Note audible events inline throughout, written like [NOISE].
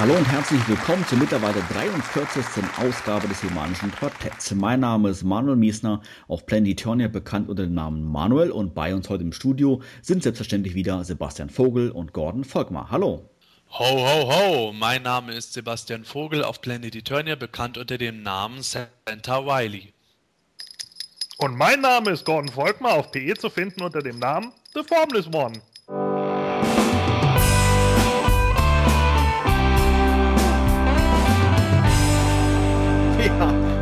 Hallo und herzlich willkommen zur mittlerweile 43. Ausgabe des Humanischen Quartetts. Mein Name ist Manuel Miesner, auf Planetonia bekannt unter dem Namen Manuel und bei uns heute im Studio sind selbstverständlich wieder Sebastian Vogel und Gordon Volkmar. Hallo. Ho, ho, ho! Mein Name ist Sebastian Vogel, auf Planet Eternia bekannt unter dem Namen Santa Wiley. Und mein Name ist Gordon Volkmar, auf PE zu finden unter dem Namen The Formless One.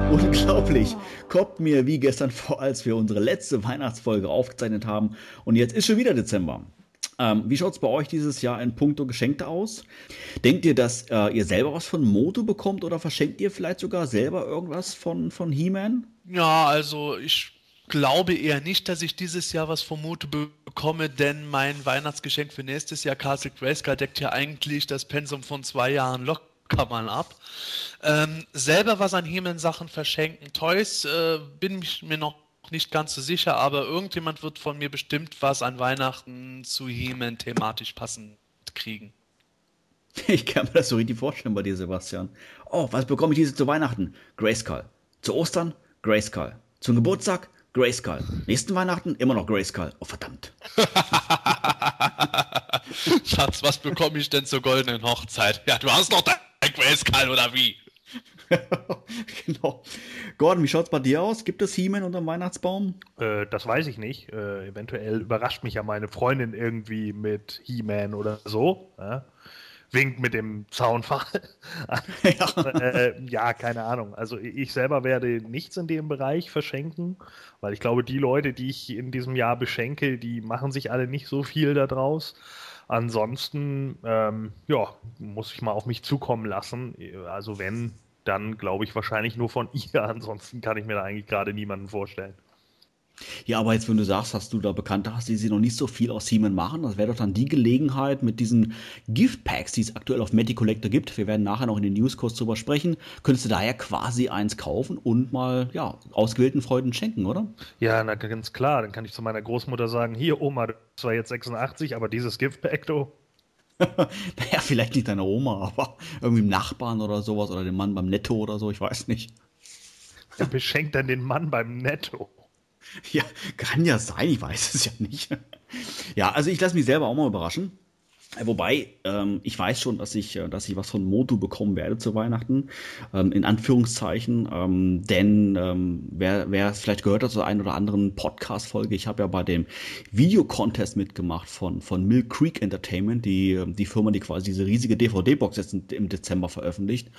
[LAUGHS] unglaublich. Kommt mir wie gestern vor, als wir unsere letzte Weihnachtsfolge aufgezeichnet haben. Und jetzt ist schon wieder Dezember. Ähm, wie schaut es bei euch dieses Jahr in puncto Geschenke aus? Denkt ihr, dass äh, ihr selber was von Moto bekommt oder verschenkt ihr vielleicht sogar selber irgendwas von, von He-Man? Ja, also ich glaube eher nicht, dass ich dieses Jahr was von Moto bekomme, denn mein Weihnachtsgeschenk für nächstes Jahr Castle Grayskull deckt ja eigentlich das Pensum von zwei Jahren locker mal ab. Ähm, selber was an He-Man-Sachen verschenken. Toys äh, bin ich mir noch nicht ganz so sicher, aber irgendjemand wird von mir bestimmt was an Weihnachten zu He-Man thematisch passend kriegen. [LAUGHS] Ich kann mir das so richtig vorstellen bei dir, Sebastian. Oh, was bekomme ich diese zu Weihnachten? Grayskull. Zu Ostern? Grayskull. Zum Geburtstag? Grayskull. Nächsten Weihnachten immer noch Grayskull. Oh, verdammt. [LAUGHS] Schatz, was bekomme ich denn zur goldenen Hochzeit? Ja, du hast noch dein Grayskull oder wie? [LAUGHS] genau. Gordon, wie schaut es bei dir aus? Gibt es He-Man unter dem Weihnachtsbaum? Äh, das weiß ich nicht. Äh, eventuell überrascht mich ja meine Freundin irgendwie mit He-Man oder so. Ja? Winkt mit dem Zaunfall. [LAUGHS] [LAUGHS] ja. äh, ja, keine Ahnung. Also ich selber werde nichts in dem Bereich verschenken, weil ich glaube, die Leute, die ich in diesem Jahr beschenke, die machen sich alle nicht so viel daraus. Ansonsten, ähm, ja, muss ich mal auf mich zukommen lassen. Also wenn, dann glaube ich wahrscheinlich nur von [LAUGHS] ihr. Ansonsten kann ich mir da eigentlich gerade niemanden vorstellen. Ja, aber jetzt, wenn du sagst, dass du da Bekannte hast, die sie noch nicht so viel aus Siemen machen, das wäre doch dann die Gelegenheit mit diesen Gift-Packs, die es aktuell auf Collector gibt. Wir werden nachher noch in den Newskurs drüber sprechen. Könntest du daher quasi eins kaufen und mal, ja, ausgewählten Freunden schenken, oder? Ja, na ganz klar. Dann kann ich zu meiner Großmutter sagen, hier Oma, du bist zwar jetzt 86, aber dieses Gift-Pack, du. [LAUGHS] naja, vielleicht nicht deine Oma, aber irgendwie im Nachbarn oder sowas oder den Mann beim Netto oder so, ich weiß nicht. Er beschenkt dann den Mann beim Netto. [LAUGHS] Ja, kann ja sein, ich weiß es ja nicht. Ja, also ich lasse mich selber auch mal überraschen. Wobei, ähm, ich weiß schon, dass ich, äh, dass ich was von Motu bekommen werde zu Weihnachten, ähm, in Anführungszeichen, ähm, denn ähm, wer, wer vielleicht gehört hat zur einen oder anderen Podcast-Folge, ich habe ja bei dem Videocontest mitgemacht von, von Mill Creek Entertainment, die, ähm, die Firma, die quasi diese riesige DVD-Box jetzt im Dezember veröffentlicht.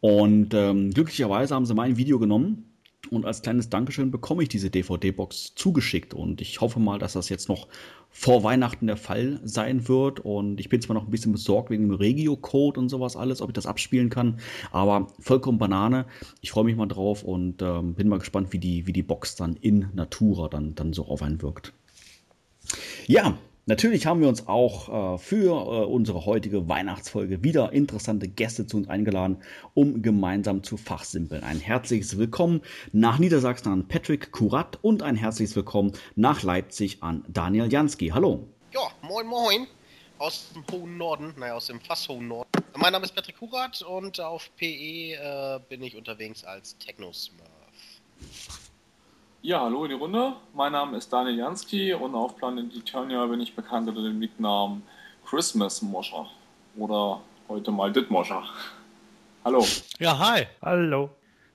Und ähm, glücklicherweise haben sie mein Video genommen und als kleines Dankeschön bekomme ich diese DVD-Box zugeschickt. Und ich hoffe mal, dass das jetzt noch vor Weihnachten der Fall sein wird. Und ich bin zwar noch ein bisschen besorgt wegen dem Regio-Code und sowas alles, ob ich das abspielen kann. Aber vollkommen Banane. Ich freue mich mal drauf und ähm, bin mal gespannt, wie die, wie die Box dann in Natura dann, dann so auf einen wirkt. Ja, Natürlich haben wir uns auch äh, für äh, unsere heutige Weihnachtsfolge wieder interessante Gäste zu uns eingeladen, um gemeinsam zu fachsimpeln. Ein herzliches Willkommen nach Niedersachsen an Patrick Kurat und ein herzliches Willkommen nach Leipzig an Daniel Jansky. Hallo. Ja, moin moin aus dem hohen Norden, naja, aus dem fast hohen Norden. Mein Name ist Patrick Kurat und auf PE äh, bin ich unterwegs als Techno-Smurf. Ja, hallo in die Runde. Mein Name ist Daniel Jansky und auf Planet Eternia bin ich bekannt unter dem Nicknamen Christmas Moscher oder heute mal Ditmoscher. Hallo. Ja, hi. Hallo.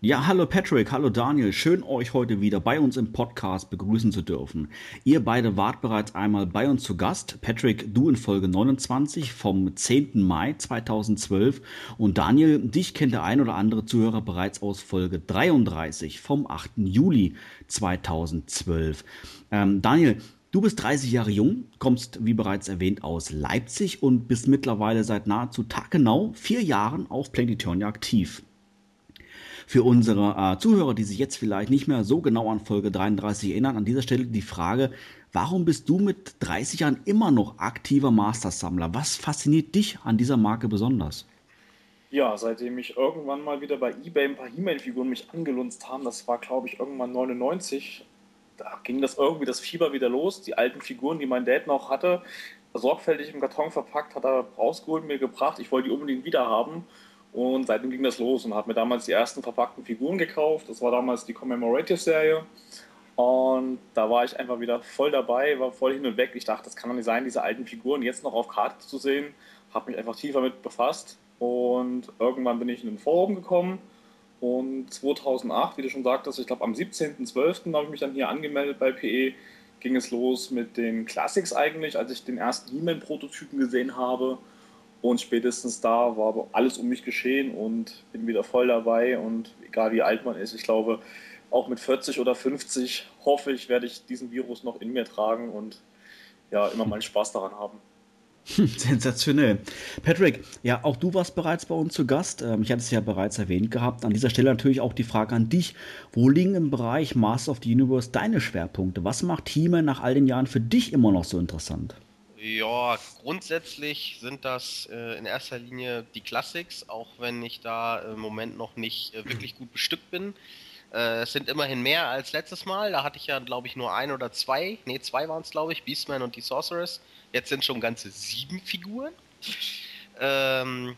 Ja, hallo Patrick, hallo Daniel, schön euch heute wieder bei uns im Podcast begrüßen zu dürfen. Ihr beide wart bereits einmal bei uns zu Gast. Patrick, du in Folge 29 vom 10. Mai 2012 und Daniel, dich kennt der ein oder andere Zuhörer bereits aus Folge 33 vom 8. Juli 2012. Ähm, Daniel, Du bist 30 Jahre jung, kommst wie bereits erwähnt aus Leipzig und bist mittlerweile seit nahezu taggenau vier Jahren auf Planetonia aktiv. Für unsere äh, Zuhörer, die sich jetzt vielleicht nicht mehr so genau an Folge 33 erinnern, an dieser Stelle die Frage, warum bist du mit 30 Jahren immer noch aktiver Masters-Sammler? Was fasziniert dich an dieser Marke besonders? Ja, seitdem ich irgendwann mal wieder bei eBay ein paar He-Man-Figuren mich angelunzt haben, das war glaube ich irgendwann 99, da ging das irgendwie das Fieber wieder los. Die alten Figuren, die mein Dad noch hatte, sorgfältig im Karton verpackt, hat er rausgeholt, mir gebracht. Ich wollte die unbedingt wieder haben. Und seitdem ging das los und habe mir damals die ersten verpackten Figuren gekauft. Das war damals die Commemorative-Serie. Und da war ich einfach wieder voll dabei, war voll hin und weg. Ich dachte, das kann doch nicht sein, diese alten Figuren jetzt noch auf Karte zu sehen. Habe mich einfach tiefer mit befasst. Und irgendwann bin ich in ein Forum gekommen. Und 2008, wie du schon sagtest, ich glaube am 17.12. habe ich mich dann hier angemeldet bei PE ging es los mit den Classics eigentlich, als ich den ersten He-Man-Prototypen gesehen habe. Und spätestens da war alles um mich geschehen und bin wieder voll dabei. Und egal wie alt man ist, ich glaube, auch mit 40 oder 50 hoffe ich, werde ich diesen Virus noch in mir tragen und ja, immer meinen Spaß daran haben. [LAUGHS] Sensationell. Patrick, ja, auch du warst bereits bei uns zu Gast. Ähm, ich hatte es ja bereits erwähnt gehabt. An dieser Stelle natürlich auch die Frage an dich. Wo liegen im Bereich Master of the Universe deine Schwerpunkte? Was macht He-Man nach all den Jahren für dich immer noch so interessant? Ja, grundsätzlich sind das äh, in erster Linie die Classics, auch wenn ich da im Moment noch nicht äh, wirklich gut bestückt bin. Äh, es sind immerhin mehr als letztes Mal. Da hatte ich ja, glaube ich, nur ein oder zwei. Ne, zwei waren es, glaube ich. Beastman und die Sorceress. Jetzt sind schon ganze sieben Figuren. Ähm,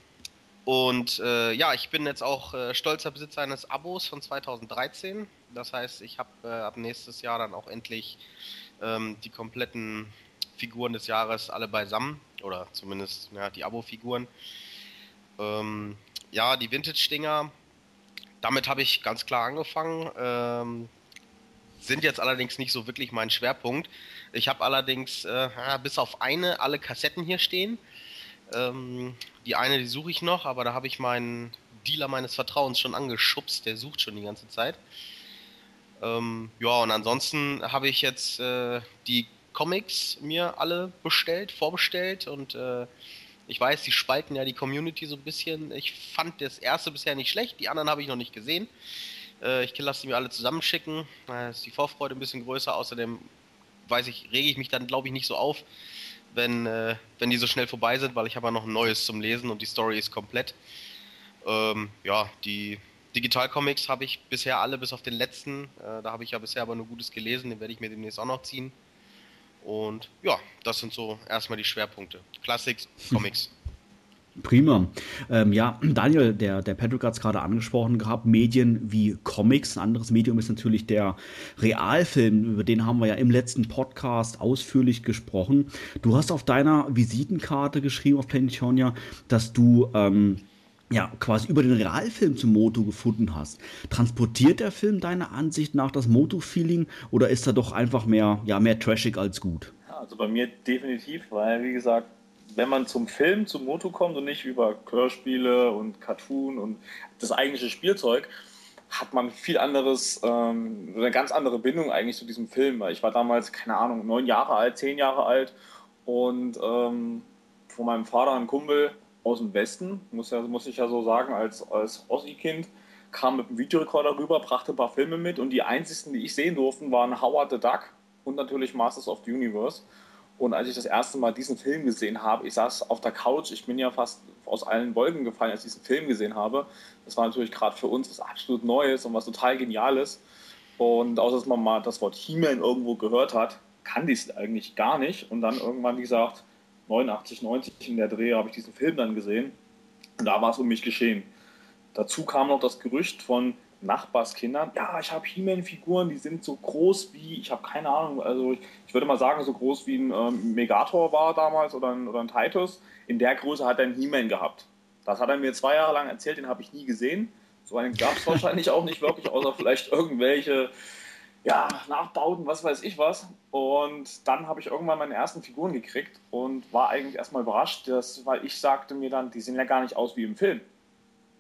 und äh, ja, ich bin jetzt auch äh, stolzer Besitzer eines Abos von 2013. Das heißt, ich habe äh, ab nächstes Jahr dann auch endlich ähm, die kompletten Figuren des Jahres alle beisammen. Oder zumindest ja, die Abo-Figuren. Ähm, ja, die Vintage-Dinger, damit habe ich ganz klar angefangen. Ähm, sind jetzt allerdings nicht so wirklich mein Schwerpunkt. Ich habe allerdings äh, bis auf eine alle Kassetten hier stehen. Ähm, die eine, die suche ich noch, aber da habe ich meinen Dealer meines Vertrauens schon angeschubst. Der sucht schon die ganze Zeit. Ähm, ja, und ansonsten habe ich jetzt äh, die Comics mir alle bestellt, vorbestellt und äh, ich weiß, die spalten ja die Community so ein bisschen. Ich fand das erste bisher nicht schlecht, die anderen habe ich noch nicht gesehen. Äh, ich lasse die mir alle zusammenschicken. Da ist die Vorfreude ein bisschen größer. Außerdem weiß ich, rege ich mich dann, glaube ich, nicht so auf, wenn, äh, wenn die so schnell vorbei sind, weil ich habe ja noch ein neues zum Lesen und die Story ist komplett. Ähm, ja, die Digitalcomics habe ich bisher alle, bis auf den letzten. Äh, da habe ich ja bisher aber nur Gutes gelesen, den werde ich mir demnächst auch noch ziehen. Und ja, das sind so erstmal die Schwerpunkte. Classics, [LAUGHS] Comics. Prima. Ähm, ja, Daniel, der, der Patrick hat es gerade angesprochen gehabt, Medien wie Comics. Ein anderes Medium ist natürlich der Realfilm, über den haben wir ja im letzten Podcast ausführlich gesprochen. Du hast auf deiner Visitenkarte geschrieben auf Planetonia, dass du ähm, ja, quasi über den Realfilm zum Moto gefunden hast. Transportiert der Film deiner Ansicht nach das Moto-Feeling oder ist er doch einfach mehr, ja, mehr trashig als gut? Also bei mir definitiv, weil wie gesagt, wenn man zum Film, zum Moto kommt und nicht über Hörspiele und Cartoon und das eigentliche Spielzeug, hat man viel anderes, ähm, eine ganz andere Bindung eigentlich zu diesem Film. Weil ich war damals, keine Ahnung, neun Jahre alt, zehn Jahre alt und ähm, von meinem Vater ein Kumpel aus dem Westen, muss, ja, muss ich ja so sagen, als, als Ossi-Kind, kam mit dem Videorekorder rüber, brachte ein paar Filme mit und die einzigen, die ich sehen durfte, waren Howard the Duck und natürlich Masters of the Universe. Und als ich das erste Mal diesen Film gesehen habe, ich saß auf der Couch, ich bin ja fast aus allen Wolken gefallen, als ich diesen Film gesehen habe. Das war natürlich gerade für uns was absolut Neues und was total Geniales. Und außer dass man mal das Wort He-Man irgendwo gehört hat, kann dies eigentlich gar nicht. Und dann irgendwann, wie gesagt, 89, 90 in der Dreh habe ich diesen Film dann gesehen. Und da war es um mich geschehen. Dazu kam noch das Gerücht von, Nachbarskindern, ja, ich habe He-Man-Figuren, die sind so groß wie, ich habe keine Ahnung, also ich, ich, würde mal sagen, so groß wie ein ähm, Megator war damals oder ein, oder ein Titus. In der Größe hat er einen He-Man gehabt. Das hat er mir zwei Jahre lang erzählt, den habe ich nie gesehen. So einen gab es [LAUGHS] wahrscheinlich auch nicht wirklich, außer vielleicht irgendwelche ja, Nachbauten, was weiß ich was. Und dann habe ich irgendwann meine ersten Figuren gekriegt und war eigentlich erstmal überrascht, dass, weil ich sagte mir dann, die sehen ja gar nicht aus wie im Film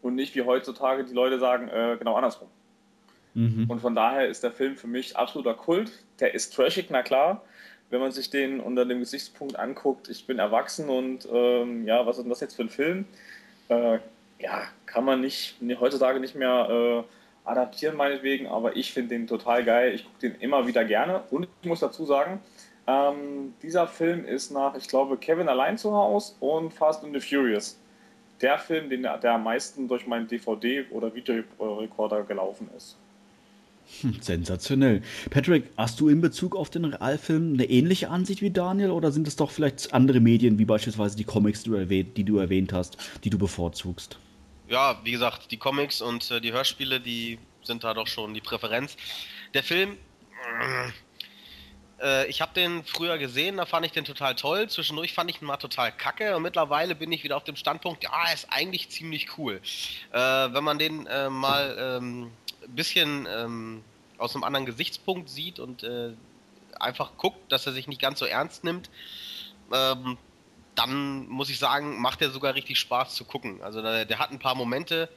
und nicht wie heutzutage die Leute sagen, äh, genau andersrum. Mhm. Und von daher ist der Film für mich absoluter Kult. Der ist trashig, na klar. Wenn man sich den unter dem Gesichtspunkt anguckt, ich bin erwachsen und ähm, ja, was ist denn das jetzt für ein Film? Äh, ja, kann man nicht heutzutage nicht mehr äh, adaptieren, meinetwegen, aber ich finde den total geil. Ich gucke den immer wieder gerne. Und ich muss dazu sagen, ähm, dieser Film ist nach, ich glaube, Kevin allein zu Hause und Fast and the Furious. Der Film, den, der am meisten durch meinen DVD- oder Videorekorder gelaufen ist. Hm, sensationell. Patrick, hast du in Bezug auf den Realfilm eine ähnliche Ansicht wie Daniel oder sind es doch vielleicht andere Medien, wie beispielsweise die Comics, die du erwähnt, die du erwähnt hast, die du bevorzugst? Ja, wie gesagt, die Comics und äh, die Hörspiele, die sind da doch schon die Präferenz. Der Film, äh, ich habe den früher gesehen, da fand ich den total toll. Zwischendurch fand ich ihn mal total kacke und mittlerweile bin ich wieder auf dem Standpunkt, ja, er ist eigentlich ziemlich cool. Äh, wenn man den äh, mal ähm, ein bisschen ähm, aus einem anderen Gesichtspunkt sieht und äh, einfach guckt, dass er sich nicht ganz so ernst nimmt, ähm, dann muss ich sagen, macht er sogar richtig Spaß zu gucken. Also der, der hat ein paar Momente.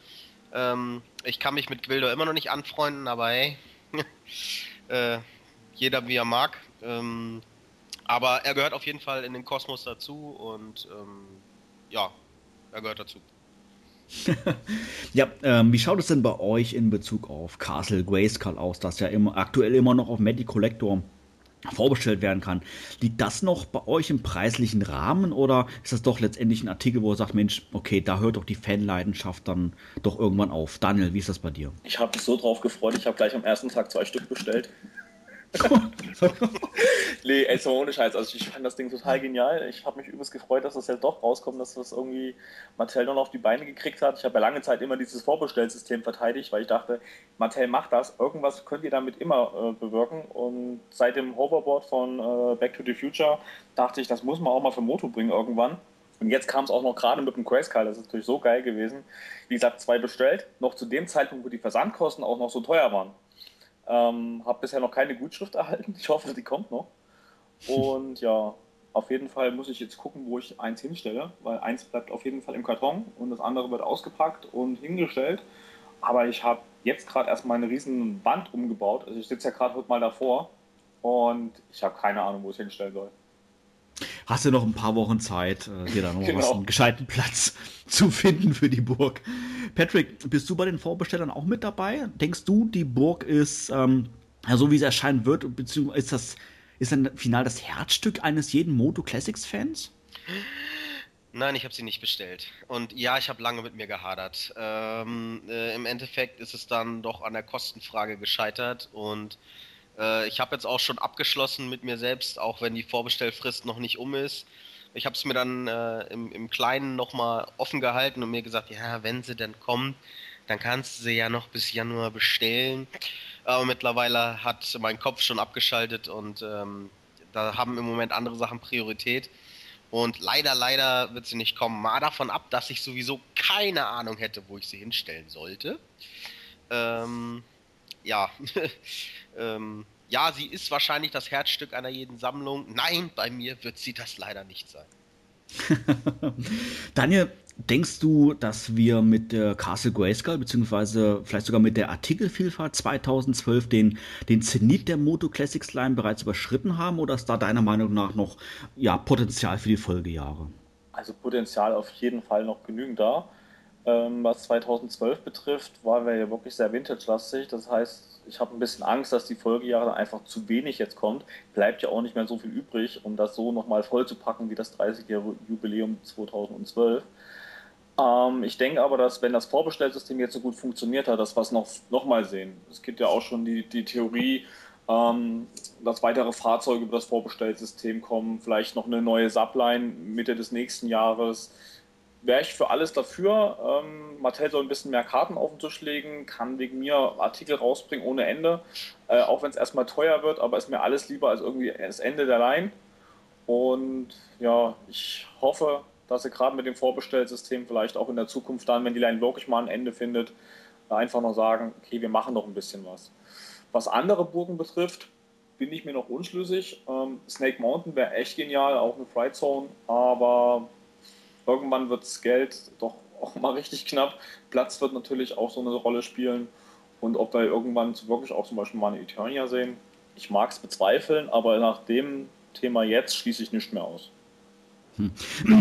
Ähm, ich kann mich mit Gwildo immer noch nicht anfreunden, aber hey, [LAUGHS] äh, jeder wie er mag. Ähm, aber er gehört auf jeden Fall in den Kosmos dazu und ähm, ja, er gehört dazu. [LAUGHS] ja, ähm, wie schaut es denn bei euch in Bezug auf Castle Grayskull aus, das ja immer, aktuell immer noch auf Medi Collector vorbestellt werden kann. Liegt das noch bei euch im preislichen Rahmen oder ist das doch letztendlich ein Artikel, wo ihr sagt, Mensch, okay, da hört doch die Fanleidenschaft dann doch irgendwann auf. Daniel, wie ist das bei dir? Ich habe mich so drauf gefreut, ich habe gleich am ersten Tag zwei Stück bestellt. [LAUGHS] nee, ey, so ohne Scheiß. Also ich fand das Ding total genial. Ich habe mich übelst gefreut, dass das halt doch rauskommt, dass das irgendwie Mattel noch auf die Beine gekriegt hat. Ich habe ja lange Zeit immer dieses Vorbestellsystem verteidigt, weil ich dachte, Mattel macht das. Irgendwas könnt ihr damit immer äh, bewirken. Und seit dem Hoverboard von äh, Back to the Future dachte ich, das muss man auch mal für Moto bringen irgendwann. Und jetzt kam es auch noch gerade mit dem Grayskull, das ist natürlich so geil gewesen. Wie gesagt, zwei bestellt, noch zu dem Zeitpunkt, wo die Versandkosten auch noch so teuer waren. Ähm, habe bisher noch keine Gutschrift [LAUGHS] erhalten. Ich hoffe, die kommt noch. Und ja, auf jeden Fall muss ich jetzt gucken, wo ich eins hinstelle, weil eins bleibt auf jeden Fall im Karton und das andere wird ausgepackt und hingestellt. Aber ich habe jetzt gerade erstmal eine riesen Wand umgebaut. Also ich sitze ja gerade heute mal davor und ich habe keine Ahnung, wo ich hinstellen soll hast du noch ein paar Wochen Zeit, äh, dir da noch genau. einen gescheiten Platz [LAUGHS] zu finden für die Burg. Patrick, bist du bei den Vorbestellern auch mit dabei? Denkst du, die Burg ist ähm, ja, so, wie es erscheinen wird, beziehungsweise ist das ist dann final das Herzstück eines jeden Moto Classics Fans? Nein, ich habe sie nicht bestellt. Und ja, ich habe lange mit mir gehadert. Ähm, äh, Im Endeffekt ist es dann doch an der Kostenfrage gescheitert und äh, ich habe jetzt auch schon abgeschlossen mit mir selbst, auch wenn die Vorbestellfrist noch nicht um ist. Ich habe es mir dann äh, im, im Kleinen nochmal offen gehalten und mir gesagt, ja, wenn sie denn kommt, dann kannst du sie ja noch bis Januar bestellen. Aber mittlerweile hat mein Kopf schon abgeschaltet und ähm, da haben im Moment andere Sachen Priorität. Und leider, leider wird sie nicht kommen. Mal davon ab, dass ich sowieso keine Ahnung hätte, wo ich sie hinstellen sollte. Ähm, ja, [LAUGHS] ähm, ja, sie ist wahrscheinlich das Herzstück einer jeden Sammlung. Nein, bei mir wird sie das leider nicht sein. [LAUGHS] Daniel, denkst du, dass wir mit der Castle Grayskull, beziehungsweise vielleicht sogar mit der Artikelvielfalt 2012 den, den Zenit der Moto Classics Line bereits überschritten haben oder ist da deiner Meinung nach noch ja, Potenzial für die Folgejahre? Also Potenzial auf jeden Fall noch genügend da. Ähm, was 2012 betrifft, waren wir ja wirklich sehr vintage-lastig. Das heißt, ich habe ein bisschen Angst, dass die Folgejahre einfach zu wenig jetzt kommt. Bleibt ja auch nicht mehr so viel übrig, um das so nochmal voll zu packen wie das 30-jährige Jubiläum 2012. Ähm, ich denke aber, dass wenn das Vorbestellsystem jetzt so gut funktioniert hat, dass wir es noch, noch mal sehen. Es gibt ja auch schon die, die Theorie, ähm, dass weitere Fahrzeuge über das Vorbestellsystem kommen, vielleicht noch eine neue Subline Mitte des nächsten Jahres wäre ich für alles dafür. Ähm, Mattel soll ein bisschen mehr Karten auf den Tisch legen, kann wegen mir Artikel rausbringen ohne Ende, äh, auch wenn es erstmal teuer wird, aber ist mir alles lieber als irgendwie das Ende der Line. Und ja, ich hoffe, dass sie gerade mit dem Vorbestellsystem vielleicht auch in der Zukunft dann, wenn die Line wirklich mal ein Ende findet, einfach noch sagen, okay, wir machen noch ein bisschen was. Was andere Burgen betrifft, bin ich mir noch unschlüssig. Ähm, Snake Mountain wäre echt genial, auch eine Fright Zone, aber irgendwann wird das Geld doch auch mal richtig knapp. Platz wird natürlich auch so eine Rolle spielen. Und ob wir irgendwann wirklich auch zum Beispiel mal eine Eternia sehen, ich mag es bezweifeln, aber nach dem Thema jetzt schließe ich nicht mehr aus. Hm.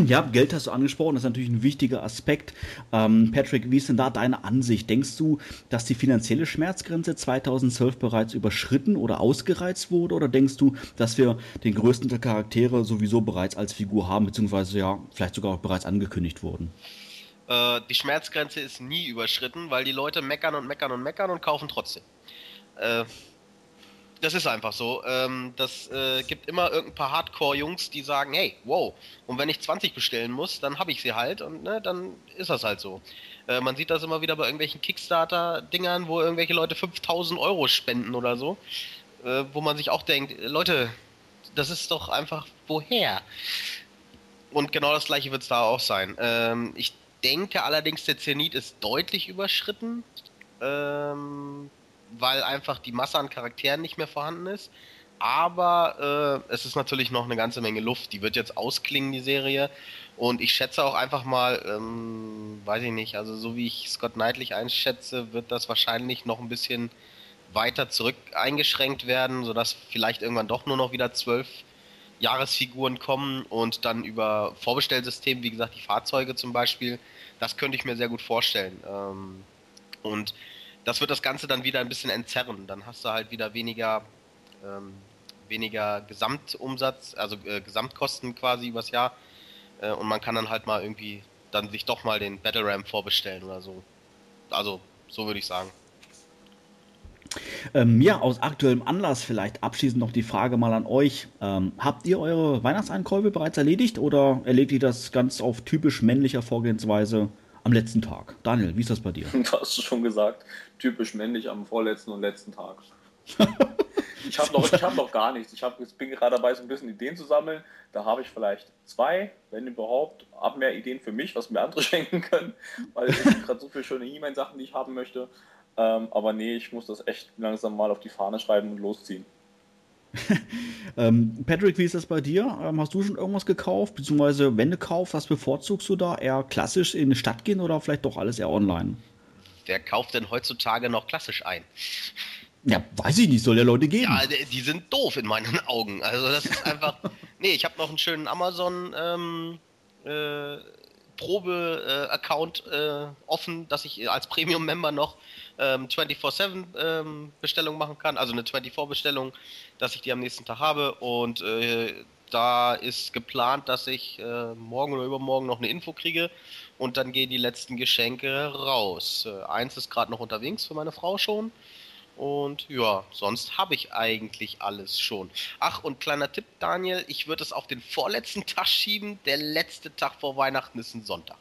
[CLEARS THROAT] Ja, Geld hast du angesprochen, das ist natürlich ein wichtiger Aspekt. Ähm, Patrick, wie ist denn da deine Ansicht? Denkst du, dass die finanzielle Schmerzgrenze 2012 bereits überschritten oder ausgereizt wurde? Oder denkst du, dass wir den größten der Charaktere sowieso bereits als Figur haben, beziehungsweise ja, vielleicht sogar auch bereits angekündigt wurden? Äh, die Schmerzgrenze ist nie überschritten, weil die Leute meckern und meckern und meckern und kaufen trotzdem. Äh, das ist einfach so. Ähm, das äh, gibt immer irgendein paar Hardcore-Jungs, die sagen, hey, wow, und wenn ich 20 bestellen muss, dann habe ich sie halt und ne, dann ist das halt so. Äh, man sieht das immer wieder bei irgendwelchen Kickstarter-Dingern, wo irgendwelche Leute 5000 Euro spenden oder so, äh, wo man sich auch denkt, Leute, das ist doch einfach woher? Und genau das gleiche wird es da auch sein. Ähm, ich denke allerdings, der Zenit ist deutlich überschritten. Ähm, weil einfach die Masse an Charakteren nicht mehr vorhanden ist. Aber äh, es ist natürlich noch eine ganze Menge Luft. Die wird jetzt ausklingen, die Serie. Und ich schätze auch einfach mal, ähm, weiß ich nicht, also so wie ich Scott Knightley einschätze, wird das wahrscheinlich noch ein bisschen weiter zurück eingeschränkt werden, sodass vielleicht irgendwann doch nur noch wieder zwölf Jahresfiguren kommen und dann über Vorbestellsystem, wie gesagt, die Fahrzeuge zum Beispiel, das könnte ich mir sehr gut vorstellen. Ähm, und das wird das Ganze dann wieder ein bisschen entzerren. Dann hast du halt wieder weniger, ähm, weniger Gesamtumsatz, also äh, Gesamtkosten quasi übers Jahr. Äh, und man kann dann halt mal irgendwie dann sich doch mal den Battle Ram vorbestellen oder so. Also, so würde ich sagen. Ähm, ja, aus aktuellem Anlass vielleicht abschließend noch die Frage mal an euch. Ähm, habt ihr eure Weihnachtseinkäufe bereits erledigt oder erledigt ihr das ganz auf typisch männlicher Vorgehensweise am letzten Tag? Daniel, wie ist das bei dir? [LAUGHS] Du hast es schon gesagt typisch männlich am vorletzten und letzten Tag. [LAUGHS] ich habe noch, hab noch gar nichts. Ich hab, bin gerade dabei, so ein bisschen Ideen zu sammeln. Da habe ich vielleicht zwei, wenn überhaupt, ab mehr Ideen für mich, was mir andere [LAUGHS] schenken können, weil es gerade so viele schöne E-Mail-Sachen, die ich haben möchte. Ähm, aber nee, ich muss das echt langsam mal auf die Fahne schreiben und losziehen. [LAUGHS] ähm, Patrick, wie ist das bei dir? Ähm, hast du schon irgendwas gekauft? Beziehungsweise, wenn du kaufst, was bevorzugst du da? Eher klassisch in die Stadt gehen oder vielleicht doch alles eher online? wer kauft denn heutzutage noch klassisch ein? Ja, weiß ich nicht, soll ja Leute geben. Ja, die sind doof in meinen [LAUGHS] Augen. Also das ist einfach. [LAUGHS] nee, ich habe noch einen schönen Amazon ähm, äh, Probe-Account äh, äh, offen, dass ich als Premium-Member noch ähm, 24-7 ähm, Bestellung machen kann, also eine 24-Bestellung, dass ich die am nächsten Tag habe. Und äh, da ist geplant, dass ich äh, morgen oder übermorgen noch eine Info kriege und dann gehen die letzten Geschenke raus. Äh, eins ist gerade noch unterwegs für meine Frau schon. Und ja, sonst habe ich eigentlich alles schon. Ach, und kleiner Tipp, Daniel, ich würde es auf den vorletzten [LAUGHS] Tag schieben. Der letzte Tag vor Weihnachten ist ein Sonntag.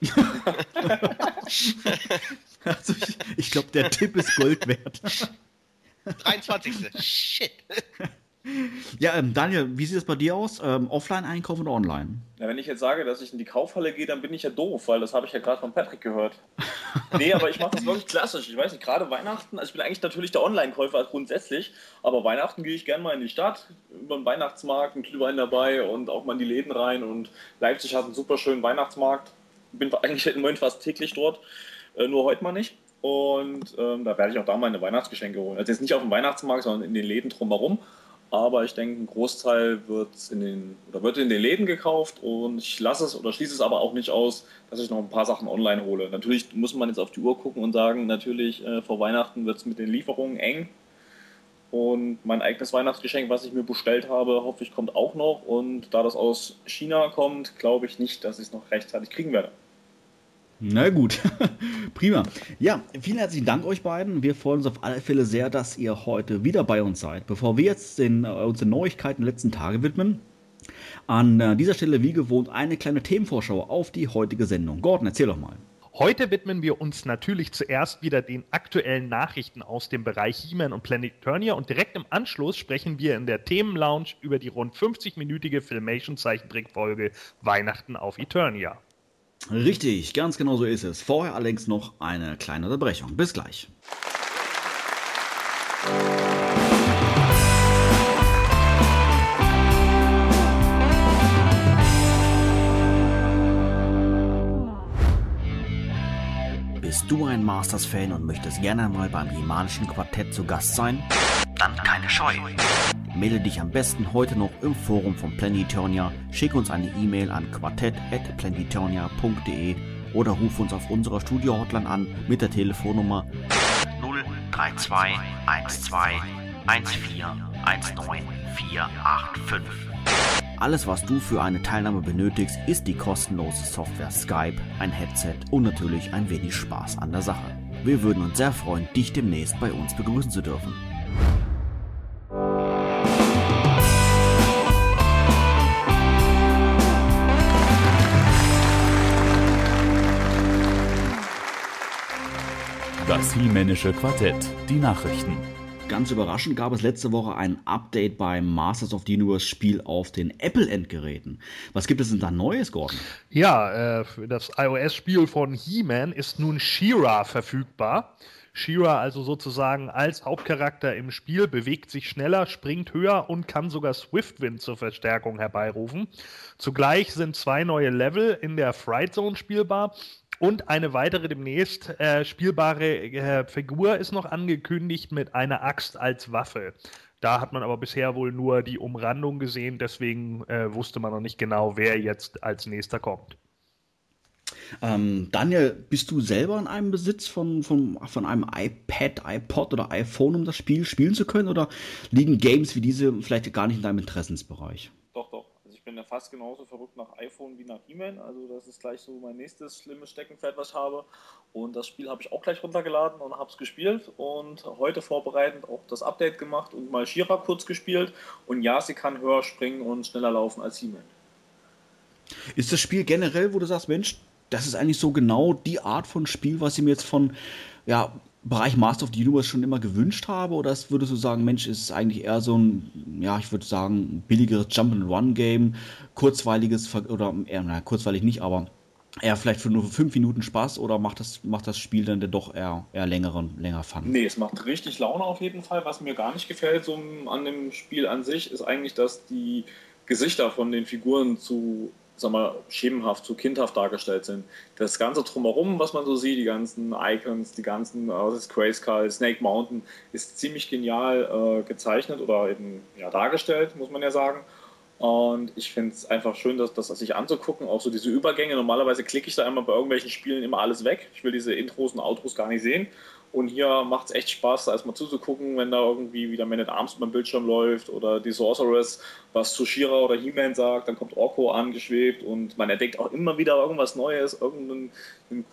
[LAUGHS] [LAUGHS] [LAUGHS] also ich, ich glaube, der Tipp ist Gold wert. 23. Shit. Ja, ähm, Daniel, wie sieht es bei dir aus? Ähm, offline einkaufen oder online? Ja, wenn ich jetzt sage, dass ich in die Kaufhalle gehe, dann bin ich ja doof, weil das habe ich ja gerade von Patrick gehört. [LAUGHS] nee, aber ich mache das wirklich klassisch. Ich weiß nicht, gerade Weihnachten, also ich bin eigentlich natürlich der Online-Käufer grundsätzlich, aber Weihnachten gehe ich gerne mal in die Stadt, über den Weihnachtsmarkt, einen Glühwein dabei und auch mal in die Läden rein. Und Leipzig hat einen super schönen Weihnachtsmarkt. Bin eigentlich im Moment fast täglich dort, äh, nur heute mal nicht. Und ähm, da werde ich auch da meine Weihnachtsgeschenke holen. Also jetzt nicht auf dem Weihnachtsmarkt, sondern in den Läden drumherum aber ich denke, ein Großteil wird in den oder wird in den Läden gekauft und ich lasse es oder schließe es aber auch nicht aus, dass ich noch ein paar Sachen online hole. Natürlich muss man jetzt auf die Uhr gucken und sagen, natürlich äh, vor Weihnachten wird es mit den Lieferungen eng. Und mein eigenes Weihnachtsgeschenk, was ich mir bestellt habe, hoffe ich, kommt auch noch. Und da das aus China kommt, glaube ich nicht, dass ich es noch rechtzeitig kriegen werde. Na gut, [LAUGHS] prima. Ja, vielen herzlichen Dank euch beiden. Wir freuen uns auf alle Fälle sehr, dass ihr heute wieder bei uns seid. Bevor wir jetzt den, äh, uns den Neuigkeiten der letzten Tage widmen, an äh, dieser Stelle wie gewohnt eine kleine Themenvorschau auf die heutige Sendung. Gordon, erzähl doch mal. Heute widmen wir uns natürlich zuerst wieder den aktuellen Nachrichten aus dem Bereich He-Man und Planet Eternia und direkt im Anschluss sprechen wir in der Themenlounge über die rund 50-minütige Filmation-Zeichentrickfolge Weihnachten auf Eternia. Richtig, ganz genau so ist es. Vorher allerdings noch eine kleine Unterbrechung. Bis gleich. Bist du ein Masters-Fan und möchtest gerne mal beim Himanischen Quartett zu Gast sein? Dann keine Scheu. Melde dich am besten heute noch im Forum von Planetonia, schick uns eine E-Mail an quartett.planetonia.de oder ruf uns auf unserer Studio-Hotline an mit der Telefonnummer 032 12 14 19 485. Alles, was du für eine Teilnahme benötigst, ist die kostenlose Software Skype, ein Headset und natürlich ein wenig Spaß an der Sache. Wir würden uns sehr freuen, dich demnächst bei uns begrüßen zu dürfen. Das Hiemännische Quartett, die Nachrichten. Ganz überraschend gab es letzte Woche ein Update beim Masters of the Universe Spiel auf den Apple-Endgeräten. Was gibt es denn da Neues, Gordon? Ja, äh, für das iOS-Spiel von He-Man ist nun She-Ra verfügbar. She-Ra also sozusagen als Hauptcharakter im Spiel bewegt sich schneller, springt höher und kann sogar Swiftwind zur Verstärkung herbeirufen. Zugleich sind zwei neue Level in der Fright Zone spielbar und eine weitere demnächst äh, spielbare äh, Figur ist noch angekündigt mit einer Axt als Waffe. Da hat man aber bisher wohl nur die Umrandung gesehen, deswegen äh, wusste man noch nicht genau, wer jetzt als nächster kommt. Ähm, Daniel, bist du selber in einem Besitz von, von, von einem iPad, iPod oder iPhone, um das Spiel spielen zu können? Oder liegen Games wie diese vielleicht gar nicht in deinem Interessensbereich? Doch, doch bin ja fast genauso verrückt nach iPhone wie nach E-Mail. Also das ist gleich so mein nächstes schlimmes Steckenpferd, was ich habe. Und das Spiel habe ich auch gleich runtergeladen und habe es gespielt. Und heute vorbereitend auch das Update gemacht und mal Shira kurz gespielt. Und ja, sie kann höher springen und schneller laufen als E-Mail. Ist das Spiel generell, wo du sagst, Mensch, das ist eigentlich so genau die Art von Spiel, was sie mir jetzt von ja, Bereich Master of the Universe schon immer gewünscht habe? Oder würdest du sagen, Mensch, ist es eigentlich eher so ein, ja, ich würde sagen, billigeres Jump-and-Run-Game, kurzweiliges, oder eher, na, kurzweilig nicht, aber eher vielleicht für nur fünf Minuten Spaß oder macht das, macht das Spiel dann doch eher, eher längeren, länger Fun? Nee, es macht richtig Laune auf jeden Fall. Was mir gar nicht gefällt so an dem Spiel an sich, ist eigentlich, dass die Gesichter von den Figuren zu sag mal, schemenhaft, so kindhaft dargestellt sind. Das Ganze drumherum, was man so sieht, die ganzen Icons, die ganzen, was ist Grayskull, Snake Mountain, ist ziemlich genial äh, gezeichnet oder eben ja, dargestellt, muss man ja sagen. Und ich finde es einfach schön, das, das sich anzugucken, auch so diese Übergänge. Normalerweise klicke ich da immer bei irgendwelchen Spielen immer alles weg. Ich will diese Intros und Outros gar nicht sehen. Und hier macht es echt Spaß, da erstmal zuzugucken, wenn da irgendwie wieder Man at Arms beim Bildschirm läuft oder die Sorceress was zu Shira oder He-Man sagt, dann kommt Orko angeschwebt und man entdeckt auch immer wieder irgendwas Neues, irgendeine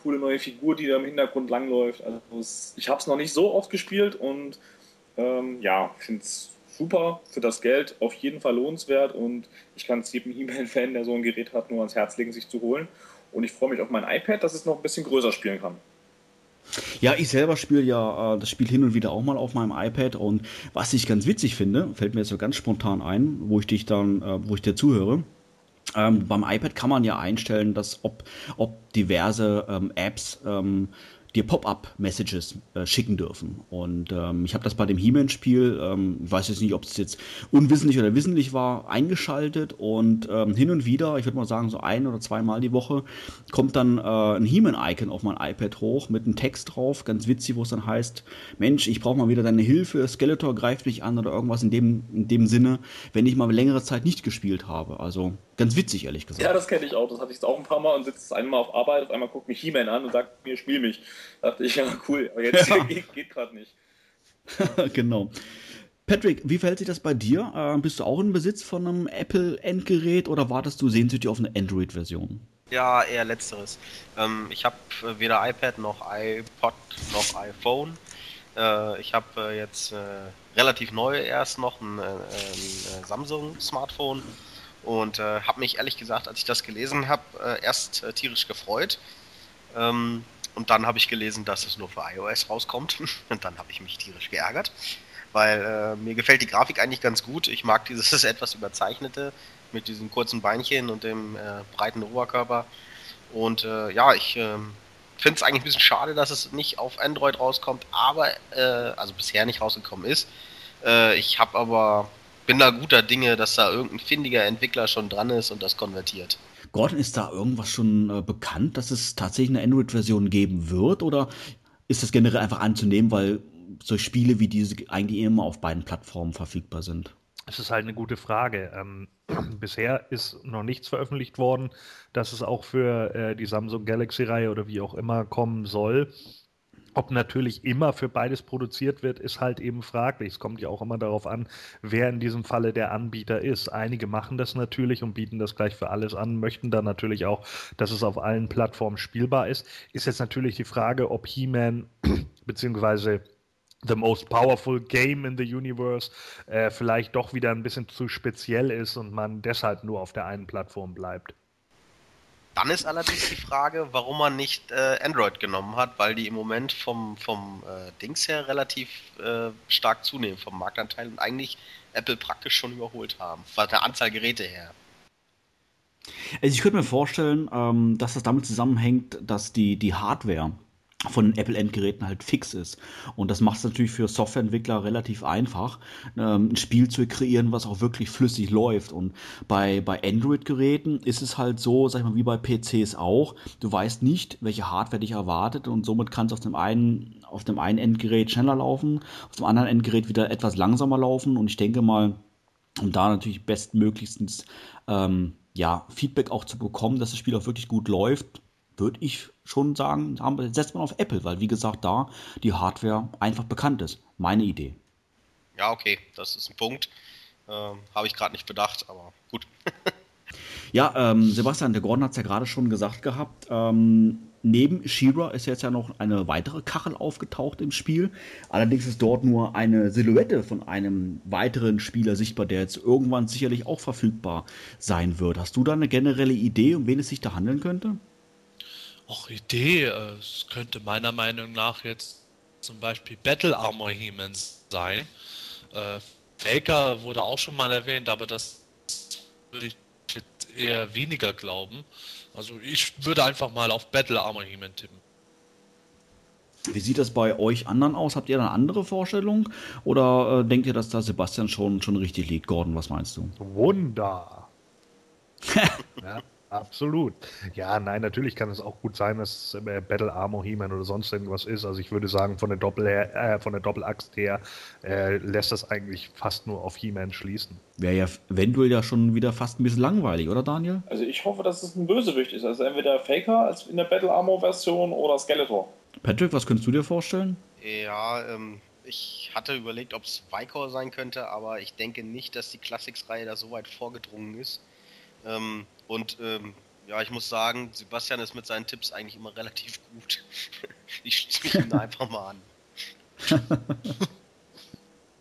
coole neue Figur, die da im Hintergrund langläuft. Also es, ich habe es noch nicht so oft gespielt und ähm, ja, finde es super für das Geld, auf jeden Fall lohnenswert und ich kann es jedem He-Man-Fan, der so ein Gerät hat, nur ans Herz legen, sich zu holen. Und ich freue mich auf mein iPad, dass es noch ein bisschen größer spielen kann. Ja, ich selber spiele ja äh, das Spiel hin und wieder auch mal auf meinem iPad und was ich ganz witzig finde, fällt mir jetzt so ganz spontan ein, wo ich dich dann, äh, wo ich dir zuhöre. Ähm, beim iPad kann man ja einstellen, dass ob, ob diverse ähm, Apps ähm, dir Pop-up-Messages äh, schicken dürfen. Und ähm, ich habe das bei dem He-Man-Spiel, ähm, ich weiß jetzt nicht, ob es jetzt unwissentlich oder wissentlich war, eingeschaltet und ähm, hin und wieder, ich würde mal sagen so ein oder zweimal die Woche, kommt dann äh, ein He-Man-Icon auf mein iPad hoch mit einem Text drauf, ganz witzig, wo es dann heißt, Mensch, ich brauche mal wieder deine Hilfe, Skeletor greift mich an oder irgendwas in dem, in dem Sinne, wenn ich mal längere Zeit nicht gespielt habe. Also ganz witzig, ehrlich gesagt. Ja, das kenne ich auch. Das hatte ich auch ein paar Mal und sitze einmal auf Arbeit, auf einmal guckt mich He-Man an und sagt mir, spiel mich. Da dachte ich, [LAUGHS] ja, cool, aber jetzt ja. [LAUGHS] geht, geht gerade nicht. [LAUGHS] genau. Patrick, wie verhält sich das bei dir? Äh, bist du auch in Besitz von einem Apple-Endgerät oder wartest du sehnsüchtig auf eine Android-Version? Ja, eher letzteres. Ähm, ich habe äh, weder iPad noch iPod noch iPhone. Äh, ich habe äh, jetzt äh, relativ neu erst noch ein, äh, ein Samsung-Smartphone und habe mich ehrlich gesagt, als ich das gelesen habe, erst tierisch gefreut. Ähm, und dann habe ich gelesen, dass es nur für iOS rauskommt. [LAUGHS] Und dann habe ich mich tierisch geärgert. Weil äh, mir gefällt die Grafik eigentlich ganz gut. Ich mag dieses [LAUGHS] etwas überzeichnete mit diesen kurzen Beinchen und dem äh, breiten Oberkörper. Und äh, ja, ich ähm, finde es eigentlich ein bisschen schade, dass es nicht auf Android rauskommt, aber äh, also bisher nicht rausgekommen ist. Äh, ich habe aber bin da guter Dinge, dass da irgendein findiger Entwickler schon dran ist und das konvertiert. Gordon, ist da irgendwas schon äh, bekannt, dass es tatsächlich eine Android-Version geben wird? Oder ist das generell einfach anzunehmen, weil solche Spiele wie diese eigentlich immer auf beiden Plattformen verfügbar sind? Das ist halt eine gute Frage. Ähm, [CLEARS THROAT] bisher ist noch nichts veröffentlicht worden, dass es auch für äh, die Samsung Galaxy-Reihe oder wie auch immer kommen soll. Ob natürlich immer für beides produziert wird, ist halt eben fraglich. Es kommt ja auch immer darauf an, wer in diesem Falle der Anbieter ist. Einige machen das natürlich und bieten das gleich für alles an, möchten dann natürlich auch, dass es auf allen Plattformen spielbar ist. Ist jetzt natürlich die Frage, ob He-Man [CLEARS THROAT] beziehungsweise The Most Powerful Game in the Universe äh, vielleicht doch wieder ein bisschen zu speziell ist und man deshalb nur auf der einen Plattform bleibt. Dann ist allerdings die Frage, warum man nicht äh, Android genommen hat, weil die im Moment vom, vom äh, Dings her relativ äh, stark zunehmen, vom Marktanteil und eigentlich Apple praktisch schon überholt haben, von der Anzahl Geräte her. Also ich könnte mir vorstellen, ähm, dass das damit zusammenhängt, dass die, die Hardware von Apple-Endgeräten halt fix ist. Und das macht es natürlich für Softwareentwickler relativ einfach, ähm, ein Spiel zu kreieren, was auch wirklich flüssig läuft. Und bei, bei Android-Geräten ist es halt so, sag ich mal, wie bei PCs auch, du weißt nicht, welche Hardware dich erwartet und somit kann es auf dem einen, auf dem einen Endgerät schneller laufen, auf dem anderen Endgerät wieder etwas langsamer laufen. Und ich denke mal, um da natürlich bestmöglichstens ähm, ja, Feedback auch zu bekommen, dass das Spiel auch wirklich gut läuft, würde ich schon sagen, haben, setzt man auf Apple, weil wie gesagt, da die Hardware einfach bekannt ist. Meine Idee. Ja, okay, das ist ein Punkt. Ähm, Habe ich gerade nicht bedacht, aber gut. [LAUGHS] ja, ähm, Sebastian, der Gordon hat es ja gerade schon gesagt gehabt. Ähm, neben Shira ist jetzt ja noch eine weitere Kachel aufgetaucht im Spiel. Allerdings ist dort nur eine Silhouette von einem weiteren Spieler sichtbar, der jetzt irgendwann sicherlich auch verfügbar sein wird. Hast du da eine generelle Idee, um wen es sich da handeln könnte? Auch Idee. Äh, es könnte meiner Meinung nach jetzt zum Beispiel Battle Armor He-Man sein. Äh, Faker wurde auch schon mal erwähnt, aber das würde ich jetzt eher weniger glauben. Also ich würde einfach mal auf Battle Armor He-Man tippen. Wie sieht das bei euch anderen aus? Habt ihr eine andere Vorstellung? Oder äh, denkt ihr, dass da Sebastian schon, schon richtig liegt? Gordon, was meinst du? Wunder. [LAUGHS] ja. Absolut. Ja, nein, natürlich kann es auch gut sein, dass äh, Battle Armor He-Man oder sonst irgendwas ist. Also ich würde sagen, von der, Doppel äh, von der Doppelaxt her äh, lässt das eigentlich fast nur auf He-Man schließen. Wäre ja eventuell ja schon wieder fast ein bisschen langweilig, oder Daniel? Also ich hoffe, dass es ein Bösewicht ist. Also entweder Faker als in der Battle Armor Version oder Skeletor. Patrick, was könntest du dir vorstellen? Ja, ähm, ich hatte überlegt, ob es Vicor sein könnte, aber ich denke nicht, dass die Classics-Reihe da so weit vorgedrungen ist. Ähm, und ähm, ja, ich muss sagen, Sebastian ist mit seinen Tipps eigentlich immer relativ gut. [LAUGHS] ich schließe mich einfach mal an.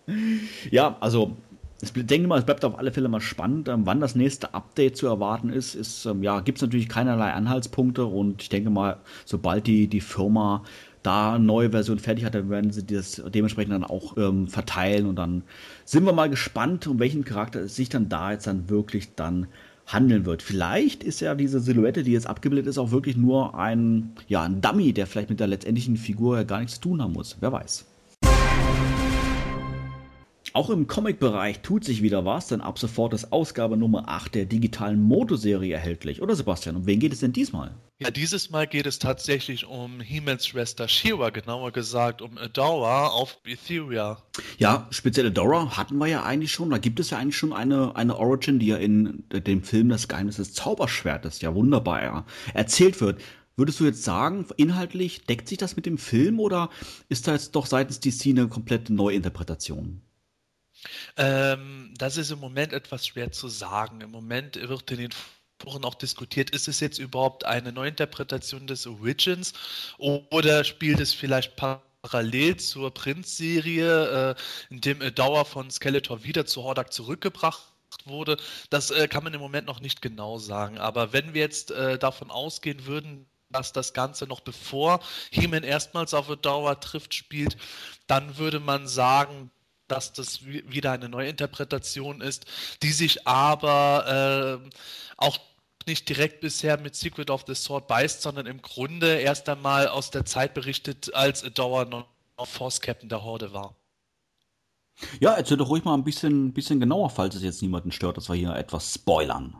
[LAUGHS] ja, also ich denke mal, es bleibt auf alle Fälle mal spannend. Ähm, wann das nächste Update zu erwarten ist, ist ähm, ja, gibt es natürlich keinerlei Anhaltspunkte und ich denke mal, sobald die, die Firma da eine neue Version fertig hat, dann werden sie das dementsprechend dann auch ähm, verteilen und dann sind wir mal gespannt, um welchen Charakter es sich dann da jetzt dann wirklich dann handeln wird. Vielleicht ist ja diese Silhouette, die jetzt abgebildet ist, auch wirklich nur ein, ja, ein Dummy, der vielleicht mit der letztendlichen Figur ja gar nichts zu tun haben muss. Wer weiß. Auch im Comic-Bereich tut sich wieder was, denn ab sofort ist Ausgabe Nummer 8 der digitalen Moto-Serie erhältlich. Oder Sebastian, um wen geht es denn diesmal? Ja, dieses Mal geht es tatsächlich um He-Mans Schwester Shira, genauer gesagt um Adora auf Etheria. Ja, speziell Adora hatten wir ja eigentlich schon. Da gibt es ja eigentlich schon eine, eine Origin, die ja in dem Film Das Geheimnis des Zauberschwertes ja wunderbar ja, erzählt wird. Würdest du jetzt sagen, inhaltlich deckt sich das mit dem Film oder ist da jetzt doch seitens DC eine komplette Neuinterpretation? Ähm, das ist im Moment etwas schwer zu sagen. Im Moment wird in den Foren auch diskutiert, ist es jetzt überhaupt eine Neuinterpretation des Origins oder spielt es vielleicht parallel zur Prinz-Serie, äh, in dem Dauer von Skeletor wieder zu Hordak zurückgebracht wurde. Das äh, kann man im Moment noch nicht genau sagen. Aber wenn wir jetzt äh, davon ausgehen würden, dass das Ganze noch bevor He-Man erstmals auf Dauer trifft, spielt, dann würde man sagen, dass das wieder eine Neuinterpretation ist, die sich aber äh, auch nicht direkt bisher mit Secret of the Sword beißt, sondern im Grunde erst einmal aus der Zeit berichtet, als Adora noch Force Captain der Horde war. Ja, erzähl doch ruhig mal ein bisschen, bisschen genauer, falls es jetzt niemanden stört, dass wir hier etwas spoilern.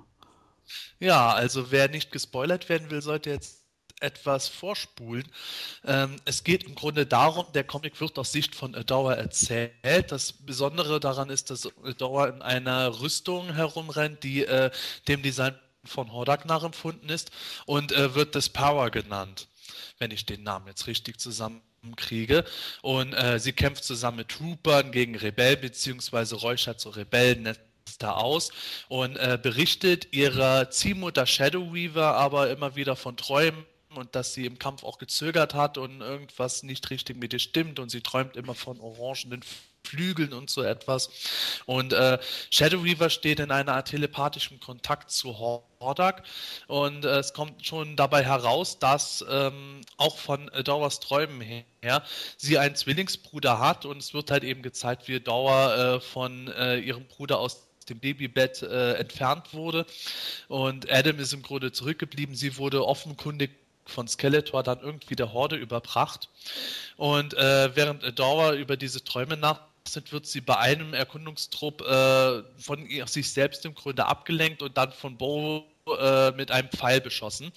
Ja, also wer nicht gespoilert werden will, sollte jetzt etwas vorspulen. Ähm, es geht im Grunde darum, der Comic wird aus Sicht von Adora erzählt. Das Besondere daran ist, dass Adora in einer Rüstung herumrennt, die äh, dem Design von Hordak nachempfunden ist und äh, wird das Power genannt, wenn ich den Namen jetzt richtig zusammenkriege. Und äh, sie kämpft zusammen mit Troopern gegen Rebellen, beziehungsweise räuchert so Rebellen da aus und äh, berichtet ihrer Ziehmutter Shadow Weaver aber immer wieder von Träumen und dass sie im Kampf auch gezögert hat und irgendwas nicht richtig mit ihr stimmt und sie träumt immer von orangenen Flügeln und so etwas. Und äh, Shadow Weaver steht in einer Art telepathischen Kontakt zu Hordak und äh, es kommt schon dabei heraus, dass ähm, auch von Dauers Träumen her sie einen Zwillingsbruder hat und es wird halt eben gezeigt, wie Dauer äh, von äh, ihrem Bruder aus dem Babybett äh, entfernt wurde und Adam ist im Grunde zurückgeblieben. Sie wurde offenkundig von Skeletor dann irgendwie der Horde überbracht. Und äh, während Adora über diese Träume nachsinnt, wird sie bei einem Erkundungstrupp äh, von sich selbst im Grunde abgelenkt und dann von Bo äh, mit einem Pfeil beschossen.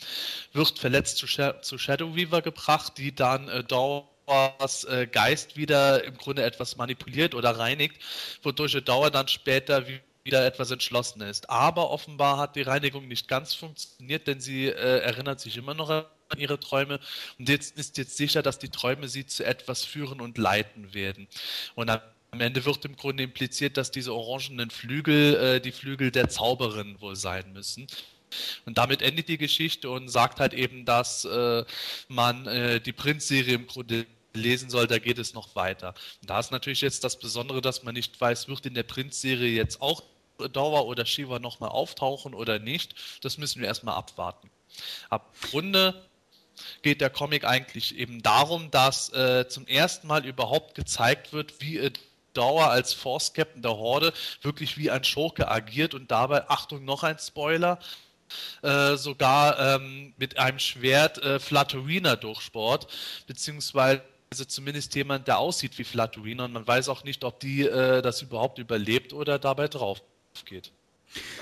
Wird verletzt zu, Sh zu Shadow Weaver gebracht, die dann äh, Dauers äh, Geist wieder im Grunde etwas manipuliert oder reinigt, wodurch Dauer dann später wie wieder etwas entschlossen ist. Aber offenbar hat die Reinigung nicht ganz funktioniert, denn sie äh, erinnert sich immer noch an ihre Träume und jetzt ist jetzt sicher, dass die Träume sie zu etwas führen und leiten werden. Und am Ende wird im Grunde impliziert, dass diese orangenen Flügel äh, die Flügel der Zauberin wohl sein müssen. Und damit endet die Geschichte und sagt halt eben, dass äh, man äh, die Prinz-Serie im Grunde lesen soll, da geht es noch weiter. Und da ist natürlich jetzt das Besondere, dass man nicht weiß, wird in der Prinz-Serie jetzt auch Dauer oder Shiva nochmal auftauchen oder nicht. Das müssen wir erstmal abwarten. Ab Runde geht der Comic eigentlich eben darum, dass äh, zum ersten Mal überhaupt gezeigt wird, wie äh, Dauer als Force Captain der Horde wirklich wie ein Schurke agiert und dabei, Achtung, noch ein Spoiler, äh, sogar ähm, mit einem Schwert äh, Flatterina durchsport, beziehungsweise zumindest jemand, der aussieht wie Flatterina und man weiß auch nicht, ob die äh, das überhaupt überlebt oder dabei drauf geht.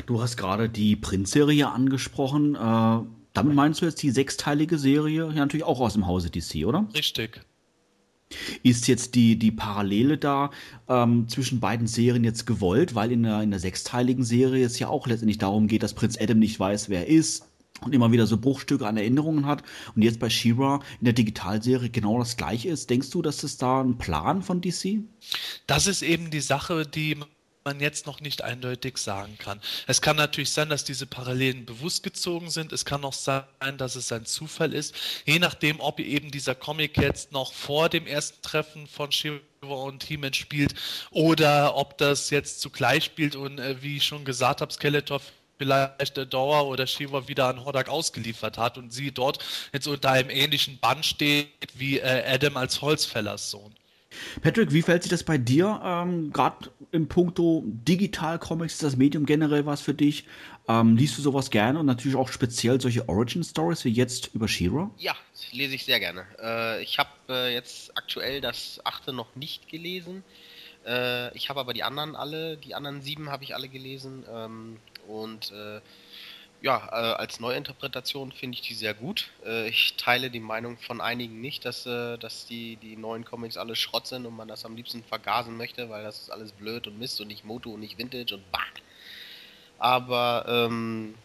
Du hast gerade die Prinz-Serie angesprochen. Äh, damit meinst du jetzt die sechsteilige Serie, ja natürlich auch aus dem Hause DC, oder? Richtig. Ist jetzt die, die Parallele da ähm, zwischen beiden Serien jetzt gewollt, weil in der, in der sechsteiligen Serie es ja auch letztendlich darum geht, dass Prinz Adam nicht weiß, wer er ist und immer wieder so Bruchstücke an Erinnerungen hat und jetzt bei She-Ra in der Digitalserie genau das gleiche ist. Denkst du, dass das da ein Plan von DC? Das ist eben die Sache, die man jetzt noch nicht eindeutig sagen kann. Es kann natürlich sein, dass diese Parallelen bewusst gezogen sind. Es kann auch sein, dass es ein Zufall ist. Je nachdem, ob eben dieser Comic jetzt noch vor dem ersten Treffen von Shiva und He-Man spielt oder ob das jetzt zugleich spielt und äh, wie ich schon gesagt habe, Skeletor vielleicht der Dauer oder Shiva wieder an Hordak ausgeliefert hat und sie dort jetzt unter einem ähnlichen Bann steht wie äh, Adam als Holzfällers Sohn. Patrick, wie fällt sich das bei dir? Ähm, Gerade im Punkto Digital-Comics, ist das Medium generell was für dich? Ähm, liest du sowas gerne und natürlich auch speziell solche Origin-Stories wie jetzt über Shira? Ja, lese ich sehr gerne. Äh, ich habe äh, jetzt aktuell das achte noch nicht gelesen. Äh, ich habe aber die anderen alle, die anderen sieben habe ich alle gelesen. Ähm, und äh, ja, äh, als Neuinterpretation finde ich die sehr gut. Äh, ich teile die Meinung von einigen nicht, dass, äh, dass die, die neuen Comics alle Schrott sind und man das am liebsten vergasen möchte, weil das ist alles blöd und Mist und nicht Moto und nicht Vintage und bah. Aber ähm,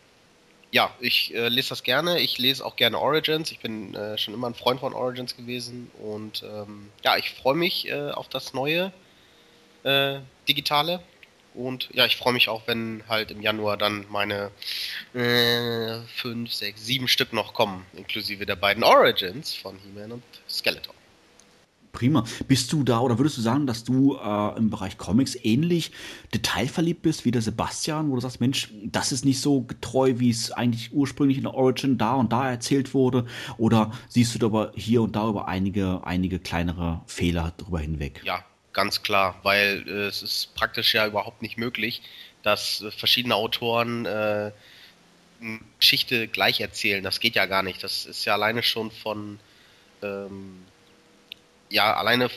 ja, ich äh, lese das gerne. Ich lese auch gerne Origins. Ich bin äh, schon immer ein Freund von Origins gewesen und ähm, ja, ich freue mich äh, auf das neue digitale und ja, ich freue mich auch, wenn halt im Januar dann meine äh, fünf, sechs, sieben Stück noch kommen, inklusive der beiden Origins von He-Man und Skeletor. Prima. Bist du da oder würdest du sagen, dass du äh, im Bereich Comics ähnlich detailverliebt bist wie der Sebastian, wo du sagst, Mensch, das ist nicht so getreu, wie es eigentlich ursprünglich in der Origin da und da erzählt wurde? Oder siehst du aber hier und da über einige, einige kleinere Fehler drüber hinweg? Ja, ganz klar, weil äh, es ist praktisch ja überhaupt nicht möglich, dass äh, verschiedene Autoren äh, Geschichte gleich erzählen. Das geht ja gar nicht. Das ist ja alleine schon von ähm, ja alleine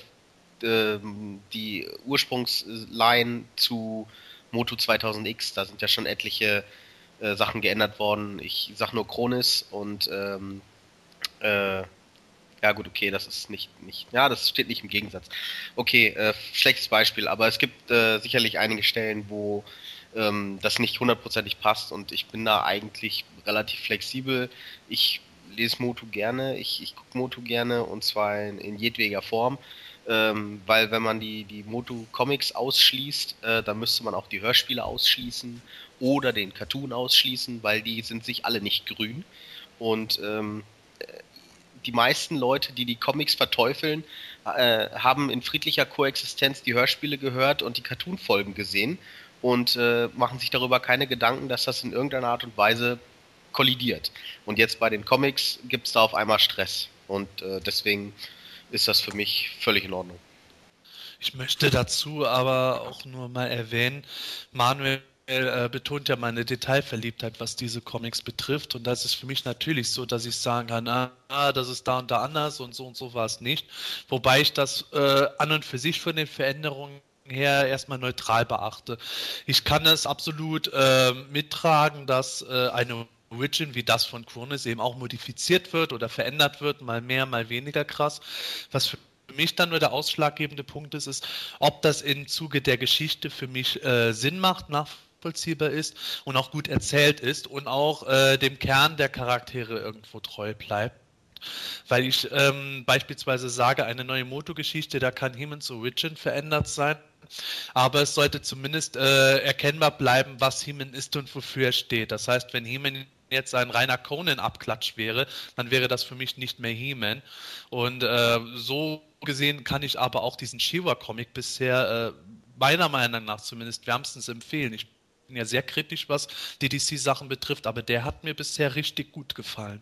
ähm, die Ursprungsline zu Moto 2000X. Da sind ja schon etliche äh, Sachen geändert worden. Ich sag nur Chronis und ähm, Äh, ja gut, okay, das ist nicht, nicht, ja, das steht nicht im Gegensatz. Okay, äh, schlechtes Beispiel, aber es gibt äh, sicherlich einige Stellen, wo ähm, das nicht hundertprozentig passt und ich bin da eigentlich relativ flexibel. Ich lese Motu gerne, ich, ich gucke Motu gerne und zwar in, in jedweder Form. Ähm, weil wenn man die, die Motu-Comics ausschließt, äh, dann müsste man auch die Hörspiele ausschließen oder den Cartoon ausschließen, weil die sind sich alle nicht grün. Und ähm, die meisten Leute, die die Comics verteufeln, äh, haben in friedlicher Koexistenz die Hörspiele gehört und die Cartoon-Folgen gesehen und äh, machen sich darüber keine Gedanken, dass das in irgendeiner Art und Weise kollidiert. Und jetzt bei den Comics gibt es da auf einmal Stress. Und äh, deswegen ist das für mich völlig in Ordnung. Ich möchte dazu aber auch nur mal erwähnen, Manuel äh, betont ja meine Detailverliebtheit, was diese Comics betrifft. Und das ist für mich natürlich so, dass ich sagen kann, ah, das ist da und da anders und so und so war es nicht. Wobei ich das äh, an und für sich von den Veränderungen her erstmal neutral beachte. Ich kann es absolut äh, mittragen, dass äh, eine Origin wie das von Kronis eben auch modifiziert wird oder verändert wird, mal mehr, mal weniger krass. Was für mich dann nur der ausschlaggebende Punkt ist, ist, ob das im Zuge der Geschichte für mich äh, Sinn macht, nach nachvollziehbar ist und auch gut erzählt ist und auch äh, dem Kern der Charaktere irgendwo treu bleibt. Weil ich ähm, beispielsweise sage, eine neue Moto-Geschichte, da kann Hemans Origin verändert sein, aber es sollte zumindest äh, erkennbar bleiben, was Heman ist und wofür er steht. Das heißt, wenn Heman jetzt ein reiner Conan-Abklatsch wäre, dann wäre das für mich nicht mehr He-Man. Und äh, so gesehen kann ich aber auch diesen Shiva-Comic bisher äh, meiner Meinung nach zumindest wärmstens empfehlen. Ich bin ja sehr kritisch, was die DC-Sachen betrifft, aber der hat mir bisher richtig gut gefallen.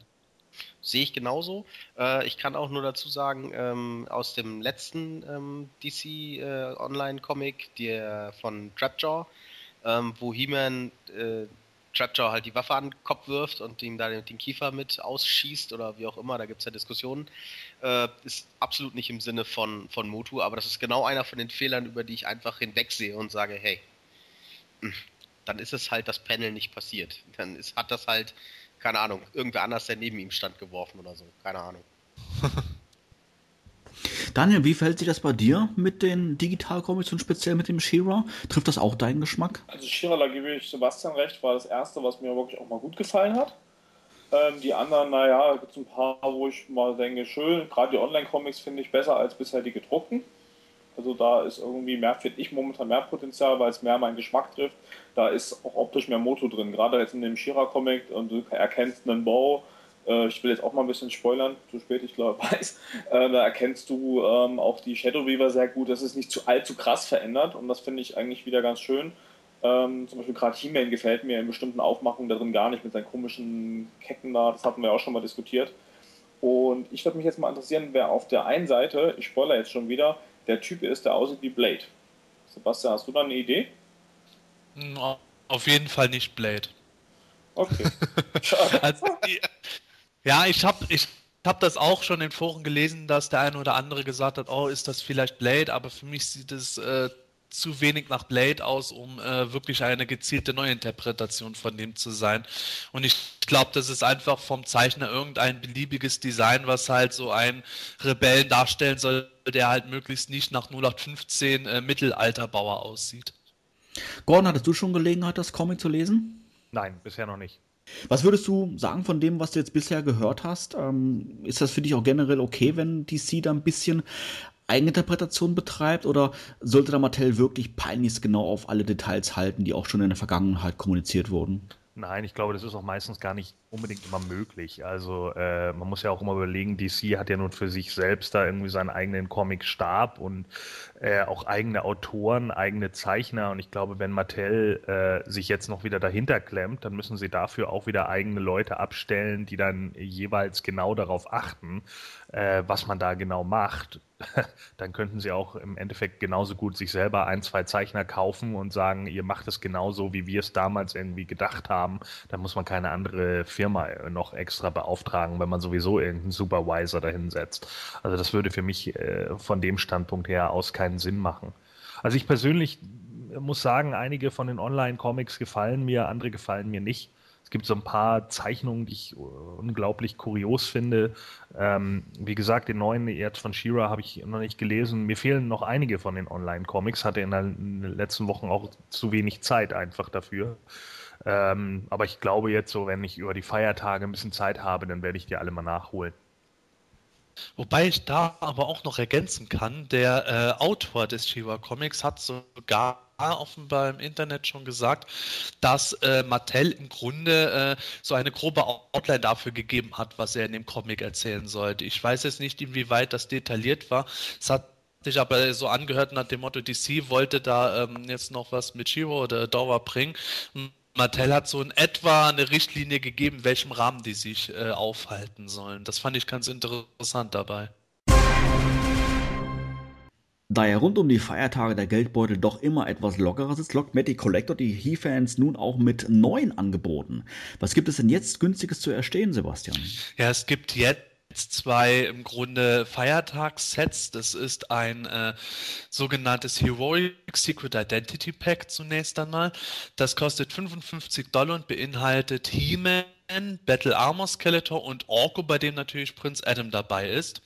Sehe ich genauso. Äh, ich kann auch nur dazu sagen, ähm, aus dem letzten ähm, DC äh, Online-Comic, der von Trapjaw, ähm, wo He-Man äh, Trapjaw halt die Waffe an den Kopf wirft und ihm da den, den Kiefer mit ausschießt oder wie auch immer, da gibt es ja Diskussionen, äh, ist absolut nicht im Sinne von, von Motu, aber das ist genau einer von den Fehlern, über die ich einfach hinwegsehe und sage, hey, dann ist es halt das Panel nicht passiert. Dann ist, hat das halt, keine Ahnung, irgendwer anders, der neben ihm stand, geworfen oder so. Keine Ahnung. [LAUGHS] Daniel, wie fällt sich das bei dir mit den Digitalcomics und speziell mit dem Shira? Trifft das auch deinen Geschmack? Also Shira, da gebe ich Sebastian recht, war das erste, was mir wirklich auch mal gut gefallen hat. Ähm, die anderen, naja, gibt es ein paar, wo ich mal denke, schön, gerade die Online-Comics finde ich besser als bisher die gedruckten. Also da ist irgendwie mehr, finde ich momentan mehr Potenzial, weil es mehr meinen Geschmack trifft. Da ist auch optisch mehr Moto drin. Gerade jetzt in dem Shira-Comic und du erkennst einen Bau. Äh, ich will jetzt auch mal ein bisschen spoilern, zu spät ich glaube [LAUGHS] weiß. Äh, da erkennst du ähm, auch die Shadow Weaver sehr gut. Das ist nicht zu allzu krass verändert und das finde ich eigentlich wieder ganz schön. Ähm, zum Beispiel gerade He-Man gefällt mir in bestimmten Aufmachungen darin gar nicht mit seinen komischen Ketten da. Das hatten wir auch schon mal diskutiert. Und ich würde mich jetzt mal interessieren, wer auf der einen Seite, ich spoiler jetzt schon wieder, der Typ ist, der aussieht wie Blade. Sebastian, hast du da eine Idee? Hm, auf jeden Fall nicht Blade. Okay. [LAUGHS] also, ja, ich habe ich hab das auch schon in Foren gelesen, dass der eine oder andere gesagt hat, oh, ist das vielleicht Blade, aber für mich sieht es äh, zu wenig nach Blade aus, um äh, wirklich eine gezielte Neuinterpretation von dem zu sein. Und ich glaube, das ist einfach vom Zeichner irgendein beliebiges Design, was halt so einen Rebellen darstellen soll, der halt möglichst nicht nach 0815 äh, Mittelalterbauer aussieht. Gordon, hattest du schon Gelegenheit, das Comic zu lesen? Nein, bisher noch nicht. Was würdest du sagen von dem, was du jetzt bisher gehört hast? Ähm, ist das für dich auch generell okay, wenn DC da ein bisschen Eigeninterpretation betreibt oder sollte da Mattel wirklich peinlichst genau auf alle Details halten, die auch schon in der Vergangenheit kommuniziert wurden? Nein, ich glaube, das ist auch meistens gar nicht unbedingt immer möglich. Also äh, man muss ja auch immer überlegen, DC hat ja nun für sich selbst da irgendwie seinen eigenen Comic-Stab und äh, auch eigene Autoren, eigene Zeichner. Und ich glaube, wenn Mattel äh, sich jetzt noch wieder dahinter klemmt, dann müssen sie dafür auch wieder eigene Leute abstellen, die dann jeweils genau darauf achten, äh, was man da genau macht. [LAUGHS] dann könnten sie auch im Endeffekt genauso gut sich selber ein, zwei Zeichner kaufen und sagen, ihr macht es genauso, wie wir es damals irgendwie gedacht haben. Da muss man keine andere Firma noch extra beauftragen, wenn man sowieso irgendeinen Supervisor dahinsetzt. Also das würde für mich äh, von dem Standpunkt her aus keinen Sinn machen. Also ich persönlich muss sagen, einige von den Online-Comics gefallen mir, andere gefallen mir nicht. Es gibt so ein paar Zeichnungen, die ich unglaublich kurios finde. Ähm, wie gesagt, den neuen jetzt von Shira habe ich noch nicht gelesen. Mir fehlen noch einige von den Online-Comics. Hatte in den letzten Wochen auch zu wenig Zeit einfach dafür. Ähm, aber ich glaube jetzt so, wenn ich über die Feiertage ein bisschen Zeit habe, dann werde ich die alle mal nachholen. Wobei ich da aber auch noch ergänzen kann, der äh, Autor des Shiva Comics hat sogar offenbar im Internet schon gesagt, dass äh, Mattel im Grunde äh, so eine grobe Outline dafür gegeben hat, was er in dem Comic erzählen sollte. Ich weiß jetzt nicht, inwieweit das detailliert war. Es hat sich aber so angehört nach dem Motto, DC wollte da ähm, jetzt noch was mit Shiro oder Dauer bringen. Mattel hat so in etwa eine Richtlinie gegeben, welchem Rahmen die sich äh, aufhalten sollen. Das fand ich ganz interessant dabei. Da ja rund um die Feiertage der Geldbeutel doch immer etwas lockerer sitzt, lockt Matty Collector die He-Fans nun auch mit neuen Angeboten. Was gibt es denn jetzt günstiges zu erstehen, Sebastian? Ja, es gibt jetzt zwei im Grunde Feiertagssets. Das ist ein äh, sogenanntes Heroic Secret Identity Pack zunächst einmal. Das kostet 55 Dollar und beinhaltet He-Man, Battle Armor Skeletor und Orko, bei dem natürlich Prince Adam dabei ist.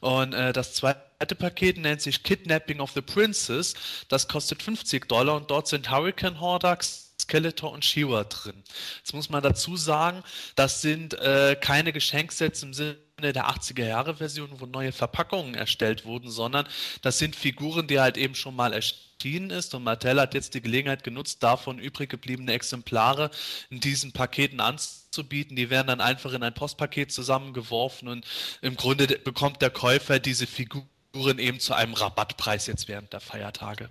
Und äh, das zweite Paket nennt sich Kidnapping of the Princess. Das kostet 50 Dollar und dort sind Hurricane Hordax, Skeletor und Shiva drin. Jetzt muss man dazu sagen, das sind äh, keine Geschenksets im Sinne der 80er Jahre Version, wo neue Verpackungen erstellt wurden, sondern das sind Figuren, die halt eben schon mal erschienen ist und Mattel hat jetzt die Gelegenheit genutzt, davon übrig gebliebene Exemplare in diesen Paketen anzubieten. Die werden dann einfach in ein Postpaket zusammengeworfen und im Grunde bekommt der Käufer diese Figuren eben zu einem Rabattpreis jetzt während der Feiertage.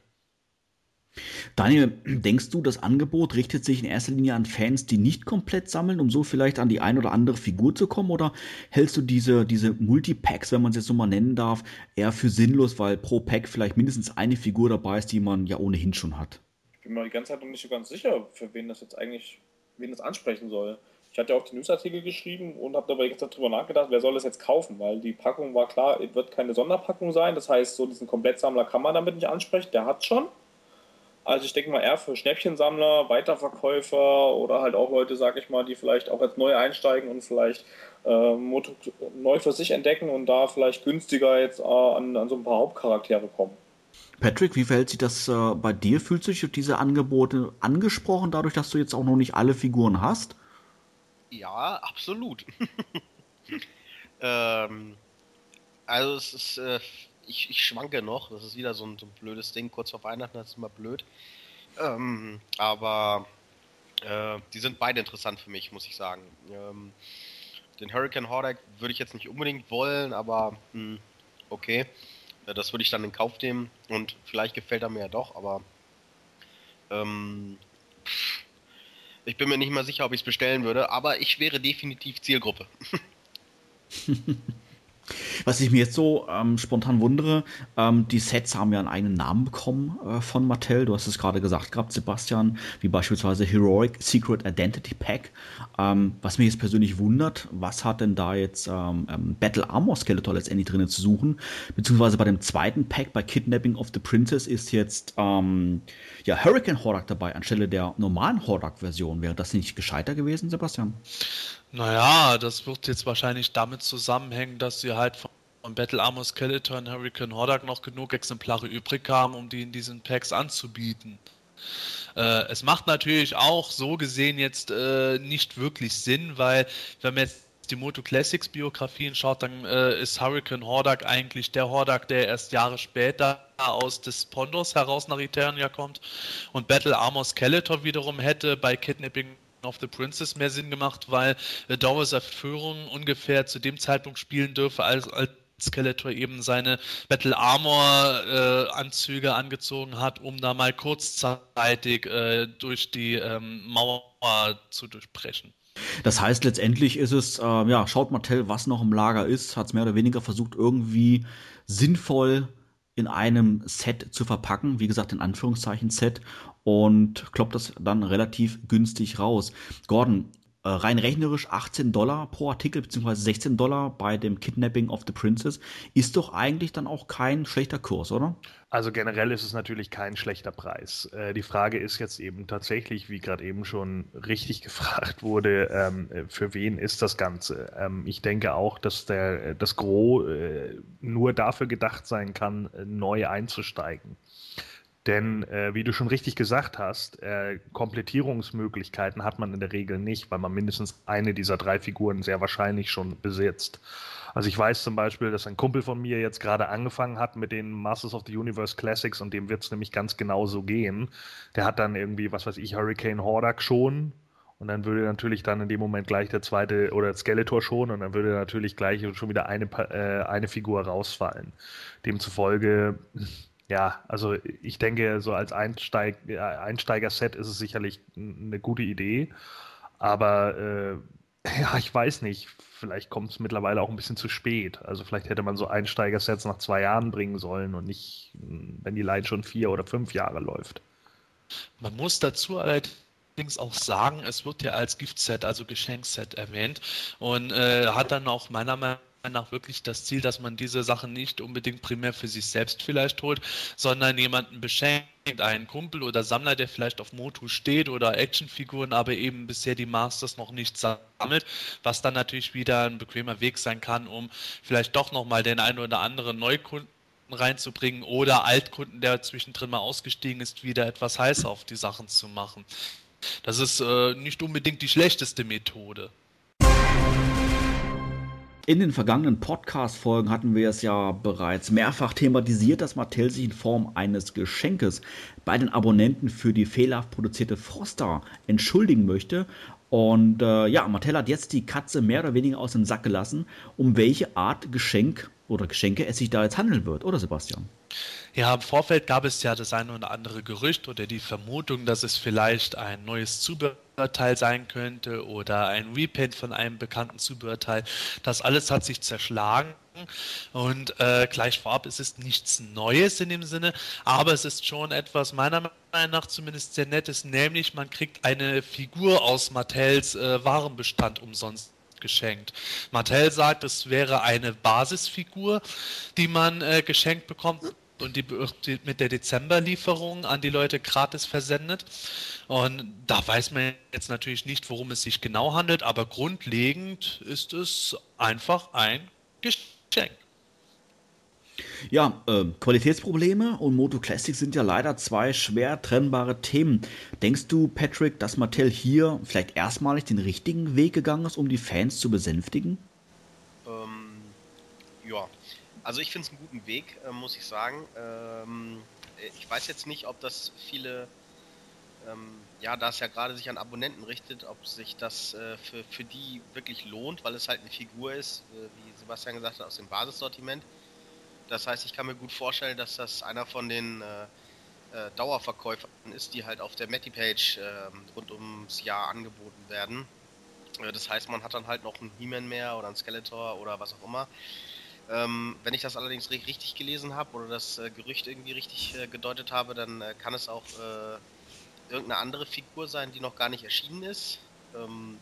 Daniel, denkst du, das Angebot richtet sich in erster Linie an Fans, die nicht komplett sammeln, um so vielleicht an die ein oder andere Figur zu kommen? Oder hältst du diese, diese Multipacks, wenn man es jetzt so mal nennen darf, eher für sinnlos, weil pro Pack vielleicht mindestens eine Figur dabei ist, die man ja ohnehin schon hat? Ich bin mir die ganze Zeit noch nicht so ganz sicher, für wen das jetzt eigentlich, wen das ansprechen soll. Ich hatte ja auch die Newsartikel geschrieben und habe dabei jetzt darüber nachgedacht, wer soll das jetzt kaufen, weil die Packung war klar, es wird keine Sonderpackung sein. Das heißt, so diesen Komplettsammler kann man damit nicht ansprechen, der hat schon. Also ich denke mal eher für Schnäppchensammler, Weiterverkäufer oder halt auch Leute, sag ich mal, die vielleicht auch als neu einsteigen und vielleicht äh, Moto neu für sich entdecken und da vielleicht günstiger jetzt äh, an, an so ein paar Hauptcharaktere kommen. Patrick, wie verhält sich das äh, bei dir? Fühlst du dich auf diese Angebote angesprochen, dadurch, dass du jetzt auch noch nicht alle Figuren hast? Ja, absolut. [LAUGHS] ähm, also es ist äh, ich, ich schwanke noch. Das ist wieder so ein, so ein blödes Ding. Kurz vor Weihnachten das ist immer blöd. Ähm, aber äh, die sind beide interessant für mich, muss ich sagen. Ähm, den Hurricane Hordak würde ich jetzt nicht unbedingt wollen, aber mh, hm, okay. Ja, das würde ich dann in Kauf nehmen und vielleicht gefällt er mir ja doch, aber ähm, ich bin mir nicht mal sicher, ob ich es bestellen würde, aber ich wäre definitiv Zielgruppe. [LAUGHS] Was ich mir jetzt so ähm, spontan wundere, ähm, die Sets haben ja einen eigenen Namen bekommen äh, von Mattel. Du hast es gerade gesagt gehabt, Sebastian, wie beispielsweise Heroic Secret Identity Pack. Ähm, was mich jetzt persönlich wundert, was hat denn da jetzt ähm, ähm, Battle Armor Skeletor letztendlich drinnen zu suchen? Beziehungsweise bei dem zweiten Pack, bei Kidnapping of the Princess, ist jetzt ähm, ja, Hurricane Hordak dabei, anstelle der normalen Hordak-Version. Wäre das nicht gescheiter gewesen, Sebastian? Naja, das wird jetzt wahrscheinlich damit zusammenhängen, dass sie halt von Battle Armor Skeletor und Hurricane Hordak noch genug Exemplare übrig haben, um die in diesen Packs anzubieten. Äh, es macht natürlich auch so gesehen jetzt äh, nicht wirklich Sinn, weil wenn man jetzt die Moto Classics Biografien schaut, dann äh, ist Hurricane Hordak eigentlich der Hordak, der erst Jahre später aus des Pondos heraus nach Eternia kommt. Und Battle Armor Skeletor wiederum hätte bei Kidnapping of the Princess mehr Sinn gemacht, weil äh, Doris Erführung ungefähr zu dem Zeitpunkt spielen dürfe, als, als Skeletor eben seine Battle Armor äh, Anzüge angezogen hat, um da mal kurzzeitig äh, durch die ähm, Mauer zu durchbrechen. Das heißt, letztendlich ist es, äh, ja, schaut Mattel, was noch im Lager ist, hat es mehr oder weniger versucht, irgendwie sinnvoll in einem Set zu verpacken, wie gesagt in Anführungszeichen Set und kloppt das dann relativ günstig raus. Gordon, äh, rein rechnerisch 18 Dollar pro Artikel, beziehungsweise 16 Dollar bei dem Kidnapping of the Princess, ist doch eigentlich dann auch kein schlechter Kurs, oder? Also generell ist es natürlich kein schlechter Preis. Äh, die Frage ist jetzt eben tatsächlich, wie gerade eben schon richtig [LAUGHS] gefragt wurde, ähm, für wen ist das Ganze? Ähm, ich denke auch, dass der, das Gros äh, nur dafür gedacht sein kann, neu einzusteigen. Denn äh, wie du schon richtig gesagt hast, äh, Komplettierungsmöglichkeiten hat man in der Regel nicht, weil man mindestens eine dieser drei Figuren sehr wahrscheinlich schon besitzt. Also ich weiß zum Beispiel, dass ein Kumpel von mir jetzt gerade angefangen hat mit den Masters of the Universe Classics und dem wird es nämlich ganz genau so gehen. Der hat dann irgendwie, was weiß ich, Hurricane Hordak schon und dann würde natürlich dann in dem Moment gleich der zweite oder Skeletor schon und dann würde natürlich gleich schon wieder eine, äh, eine Figur rausfallen. Demzufolge ja, also ich denke, so als Einsteig, Einsteiger-Set ist es sicherlich eine gute Idee. Aber äh, [LAUGHS] ja, ich weiß nicht. Vielleicht kommt es mittlerweile auch ein bisschen zu spät. Also vielleicht hätte man so Einsteiger-Sets nach zwei Jahren bringen sollen und nicht, wenn die Line schon vier oder fünf Jahre läuft. Man muss dazu allerdings auch sagen, es wird ja als Giftset, also Geschenkset erwähnt und äh, hat dann auch meiner Meinung nach wirklich das Ziel, dass man diese Sachen nicht unbedingt primär für sich selbst vielleicht holt, sondern jemanden beschenkt, einen Kumpel oder Sammler, der vielleicht auf Motu steht oder Actionfiguren, aber eben bisher die Masters noch nicht sammelt, was dann natürlich wieder ein bequemer Weg sein kann, um vielleicht doch nochmal den einen oder anderen Neukunden reinzubringen oder Altkunden, der zwischendrin mal ausgestiegen ist, wieder etwas heißer auf die Sachen zu machen. Das ist äh, nicht unbedingt die schlechteste Methode. In den vergangenen Podcast-Folgen hatten wir es ja bereits mehrfach thematisiert, dass Mattel sich in Form eines Geschenkes bei den Abonnenten für die fehlerhaft produzierte Froster entschuldigen möchte. Und äh, ja, Mattel hat jetzt die Katze mehr oder weniger aus dem Sack gelassen, um welche Art Geschenk oder Geschenke es sich da jetzt handeln wird, oder Sebastian? Ja, im Vorfeld gab es ja das eine oder andere Gerücht oder die Vermutung, dass es vielleicht ein neues Zubehörteil sein könnte oder ein Repaint von einem bekannten Zubehörteil. Das alles hat sich zerschlagen. Und äh, gleich vorab ist es nichts Neues in dem Sinne, aber es ist schon etwas meiner Meinung nach zumindest sehr nettes, nämlich man kriegt eine Figur aus Mattels äh, Warenbestand umsonst geschenkt. Mattel sagt, es wäre eine Basisfigur, die man äh, geschenkt bekommt und die wird mit der Dezemberlieferung an die Leute gratis versendet. Und da weiß man jetzt natürlich nicht, worum es sich genau handelt, aber grundlegend ist es einfach ein Geschenk. Ja, äh, Qualitätsprobleme und Moto Classic sind ja leider zwei schwer trennbare Themen. Denkst du, Patrick, dass Mattel hier vielleicht erstmalig den richtigen Weg gegangen ist, um die Fans zu besänftigen? Ähm, ja, also ich finde es einen guten Weg, äh, muss ich sagen. Ähm, ich weiß jetzt nicht, ob das viele, ähm, ja, da es ja gerade sich an Abonnenten richtet, ob sich das äh, für, für die wirklich lohnt, weil es halt eine Figur ist, äh, wie Sebastian gesagt hat, aus dem Basissortiment. Das heißt, ich kann mir gut vorstellen, dass das einer von den äh, äh Dauerverkäufern ist, die halt auf der Matty-Page äh, rund ums Jahr angeboten werden. Äh, das heißt, man hat dann halt noch einen He-Man mehr oder einen Skeletor oder was auch immer. Ähm, wenn ich das allerdings richtig gelesen habe oder das äh, Gerücht irgendwie richtig äh, gedeutet habe, dann äh, kann es auch äh, irgendeine andere Figur sein, die noch gar nicht erschienen ist, ähm,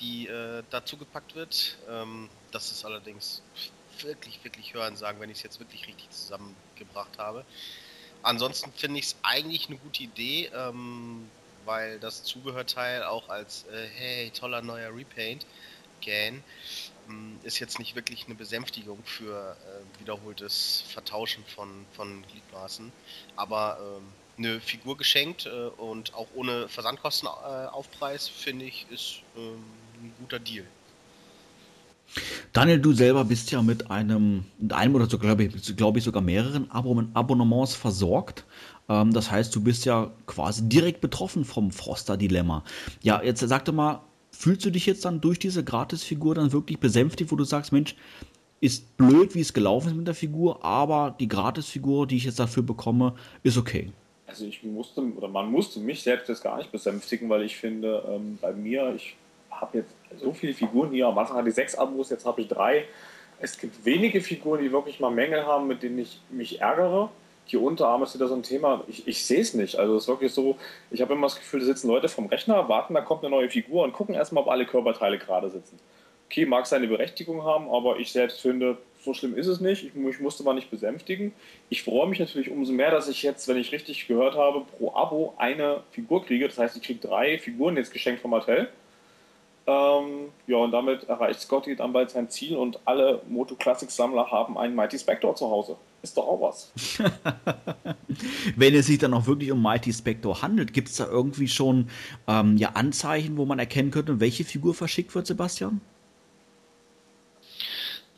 die äh, dazu gepackt wird. Ähm, das ist allerdings wirklich, wirklich hören sagen, wenn ich es jetzt wirklich richtig zusammengebracht habe. Ansonsten finde ich es eigentlich eine gute Idee, ähm, weil das Zubehörteil auch als äh, hey, toller neuer Repaint, ähm, ist jetzt nicht wirklich eine Besänftigung für äh, wiederholtes Vertauschen von, von Gliedmaßen. Aber ähm, eine Figur geschenkt äh, und auch ohne Versandkostenaufpreis, finde ich, ist ähm, ein guter Deal. Daniel, du selber bist ja mit einem, mit einem oder so, glaube ich, glaub ich, sogar mehreren Abonnements versorgt. Ähm, das heißt, du bist ja quasi direkt betroffen vom Froster-Dilemma. Ja, jetzt sag doch mal, fühlst du dich jetzt dann durch diese Gratisfigur dann wirklich besänftigt, wo du sagst, Mensch, ist blöd, wie es gelaufen ist mit der Figur, aber die Gratisfigur, die ich jetzt dafür bekomme, ist okay. Also ich musste, oder man musste mich selbst jetzt gar nicht besänftigen, weil ich finde, ähm, bei mir, ich habe jetzt so viele Figuren hier, am Anfang hatte ich sechs Abos, jetzt habe ich drei. Es gibt wenige Figuren, die wirklich mal Mängel haben, mit denen ich mich ärgere. Die Unterarme ist wieder so ein Thema. Ich, ich sehe es nicht. Also es ist wirklich so, ich habe immer das Gefühl, da sitzen Leute vom Rechner, warten, da kommt eine neue Figur und gucken erstmal, ob alle Körperteile gerade sitzen. Okay, mag seine Berechtigung haben, aber ich selbst finde, so schlimm ist es nicht. Ich, ich musste mal nicht besänftigen. Ich freue mich natürlich umso mehr, dass ich jetzt, wenn ich richtig gehört habe, pro Abo eine Figur kriege. Das heißt, ich kriege drei Figuren jetzt geschenkt von Mattel. Ähm, ja, und damit erreicht Scotty dann bald sein Ziel und alle Moto Classics Sammler haben einen Mighty Spector zu Hause. Ist doch auch was. [LAUGHS] Wenn es sich dann auch wirklich um Mighty Spector handelt, gibt es da irgendwie schon ähm, ja, Anzeichen, wo man erkennen könnte, welche Figur verschickt wird, Sebastian?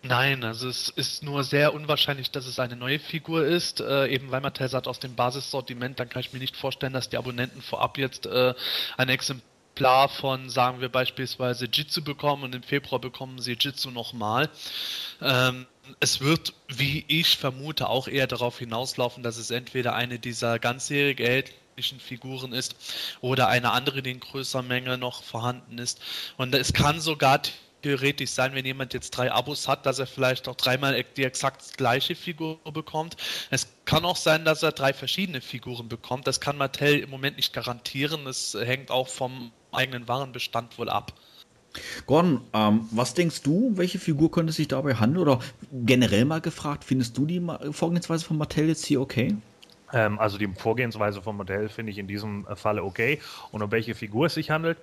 Nein, also es ist nur sehr unwahrscheinlich, dass es eine neue Figur ist. Äh, eben weil Mattel sagt, aus dem Basissortiment, dann kann ich mir nicht vorstellen, dass die Abonnenten vorab jetzt äh, ein Exemplar Exemplar von, sagen wir beispielsweise Jitsu bekommen und im Februar bekommen sie Jitsu nochmal. Ähm, es wird, wie ich vermute, auch eher darauf hinauslaufen, dass es entweder eine dieser ganzjährig erhältlichen Figuren ist oder eine andere, die in größerer Menge noch vorhanden ist. Und es kann sogar theoretisch sein, wenn jemand jetzt drei Abos hat, dass er vielleicht auch dreimal die exakt gleiche Figur bekommt. Es kann auch sein, dass er drei verschiedene Figuren bekommt. Das kann Mattel im Moment nicht garantieren. Es hängt auch vom eigenen Warenbestand wohl ab. Gordon, ähm, was denkst du, welche Figur könnte sich dabei handeln? Oder generell mal gefragt, findest du die Vorgehensweise von Mattel jetzt hier okay? Ähm, also die Vorgehensweise von Mattel finde ich in diesem Falle okay. Und um welche Figur es sich handelt?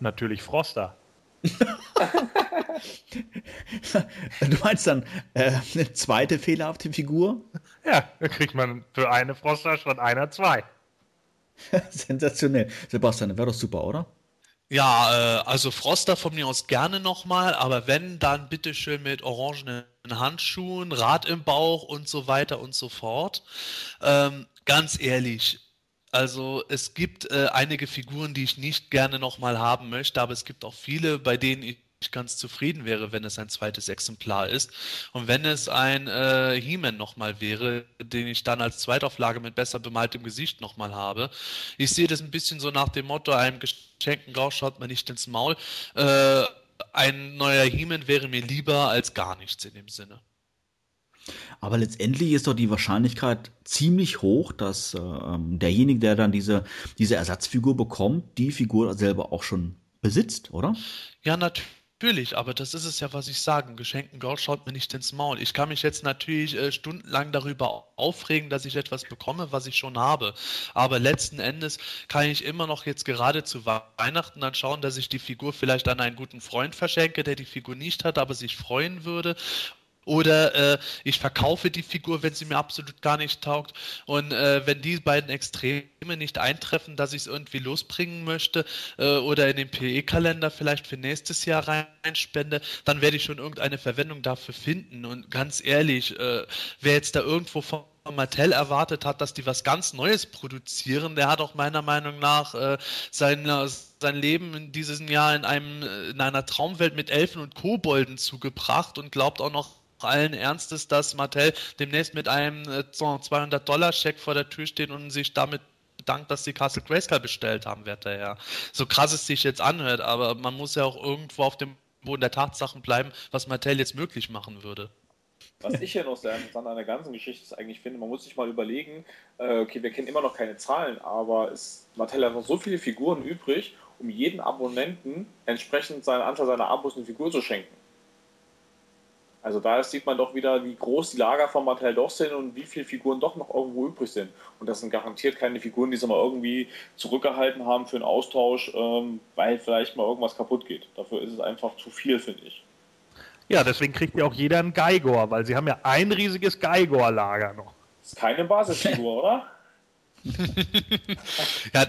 Natürlich Froster. [LAUGHS] du meinst dann äh, eine zweite fehlerhafte Figur? Ja, da kriegt man für eine Froster schon einer zwei. [LAUGHS] Sensationell. Sebastian, wäre doch super, oder? Ja, äh, also Froster von mir aus gerne nochmal, aber wenn, dann bitteschön mit orangenen Handschuhen, Rad im Bauch und so weiter und so fort. Ähm, ganz ehrlich, also es gibt äh, einige Figuren, die ich nicht gerne nochmal haben möchte, aber es gibt auch viele, bei denen ich ganz zufrieden wäre, wenn es ein zweites Exemplar ist. Und wenn es ein äh, He-Man nochmal wäre, den ich dann als Zweitauflage mit besser bemaltem Gesicht nochmal habe. Ich sehe das ein bisschen so nach dem Motto, einem geschenkten Gauch schaut man nicht ins Maul. Äh, ein neuer He-Man wäre mir lieber als gar nichts in dem Sinne. Aber letztendlich ist doch die Wahrscheinlichkeit ziemlich hoch, dass äh, derjenige, der dann diese, diese Ersatzfigur bekommt, die Figur selber auch schon besitzt, oder? Ja, natürlich. Aber das ist es ja, was ich sage. Geschenkten Gold schaut mir nicht ins Maul. Ich kann mich jetzt natürlich äh, stundenlang darüber aufregen, dass ich etwas bekomme, was ich schon habe. Aber letzten Endes kann ich immer noch jetzt gerade zu Weihnachten dann schauen, dass ich die Figur vielleicht an einen guten Freund verschenke, der die Figur nicht hat, aber sich freuen würde. Oder äh, ich verkaufe die Figur, wenn sie mir absolut gar nicht taugt. Und äh, wenn die beiden Extreme nicht eintreffen, dass ich es irgendwie losbringen möchte äh, oder in den PE-Kalender vielleicht für nächstes Jahr reinspende, dann werde ich schon irgendeine Verwendung dafür finden. Und ganz ehrlich, äh, wer jetzt da irgendwo von Mattel erwartet hat, dass die was ganz Neues produzieren, der hat auch meiner Meinung nach äh, sein, sein Leben in diesem Jahr in einem in einer Traumwelt mit Elfen und Kobolden zugebracht und glaubt auch noch allen Ernstes, dass Mattel demnächst mit einem 200-Dollar-Scheck vor der Tür steht und sich damit bedankt, dass sie Castle Grayskull bestellt haben, werter Herr. So krass es sich jetzt anhört, aber man muss ja auch irgendwo auf dem Boden der Tatsachen bleiben, was Mattel jetzt möglich machen würde. Was ich hier noch sehr interessant an der ganzen Geschichte ist eigentlich finde, man muss sich mal überlegen, äh, okay, wir kennen immer noch keine Zahlen, aber ist Mattel hat noch so viele Figuren übrig, um jeden Abonnenten entsprechend seiner Anzahl seiner Abos eine Figur zu schenken. Also da sieht man doch wieder, wie groß die Lager von Mattel doch sind und wie viele Figuren doch noch irgendwo übrig sind. Und das sind garantiert keine Figuren, die sie mal irgendwie zurückgehalten haben für einen Austausch, ähm, weil vielleicht mal irgendwas kaputt geht. Dafür ist es einfach zu viel, finde ich. Ja, deswegen kriegt ja auch jeder einen Geigor, weil sie haben ja ein riesiges Geigor-Lager noch. Das ist keine Basisfigur, oder? [LAUGHS] ja,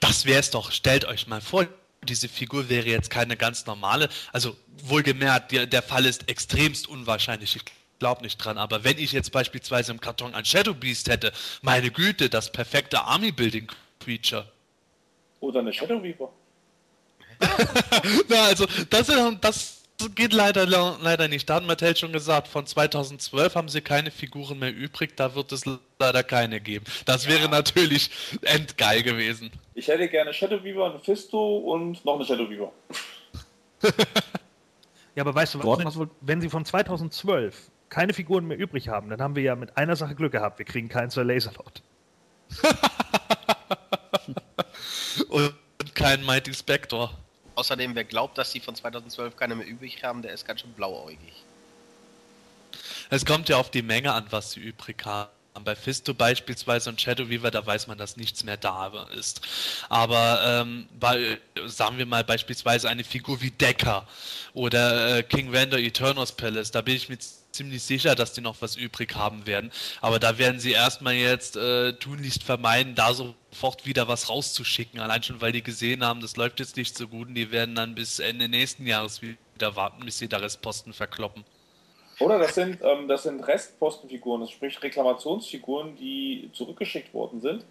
das wäre es doch. Stellt euch mal vor, diese Figur wäre jetzt keine ganz normale. Also wohlgemerkt, der, der Fall ist extremst unwahrscheinlich. Ich glaube nicht dran. Aber wenn ich jetzt beispielsweise im Karton ein Shadow Beast hätte, meine Güte, das perfekte Army Building Creature. Oder eine Shadow Reaper. [LAUGHS] Na, also das, das geht leider, leider nicht. Da hat Mattel schon gesagt, von 2012 haben sie keine Figuren mehr übrig, da wird es leider keine geben. Das wäre natürlich endgeil gewesen. Ich hätte gerne Shadow Weaver, eine Fisto und noch eine Shadow Weaver. [LAUGHS] ja, aber weißt du, was, wenn, wenn sie von 2012 keine Figuren mehr übrig haben, dann haben wir ja mit einer Sache Glück gehabt. Wir kriegen keinen Sir Laserlord. [LAUGHS] Und keinen Mighty Spector. Außerdem, wer glaubt, dass sie von 2012 keine mehr übrig haben, der ist ganz schön blauäugig. Es kommt ja auf die Menge an, was sie übrig haben. Bei Fisto beispielsweise und Shadow Weaver, da weiß man, dass nichts mehr da ist. Aber ähm, bei, sagen wir mal beispielsweise eine Figur wie Decker oder äh, King Vander Eternos Palace, da bin ich mir ziemlich sicher, dass die noch was übrig haben werden. Aber da werden sie erstmal jetzt äh, tunlichst vermeiden, da sofort wieder was rauszuschicken. Allein schon, weil die gesehen haben, das läuft jetzt nicht so gut und die werden dann bis Ende nächsten Jahres wieder warten, bis sie da Restposten verkloppen. Oder das sind, ähm, das sind Restpostenfiguren, das sprich Reklamationsfiguren, die zurückgeschickt worden sind,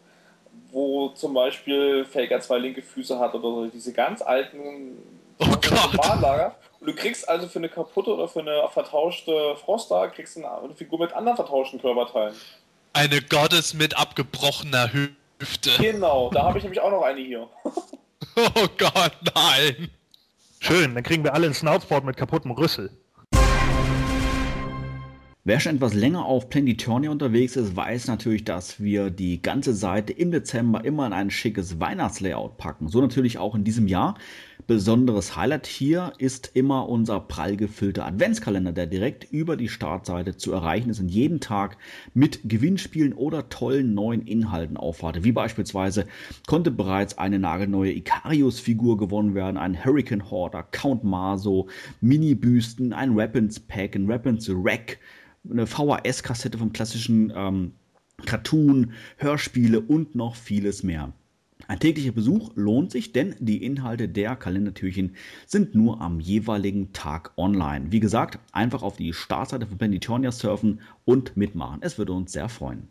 wo zum Beispiel Faker zwei linke Füße hat oder diese ganz alten Oh Gott. Und du kriegst also für eine kaputte oder für eine vertauschte Froster, kriegst du eine Figur mit anderen vertauschten Körperteilen. Eine Gottes mit abgebrochener Hüfte. Genau, da habe ich nämlich auch noch eine hier. [LAUGHS] Oh Gott, nein. Schön, dann kriegen wir alle einen Schnauzbord mit kaputtem Rüssel. Wer schon etwas länger auf Planetonia unterwegs ist, weiß natürlich, dass wir die ganze Seite im Dezember immer in ein schickes Weihnachtslayout packen. So natürlich auch in diesem Jahr. Besonderes Highlight hier ist immer unser prall gefüllter Adventskalender, der direkt über die Startseite zu erreichen ist und jeden Tag mit Gewinnspielen oder tollen neuen Inhalten aufwartet. Wie beispielsweise konnte bereits eine nagelneue Icarius-Figur gewonnen werden, ein Hurricane Horder, Count Maso, Mini-Büsten, ein Weapons Pack, ein Weapons Rack, eine VHS-Kassette vom klassischen ähm, Cartoon, Hörspiele und noch vieles mehr. Ein täglicher Besuch lohnt sich, denn die Inhalte der Kalendertürchen sind nur am jeweiligen Tag online. Wie gesagt, einfach auf die Startseite von Planetonia surfen und mitmachen. Es würde uns sehr freuen.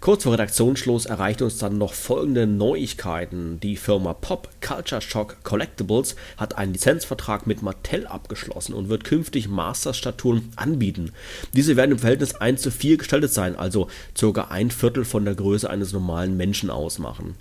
Kurz vor Redaktionsschluss erreicht uns dann noch folgende Neuigkeiten. Die Firma Pop Culture Shock Collectibles hat einen Lizenzvertrag mit Mattel abgeschlossen und wird künftig Masters-Statuen anbieten. Diese werden im Verhältnis 1 zu 4 gestaltet sein, also ca. ein Viertel von der Größe eines normalen Menschen ausmachen.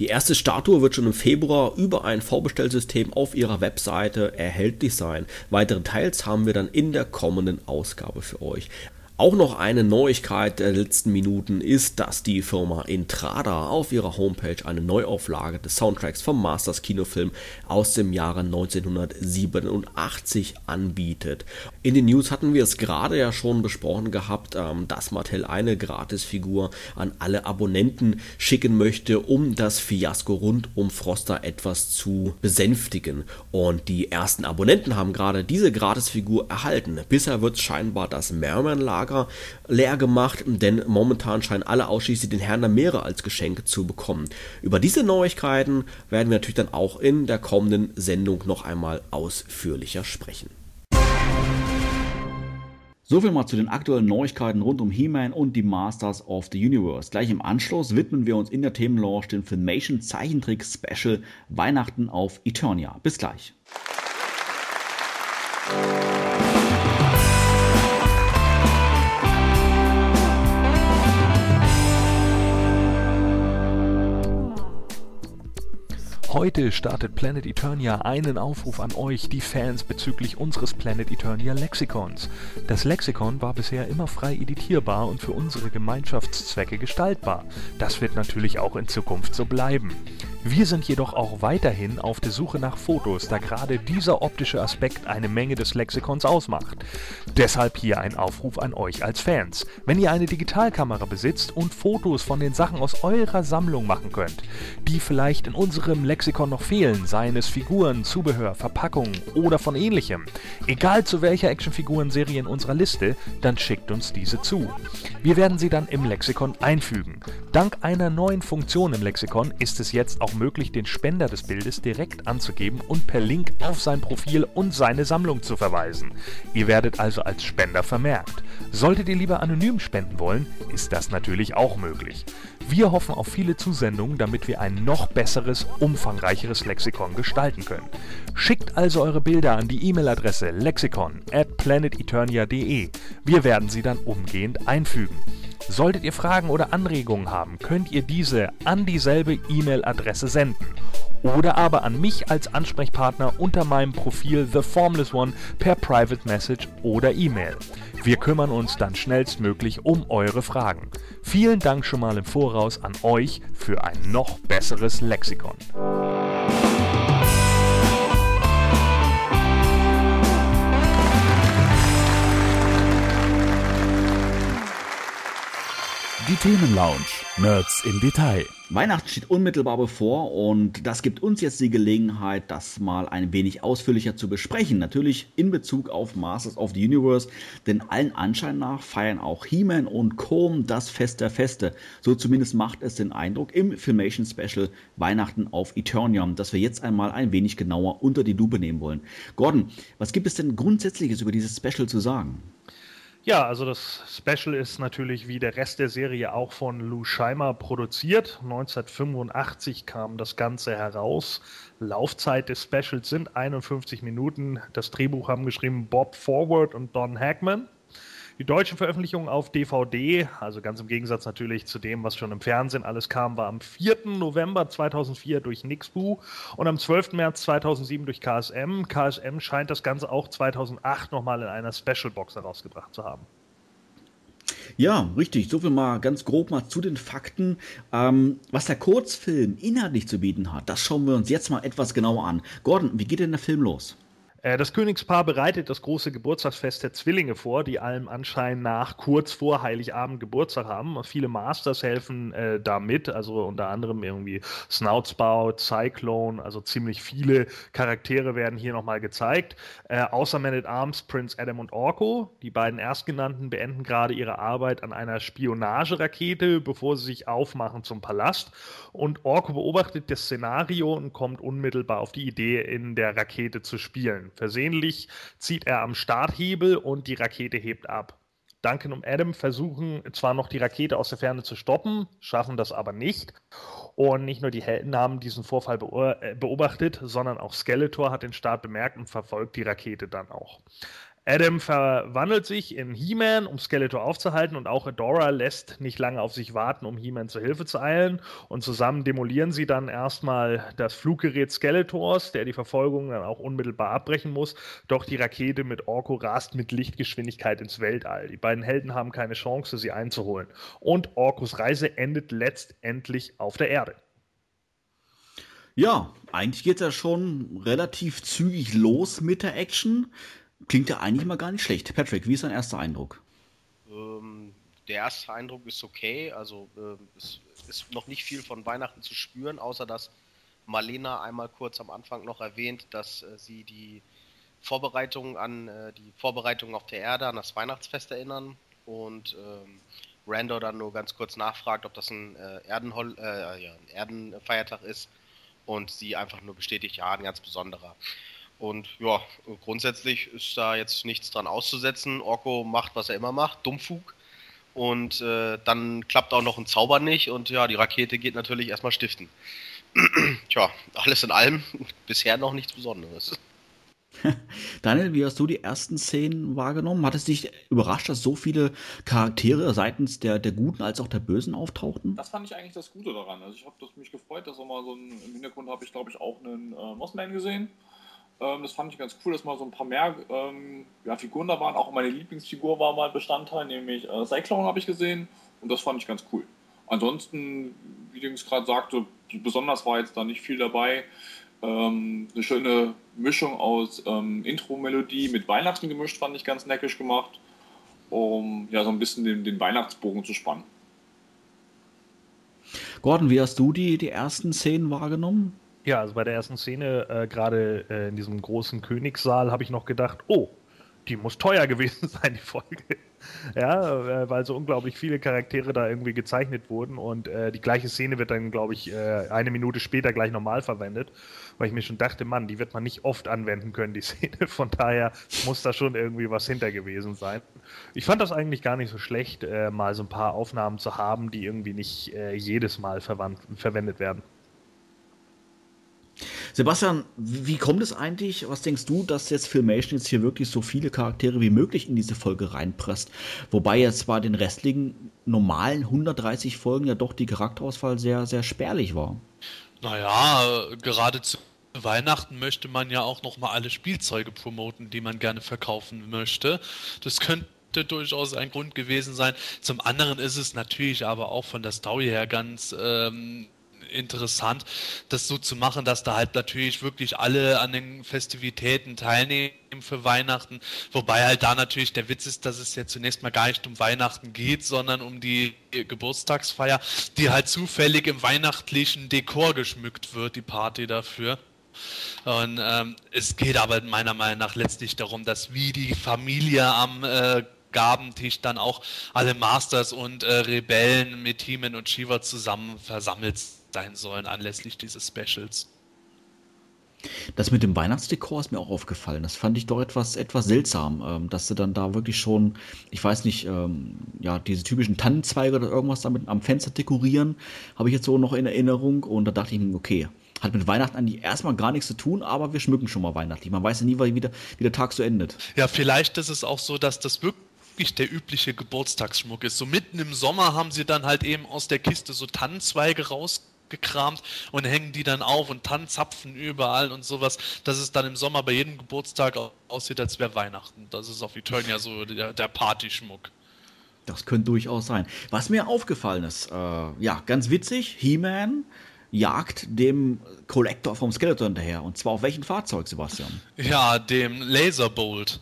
Die erste Statue wird schon im Februar über ein Vorbestellsystem auf ihrer Webseite erhältlich sein. Weitere Teils haben wir dann in der kommenden Ausgabe für euch. Auch noch eine Neuigkeit der letzten Minuten ist, dass die Firma Intrada auf ihrer Homepage eine Neuauflage des Soundtracks vom Masters Kinofilm aus dem Jahre 1987 anbietet. In den News hatten wir es gerade ja schon besprochen gehabt, ähm, dass Mattel eine Gratisfigur an alle Abonnenten schicken möchte, um das Fiasko rund um Froster etwas zu besänftigen. Und die ersten Abonnenten haben gerade diese Gratisfigur erhalten. Bisher wird scheinbar das Merman-Lager Lager leer gemacht, denn momentan scheinen alle ausschließlich den Herrn der Meere als Geschenk zu bekommen. Über diese Neuigkeiten werden wir natürlich dann auch in der kommenden Sendung noch einmal ausführlicher sprechen. Soviel mal zu den aktuellen Neuigkeiten rund um He-Man und die Masters of the Universe. Gleich im Anschluss widmen wir uns in der Themenlaunch dem Filmation Zeichentrick Special Weihnachten auf Eternia. Bis gleich. Heute startet Planet Eternia einen Aufruf an euch, die Fans, bezüglich unseres Planet Eternia Lexikons. Das Lexikon war bisher immer frei editierbar und für unsere Gemeinschaftszwecke gestaltbar. Das wird natürlich auch in Zukunft so bleiben. Wir sind jedoch auch weiterhin auf der Suche nach Fotos, da gerade dieser optische Aspekt eine Menge des Lexikons ausmacht. Deshalb hier ein Aufruf an euch als Fans. Wenn ihr eine Digitalkamera besitzt und Fotos von den Sachen aus eurer Sammlung machen könnt, die vielleicht in unserem Lexikon noch fehlen, seien es Figuren, Zubehör, Verpackungen oder von ähnlichem, egal zu welcher Actionfigurenserie in unserer Liste, dann schickt uns diese zu. Wir werden sie dann im Lexikon einfügen. Dank einer neuen Funktion im Lexikon ist es jetzt auch möglich, den Spender des Bildes direkt anzugeben und per Link auf sein Profil und seine Sammlung zu verweisen. Ihr werdet also als Spender vermerkt. Solltet ihr lieber anonym spenden wollen, ist das natürlich auch möglich. Wir hoffen auf viele Zusendungen, damit wir ein noch besseres, umfangreicheres Lexikon gestalten können. Schickt also eure Bilder an die E-Mail-Adresse lexikon at planeteternia.de. Wir werden sie dann umgehend einfügen. Solltet ihr Fragen oder Anregungen haben, könnt ihr diese an dieselbe E-Mail-Adresse senden. Oder aber an mich als Ansprechpartner unter meinem Profil The Formless One per Private Message oder E-Mail. Wir kümmern uns dann schnellstmöglich um eure Fragen. Vielen Dank schon mal im Voraus an euch für ein noch besseres Lexikon. Die Themenlounge. Nerds im Detail. Weihnachten steht unmittelbar bevor und das gibt uns jetzt die Gelegenheit, das mal ein wenig ausführlicher zu besprechen. Natürlich in Bezug auf Masters of the Universe, denn allen Anschein nach feiern auch He-Man und Com das Fest der Feste. So zumindest macht es den Eindruck im Filmation Special Weihnachten auf Eternium, das wir jetzt einmal ein wenig genauer unter die Lupe nehmen wollen. Gordon, was gibt es denn Grundsätzliches über dieses Special zu sagen? Ja, also das Special ist natürlich wie der Rest der Serie auch von Lou Scheimer produziert. 1985 kam das Ganze heraus. Laufzeit des Specials sind 51 Minuten. Das Drehbuch haben geschrieben Bob Forward und Don Hackman. Die deutsche Veröffentlichung auf DVD, also ganz im Gegensatz natürlich zu dem, was schon im Fernsehen alles kam, war am 4. November 2004 durch Nixbu und am 12. März 2007 durch KSM. KSM scheint das Ganze auch 2008 nochmal in einer Special-Box herausgebracht zu haben. Ja, richtig. So viel mal ganz grob mal zu den Fakten. Ähm, was der Kurzfilm inhaltlich zu bieten hat, das schauen wir uns jetzt mal etwas genauer an. Gordon, wie geht denn der Film los? Äh, das Königspaar bereitet das große Geburtstagsfest der Zwillinge vor, die allem Anschein nach kurz vor Heiligabend Geburtstag haben. Viele Masters helfen äh, da also unter anderem irgendwie Snoutspout, Cyclone, also ziemlich viele Charaktere werden hier nochmal gezeigt. Äh, außer Man at Arms, Prince Adam und Orko. Die beiden Erstgenannten beenden gerade ihre Arbeit an einer Spionagerakete, bevor sie sich aufmachen zum Palast. Und Orko beobachtet das Szenario und kommt unmittelbar auf die Idee, in der Rakete zu spielen. Versehentlich zieht er am Starthebel und die Rakete hebt ab. Duncan und Adam versuchen zwar noch die Rakete aus der Ferne zu stoppen, schaffen das aber nicht. Und nicht nur die Helden haben diesen Vorfall äh, beobachtet, sondern auch Skeletor hat den Start bemerkt und verfolgt die Rakete dann auch. Adam verwandelt sich in He-Man, um Skeletor aufzuhalten, und auch Adora lässt nicht lange auf sich warten, um He-Man zur Hilfe zu eilen. Und zusammen demolieren sie dann erstmal das Fluggerät Skeletors, der die Verfolgung dann auch unmittelbar abbrechen muss. Doch die Rakete mit Orko rast mit Lichtgeschwindigkeit ins Weltall. Die beiden Helden haben keine Chance, sie einzuholen. Und Orkos Reise endet letztendlich auf der Erde. Ja, eigentlich geht es ja schon relativ zügig los mit der Action. Klingt ja eigentlich mal gar nicht schlecht. Patrick, wie ist dein erster Eindruck? Ähm, der erste Eindruck ist okay. Also äh, es ist noch nicht viel von Weihnachten zu spüren, außer dass Marlena einmal kurz am Anfang noch erwähnt, dass äh, sie die Vorbereitungen an äh, die Vorbereitungen auf der Erde, an das Weihnachtsfest erinnern und ähm, Randor dann nur ganz kurz nachfragt, ob das ein, äh, Erdenhol äh, ja, ein Erdenfeiertag ist und sie einfach nur bestätigt, ja, ein ganz besonderer. Und ja, grundsätzlich ist da jetzt nichts dran auszusetzen. Orko macht, was er immer macht, Dummfug. Und äh, dann klappt auch noch ein Zauber nicht und ja, die Rakete geht natürlich erstmal stiften. [CLEARS THROAT] Tja, alles in allem [LAUGHS] bisher noch nichts Besonderes. [LAUGHS] Daniel, wie hast du die ersten Szenen wahrgenommen? Hat es dich überrascht, dass so viele Charaktere seitens der, der Guten als auch der Bösen auftauchten? Das fand ich eigentlich das Gute daran. Also ich habe mich gefreut, dass auch mal so ein, im Hintergrund habe ich glaube ich auch einen äh, Mossman gesehen. Ähm, das fand ich ganz cool, dass mal so ein paar mehr ähm, ja, Figuren da waren. Auch meine Lieblingsfigur war mal Bestandteil, nämlich äh, Cyclone habe ich gesehen. Und das fand ich ganz cool. Ansonsten, wie Dings gerade sagte, besonders war jetzt da nicht viel dabei. Ähm, eine schöne Mischung aus ähm, Intro-Melodie mit Weihnachten gemischt, fand ich ganz neckisch gemacht, um ja so ein bisschen den, den Weihnachtsbogen zu spannen. Gordon, wie hast du die, die ersten Szenen wahrgenommen? Ja, also bei der ersten Szene, äh, gerade äh, in diesem großen Königssaal, habe ich noch gedacht, oh, die muss teuer [LAUGHS] gewesen sein, die Folge. [LAUGHS] ja, äh, weil so unglaublich viele Charaktere da irgendwie gezeichnet wurden und äh, die gleiche Szene wird dann, glaube ich, äh, eine Minute später gleich normal verwendet, weil ich mir schon dachte, Mann, die wird man nicht oft anwenden können, die [LAUGHS] Szene. Von daher muss da schon irgendwie was hinter gewesen sein. Ich fand das eigentlich gar nicht so schlecht, äh, mal so ein paar Aufnahmen zu haben, die irgendwie nicht jedes Mal verwendet werden. Sebastian, wie kommt es eigentlich, was denkst du, dass jetzt Filmation jetzt hier wirklich so viele Charaktere wie möglich in diese Folge reinpresst? Wobei jetzt bei den restlichen normalen 130 Folgen ja doch die Charakterauswahl sehr, sehr spärlich war. Naja, gerade zu Weihnachten möchte man ja auch noch mal alle Spielzeuge promoten, die man gerne verkaufen möchte. Das könnte durchaus ein Grund gewesen sein. Zum anderen ist es natürlich aber auch von der Story her ganz ähm, interessant, das so zu machen, dass da halt natürlich wirklich alle an den Festivitäten teilnehmen für Weihnachten. Wobei halt da natürlich der Witz ist, dass es ja zunächst mal gar nicht um Weihnachten geht, sondern um die Geburtstagsfeier, die halt zufällig im weihnachtlichen Dekor geschmückt wird, die Party dafür. Und ähm, es geht aber meiner Meinung nach letztlich darum, dass wie die Familie am äh, Gabentisch dann auch alle Masters und äh, Rebellen mit Heeman und Shiva zusammen versammelt sein sollen anlässlich dieses Specials. Das mit dem Weihnachtsdekor ist mir auch aufgefallen. Das fand ich doch etwas, etwas seltsam, ähm, dass sie dann da wirklich schon, ich weiß nicht, ähm, ja, diese typischen Tannenzweige oder irgendwas damit am Fenster dekorieren, habe ich jetzt so noch in Erinnerung. Und da dachte ich mir, okay, hat mit Weihnachten eigentlich erstmal gar nichts zu tun, aber wir schmücken schon mal weihnachtlich. Man weiß ja nie, wie der, wie der Tag so endet. Ja, vielleicht ist es auch so, dass das wirklich der übliche Geburtstagsschmuck ist. So mitten im Sommer haben sie dann halt eben aus der Kiste so Tannenzweige raus gekramt und hängen die dann auf und Tannenzapfen überall und sowas, dass es dann im Sommer bei jedem Geburtstag aussieht, als wäre Weihnachten. Das ist auf Eternia so der, der Partyschmuck. Das könnte durchaus sein. Was mir aufgefallen ist, äh, ja, ganz witzig, He-Man jagt dem Collector vom Skeletor hinterher. Und zwar auf welchem Fahrzeug, Sebastian? Ja, dem Laserbolt.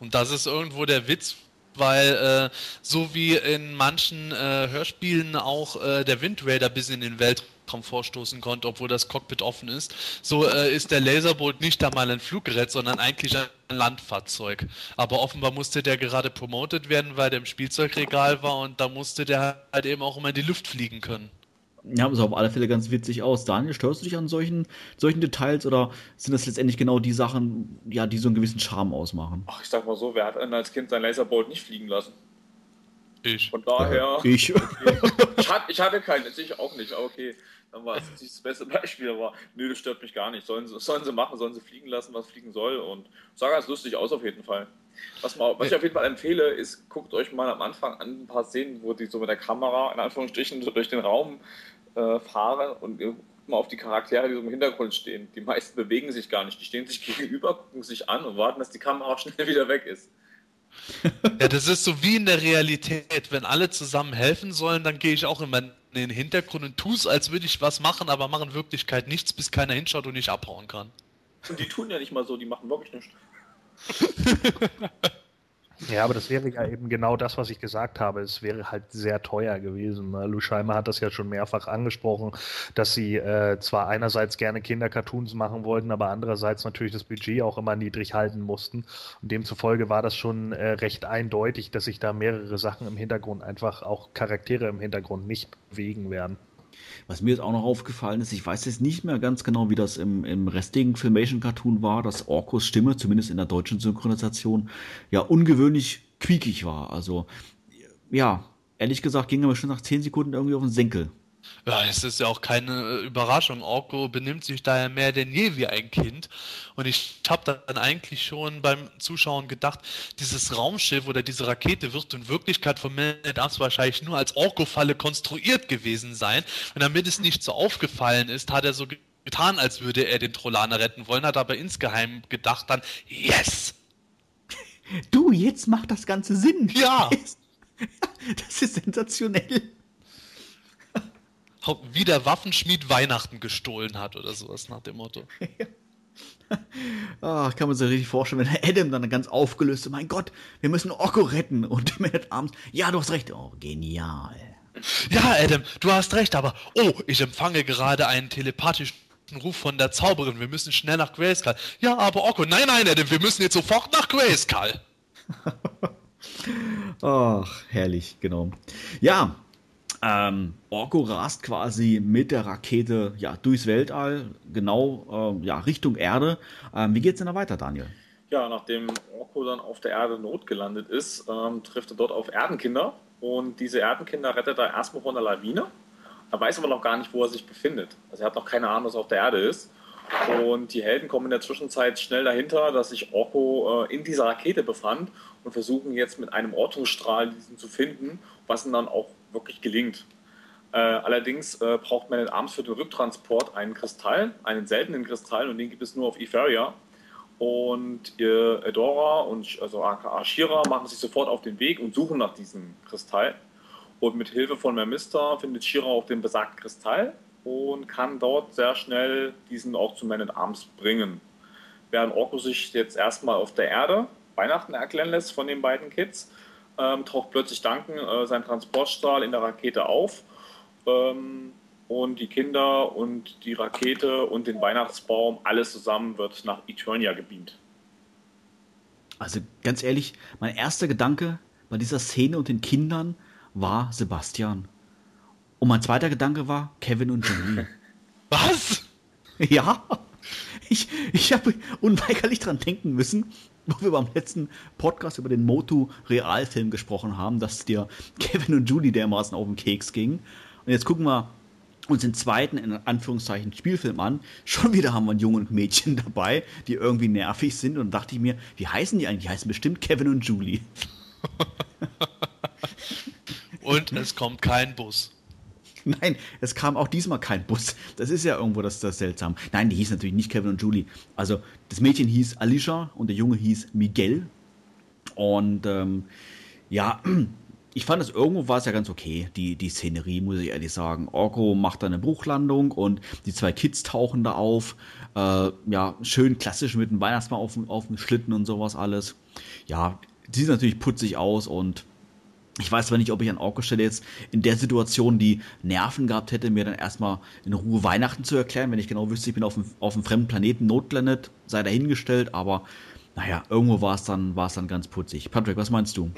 Und das ist irgendwo der Witz, weil äh, so wie in manchen äh, Hörspielen auch äh, der Wind Raider bis in den Weltraum Weltraum vorstoßen konnte, obwohl das Cockpit offen ist. So äh, ist der Laserbolt nicht einmal ein Fluggerät, sondern eigentlich ein Landfahrzeug. Aber offenbar musste der gerade promotet werden, weil der im Spielzeugregal war und da musste der halt eben auch immer in die Luft fliegen können. Ja, sah auf alle Fälle ganz witzig aus. Daniel, störst du dich an solchen, solchen Details oder sind das letztendlich genau die Sachen, ja, die so einen gewissen Charme ausmachen? Ach, ich sag mal so, wer hat als Kind sein Laserbolt nicht fliegen lassen? Ich. Von daher. Ich. Okay. [LAUGHS] Ich, hatte, ich hatte keinen, ich auch nicht, aber okay dann war es das beste Beispiel, aber nö, das stört mich gar nicht. Sollen, sollen sie machen, sollen sie fliegen lassen, was fliegen soll und sah ganz lustig aus auf jeden Fall. Was, mal, was ich auf jeden Fall empfehle, ist, guckt euch mal am Anfang an ein paar Szenen, wo die so mit der Kamera in Anführungsstrichen so durch den Raum äh, fahren und guckt mal auf die Charaktere, die so im Hintergrund stehen. Die meisten bewegen sich gar nicht, die stehen sich [LAUGHS] gegenüber, gucken sich an und warten, dass die Kamera schnell [LAUGHS] wieder weg ist. [LAUGHS] Ja, das ist so wie in der Realität. Wenn alle zusammen helfen sollen, dann gehe ich auch immer in den Hintergrund und tue es, als würde ich was machen, aber mache in Wirklichkeit nichts, bis keiner hinschaut und ich abhauen kann. Und die tun ja nicht mal so, die machen wirklich nichts. [LAUGHS] Ja, aber das wäre ja eben genau das, was ich gesagt habe. Es wäre halt sehr teuer gewesen. Ne? Scheimer hat das ja schon mehrfach angesprochen, dass sie äh, zwar einerseits gerne Kindercartoons machen wollten, aber andererseits natürlich das Budget auch immer niedrig halten mussten. Und demzufolge war das schon äh, recht eindeutig, dass sich da mehrere Sachen im Hintergrund einfach auch Charaktere im Hintergrund nicht bewegen werden. Was mir jetzt auch noch aufgefallen ist, ich weiß jetzt nicht mehr ganz genau, wie das im, im restigen Filmation-Cartoon war, dass Orkos Stimme, zumindest in der deutschen Synchronisation, ja ungewöhnlich quiekig war. Also, ja, ehrlich gesagt ging er mir schon nach 10 Sekunden irgendwie auf den Senkel. Ja, es ist ja auch keine äh, Überraschung. Orko benimmt sich daher mehr denn je wie ein Kind. Und ich habe dann eigentlich schon beim Zuschauen gedacht, dieses Raumschiff oder diese Rakete wird in Wirklichkeit von Man at wahrscheinlich nur als Orko-Falle konstruiert gewesen sein. Und damit es nicht so aufgefallen ist, hat er so getan, als würde er den Trollaner retten wollen, hat aber insgeheim gedacht dann, yes! Du, jetzt macht das Ganze Sinn. Ja! [LAUGHS] Das ist sensationell wie der Waffenschmied Weihnachten gestohlen hat oder sowas nach dem Motto. [LAUGHS] oh, kann man sich richtig vorstellen, wenn Adam dann ganz aufgelöst ist, mein Gott, wir müssen Orko retten und [LAUGHS] Man at Arms, ja, du hast recht, oh, genial. Ja, Adam, du hast recht, aber oh, ich empfange gerade einen telepathischen Ruf von der Zauberin, wir müssen schnell nach Grayskull. Ja, aber Orko, nein, nein, Adam, wir müssen jetzt sofort nach Grayskull. [LAUGHS] Ach, herrlich, genau. Ja, ähm, Orko rast quasi mit der Rakete ja, durchs Weltall, genau äh, ja, Richtung Erde. Ähm, wie geht's denn da weiter, Daniel? Ja, nachdem Orko dann auf der Erde notgelandet ist, ähm, trifft er dort auf Erdenkinder und diese Erdenkinder rettet er erstmal von der Lawine. Er weiß aber noch gar nicht, wo er sich befindet. Also er hat noch keine Ahnung, was auf der Erde ist. Und die Helden kommen in der Zwischenzeit schnell dahinter, dass sich Orko äh, in dieser Rakete befand und versuchen jetzt mit einem Ortungsstrahl diesen zu finden, was ihn dann auch wirklich gelingt. Äh, allerdings äh, braucht Man Arms für den Rücktransport einen Kristall, einen seltenen Kristall, und den gibt es nur auf Etheria. Und äh, Edora und also aka Shira machen sich sofort auf den Weg und suchen nach diesem Kristall. Und mit Hilfe von Mermista findet Shira auch den besagten Kristall und kann dort sehr schnell diesen auch zu Man at Arms bringen. Während Orko sich jetzt erstmal auf der Erde Weihnachten erklären lässt von den beiden Kids, ähm, taucht plötzlich Duncan äh, sein Transportstrahl in der Rakete auf ähm, und die Kinder und die Rakete und den Weihnachtsbaum, alles zusammen wird nach Eternia gebeamt. Also ganz ehrlich, mein erster Gedanke bei dieser Szene und den Kindern war Sebastian. Und mein zweiter Gedanke war Kevin und Julie. [LAUGHS] Was? Ja, ich, ich habe unweigerlich dran denken müssen, [LAUGHS] wo wir beim letzten Podcast über den Motu-Realfilm gesprochen haben, dass dir [LAUGHS] Kevin und Julie dermaßen auf den Keks ging. Und jetzt gucken wir uns den zweiten, in Anführungszeichen, Spielfilm an. [LAUGHS] Schon wieder haben wir einen Jungen und Mädchen dabei, die irgendwie nervig sind. Und dachte ich mir, wie heißen die eigentlich? Die heißen bestimmt Kevin und Julie. und es kommt kein Bus. [LAUGHS] Nein, es kam auch diesmal kein Bus. Das ist ja irgendwo das, das seltsam. Nein, die hieß natürlich nicht Kevin und Julie. Also das Mädchen hieß Alicia und der Junge hieß Miguel. Und ähm, ja, [CLEARS THROAT] ich fand es irgendwo war es ja ganz okay, die, die Szenerie, muss ich ehrlich sagen. Orko macht da eine Bruchlandung und die zwei Kids tauchen da auf. Äh, ja, schön klassisch mit dem Weihnachtsmann auf, auf dem Schlitten und sowas alles. Ja, sieht natürlich putzig aus und ich weiß zwar nicht, ob ich an Orko Stelle jetzt in der Situation die Nerven gehabt hätte, mir dann erstmal in Ruhe Weihnachten zu erklären, wenn ich genau wüsste, ich bin auf einem, auf einem fremden Planeten notgelandet, sei dahingestellt, aber naja, irgendwo war es dann, dann ganz putzig. Patrick, was meinst du?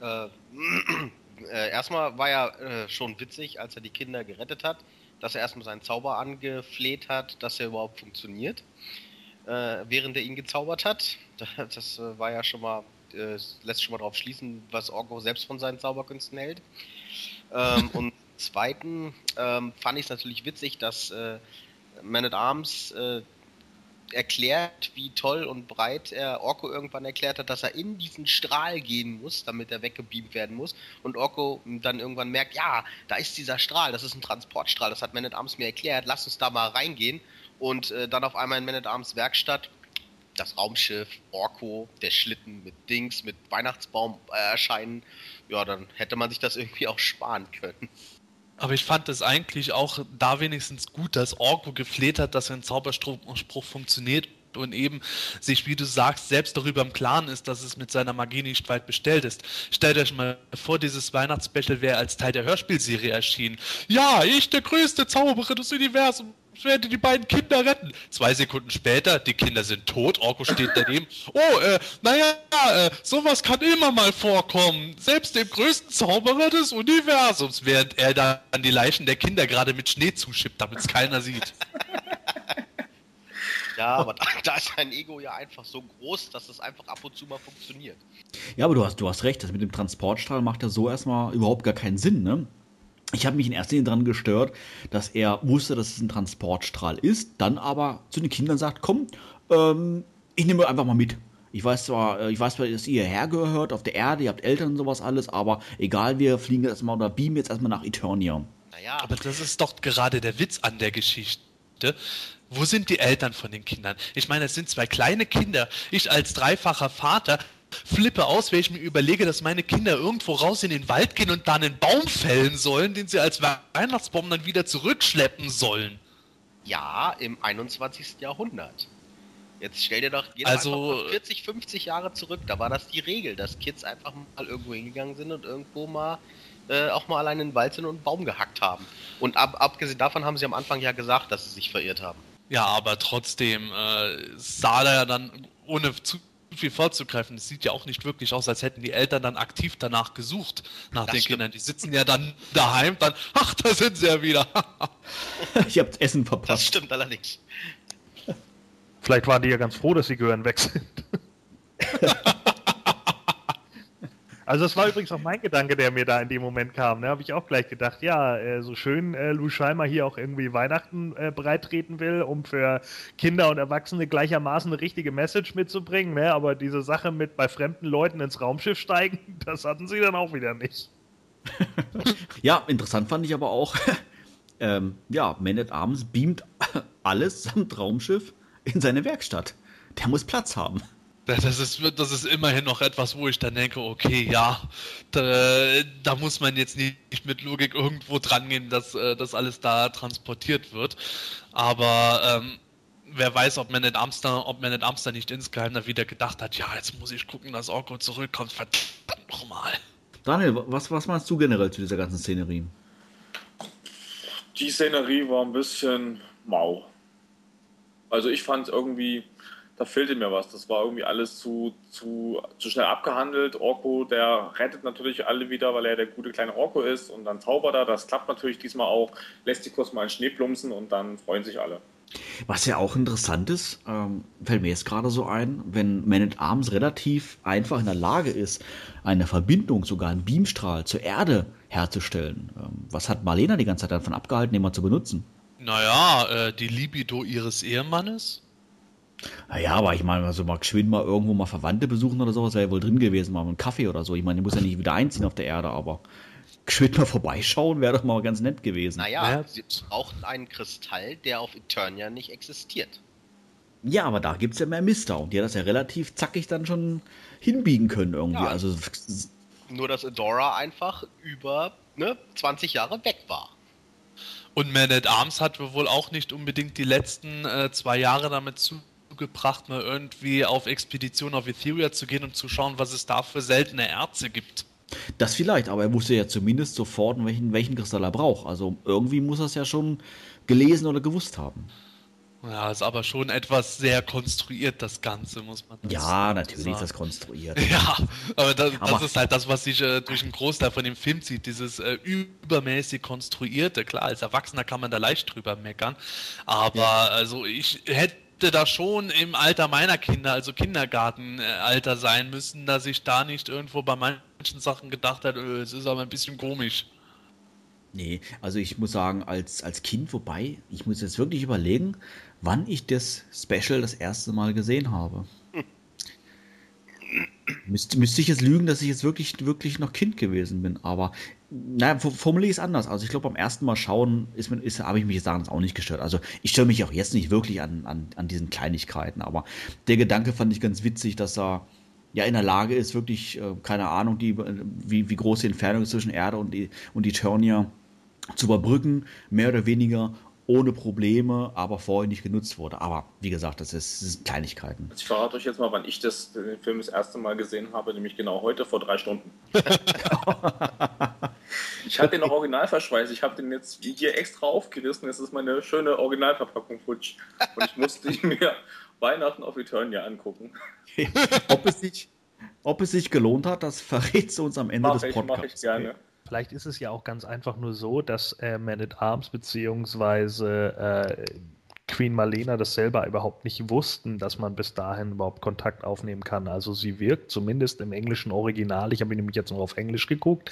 Äh, [CLEARS THROAT] äh, erstmal war ja äh, schon witzig, als er die Kinder gerettet hat, dass er erstmal seinen Zauber angefleht hat, dass er überhaupt funktioniert, äh, während er ihn gezaubert hat. [LAUGHS] Das äh, war ja schon mal äh, lässt schon mal darauf schließen, was Orko selbst von seinen Zauberkünsten hält. Ähm, [LAUGHS] und zweiten ähm, fand ich es natürlich witzig, dass äh, Man at Arms äh, erklärt, wie toll und breit er Orko irgendwann erklärt hat, dass er in diesen Strahl gehen muss, damit er weggebeamt werden muss. Und Orko dann irgendwann merkt, ja, da ist dieser Strahl, das ist ein Transportstrahl, das hat Man at Arms mir erklärt, lass uns da mal reingehen. Und äh, dann auf einmal in Man at Arms Werkstatt das Raumschiff, Orko, der Schlitten mit Dings, mit Weihnachtsbaum äh, erscheinen, ja, dann hätte man sich das irgendwie auch sparen können. Aber ich fand es eigentlich auch da wenigstens gut, dass Orko gefleht hat, dass sein Zauberspruch funktioniert und eben sich, wie du sagst, selbst darüber im Klaren ist, dass es mit seiner Magie nicht weit bestellt ist. Stellt euch mal vor, dieses Weihnachtsspecial wäre als Teil der Hörspielserie erschienen. Ja, ich, der größte Zauberer des Universums, ich werde die beiden Kinder retten. Zwei Sekunden später, die Kinder sind tot, Orko steht daneben. Oh, äh, naja, äh, sowas kann immer mal vorkommen. Selbst dem größten Zauberer des Universums, während er da an die Leichen der Kinder gerade mit Schnee zuschippt, damit es keiner sieht. [LAUGHS] Ja, aber da, da, ist sein Ego ja einfach so groß, dass es einfach ab und zu mal funktioniert. Ja, aber du hast, du hast recht, das mit dem Transportstrahl macht ja so erstmal überhaupt gar keinen Sinn, ne? Ich habe mich in erster Linie daran gestört, dass er wusste, dass es ein Transportstrahl ist, dann aber zu den Kindern sagt, komm, ähm, ich nehme einfach mal mit. Ich weiß zwar, äh, ich weiß zwar, dass ihr hergehört auf der Erde, ihr habt Eltern und sowas alles, aber egal, wir fliegen jetzt erstmal oder beamen jetzt erstmal nach Eternia. Naja. Aber das ist doch gerade der Witz an der Geschichte. Wo sind die Eltern von den Kindern? Ich meine, es sind zwei kleine Kinder. Ich als dreifacher Vater flippe aus, wenn ich mir überlege, dass meine Kinder irgendwo raus in den Wald gehen und da einen Baum fällen sollen, den sie als Weihnachtsbaum dann wieder zurückschleppen sollen. Ja, im 21. Jahrhundert. Jetzt stell dir doch jeder also, 40, 50 Jahre zurück, da war das die Regel, dass Kids einfach mal irgendwo hingegangen sind und irgendwo mal äh, auch mal allein in den Wald sind und einen Baum gehackt haben. Und ab, abgesehen davon haben sie am Anfang ja gesagt, dass sie sich verirrt haben. Ja, aber trotzdem äh, sah da ja dann, ohne zu viel vorzugreifen, es sieht ja auch nicht wirklich aus, als hätten die Eltern dann aktiv danach gesucht, nach das den stimmt. Kindern. Die sitzen ja dann daheim, dann, ach, da sind sie ja wieder. [LAUGHS] ich hab's Essen verpasst. Das stimmt allerdings. Vielleicht waren die ja ganz froh, dass sie Gehören weg sind. [LAUGHS] Also das war übrigens auch mein Gedanke, der mir da in dem Moment kam. Da ne? habe ich auch gleich gedacht, ja, äh, so schön äh, Lou Scheimer hier auch irgendwie Weihnachten äh, breitreten will, um für Kinder und Erwachsene gleichermaßen eine richtige Message mitzubringen. Ne? Aber diese Sache mit bei fremden Leuten ins Raumschiff steigen, [LAUGHS] das hatten sie dann auch wieder nicht. [LAUGHS] ja, interessant fand ich aber auch, [LAUGHS] ähm, ja, Man at Arms beamt alles samt Raumschiff in seine Werkstatt. Der muss Platz haben. Das ist, das ist immerhin noch etwas, wo ich dann denke, okay, ja, da, da muss man jetzt nicht mit Logik irgendwo dran gehen, dass äh, das alles da transportiert wird. Aber ähm, wer weiß, ob man in Amsterdam, ob man in Amsterdam nicht insgeheim da wieder gedacht hat, ja, jetzt muss ich gucken, dass Orko zurückkommt, verdammt nochmal. Daniel, was, was meinst du generell zu dieser ganzen Szenerie? Die Szenerie war ein bisschen mau. Also ich fand irgendwie, da fehlte mir was. Das war irgendwie alles zu, zu, zu schnell abgehandelt. Orko, der rettet natürlich alle wieder, weil er der gute kleine Orko ist und dann zaubert er. Das klappt natürlich diesmal auch. Lässt die kurz mal in Schnee plumpsen und dann freuen sich alle. Was ja auch interessant ist, ähm, fällt mir jetzt gerade so ein, wenn Man at Arms relativ einfach in der Lage ist, eine Verbindung, sogar einen Beamstrahl zur Erde herzustellen. Ähm, was hat Marlena die ganze Zeit davon abgehalten, den mal zu benutzen? Naja, äh, die Libido ihres Ehemannes. Naja, aber ich meine, also mal geschwind mal irgendwo mal Verwandte besuchen oder sowas, wäre ja wohl drin gewesen, mal einen Kaffee oder so. Ich meine, der muss ja nicht wieder einziehen auf der Erde, aber geschwind mal vorbeischauen wäre doch mal ganz nett gewesen. Naja, Ja. sie brauchten einen Kristall, der auf Eternia nicht existiert. Ja, aber da gibt es ja mehr Mister und die hat das ja relativ zackig dann schon hinbiegen können irgendwie. Ja. Also Nur, dass Adora einfach über ne, 20 Jahre weg war. Und Man at Arms hat wohl auch nicht unbedingt die letzten äh, zwei Jahre damit zugebracht, mal irgendwie auf Expedition auf Etheria zu gehen und zu schauen, was es da für seltene Erze gibt. das vielleicht, aber er wusste ja zumindest sofort, welchen, welchen Kristall er braucht. Also irgendwie muss er es ja schon gelesen oder gewusst haben. Ja, ist aber schon etwas sehr konstruiert, das Ganze, muss man Ja, sagen. natürlich ist das konstruiert. Ja, aber das, Aber- das ist halt das, was sich äh, durch einen Großteil von dem Film zieht, dieses äh, übermäßig konstruierte. Klar, als Erwachsener kann man da leicht drüber meckern, aber also ich hätte da schon im Alter meiner Kinder, also Kindergartenalter sein müssen, dass ich da nicht irgendwo bei manchen Sachen gedacht hätte, äh, es ist aber ein bisschen komisch. Nee, also ich muss sagen, als, als Kind vorbei, ich muss jetzt wirklich überlegen, wann ich das Special das erste Mal gesehen habe. Müsste, müsste ich jetzt lügen, dass ich jetzt wirklich, wirklich noch Kind gewesen bin. Aber naja, formuliere ich es anders. Also ich glaube, beim ersten Mal schauen ist, ist, habe ich mich jetzt auch nicht gestört. Also ich störe mich auch jetzt nicht wirklich an, an, an diesen Kleinigkeiten. Aber der Gedanke fand ich ganz witzig, dass er ja in der Lage ist, wirklich, äh, keine Ahnung, die, wie, wie groß die Entfernung zwischen Erde und, die, und Eternia zu überbrücken, mehr oder weniger ohne Probleme, aber vorher nicht genutzt wurde. Aber wie gesagt, das, ist, das sind Kleinigkeiten. Ich verrate euch jetzt mal, wann ich das, den Film das erste Mal gesehen habe, nämlich genau heute vor drei Stunden. [LAUGHS] ich hatte den noch Originalverschweiß. Ich habe den jetzt hier extra aufgerissen. Es ist meine schöne Originalverpackung futsch. Und ich musste ihn [LAUGHS] mir Weihnachten auf Eternia angucken. [LAUGHS] ob, es sich, ob es sich gelohnt hat, das verrätst du uns am Ende Mache des ich, Podcasts. mache ich gerne. Vielleicht ist es ja auch ganz einfach nur so, dass äh, Man at Arms beziehungsweise äh, Queen Marlena das selber überhaupt nicht wussten, dass man bis dahin überhaupt Kontakt aufnehmen kann. Also sie wirkt zumindest im englischen Original, ich habe nämlich jetzt noch auf Englisch geguckt,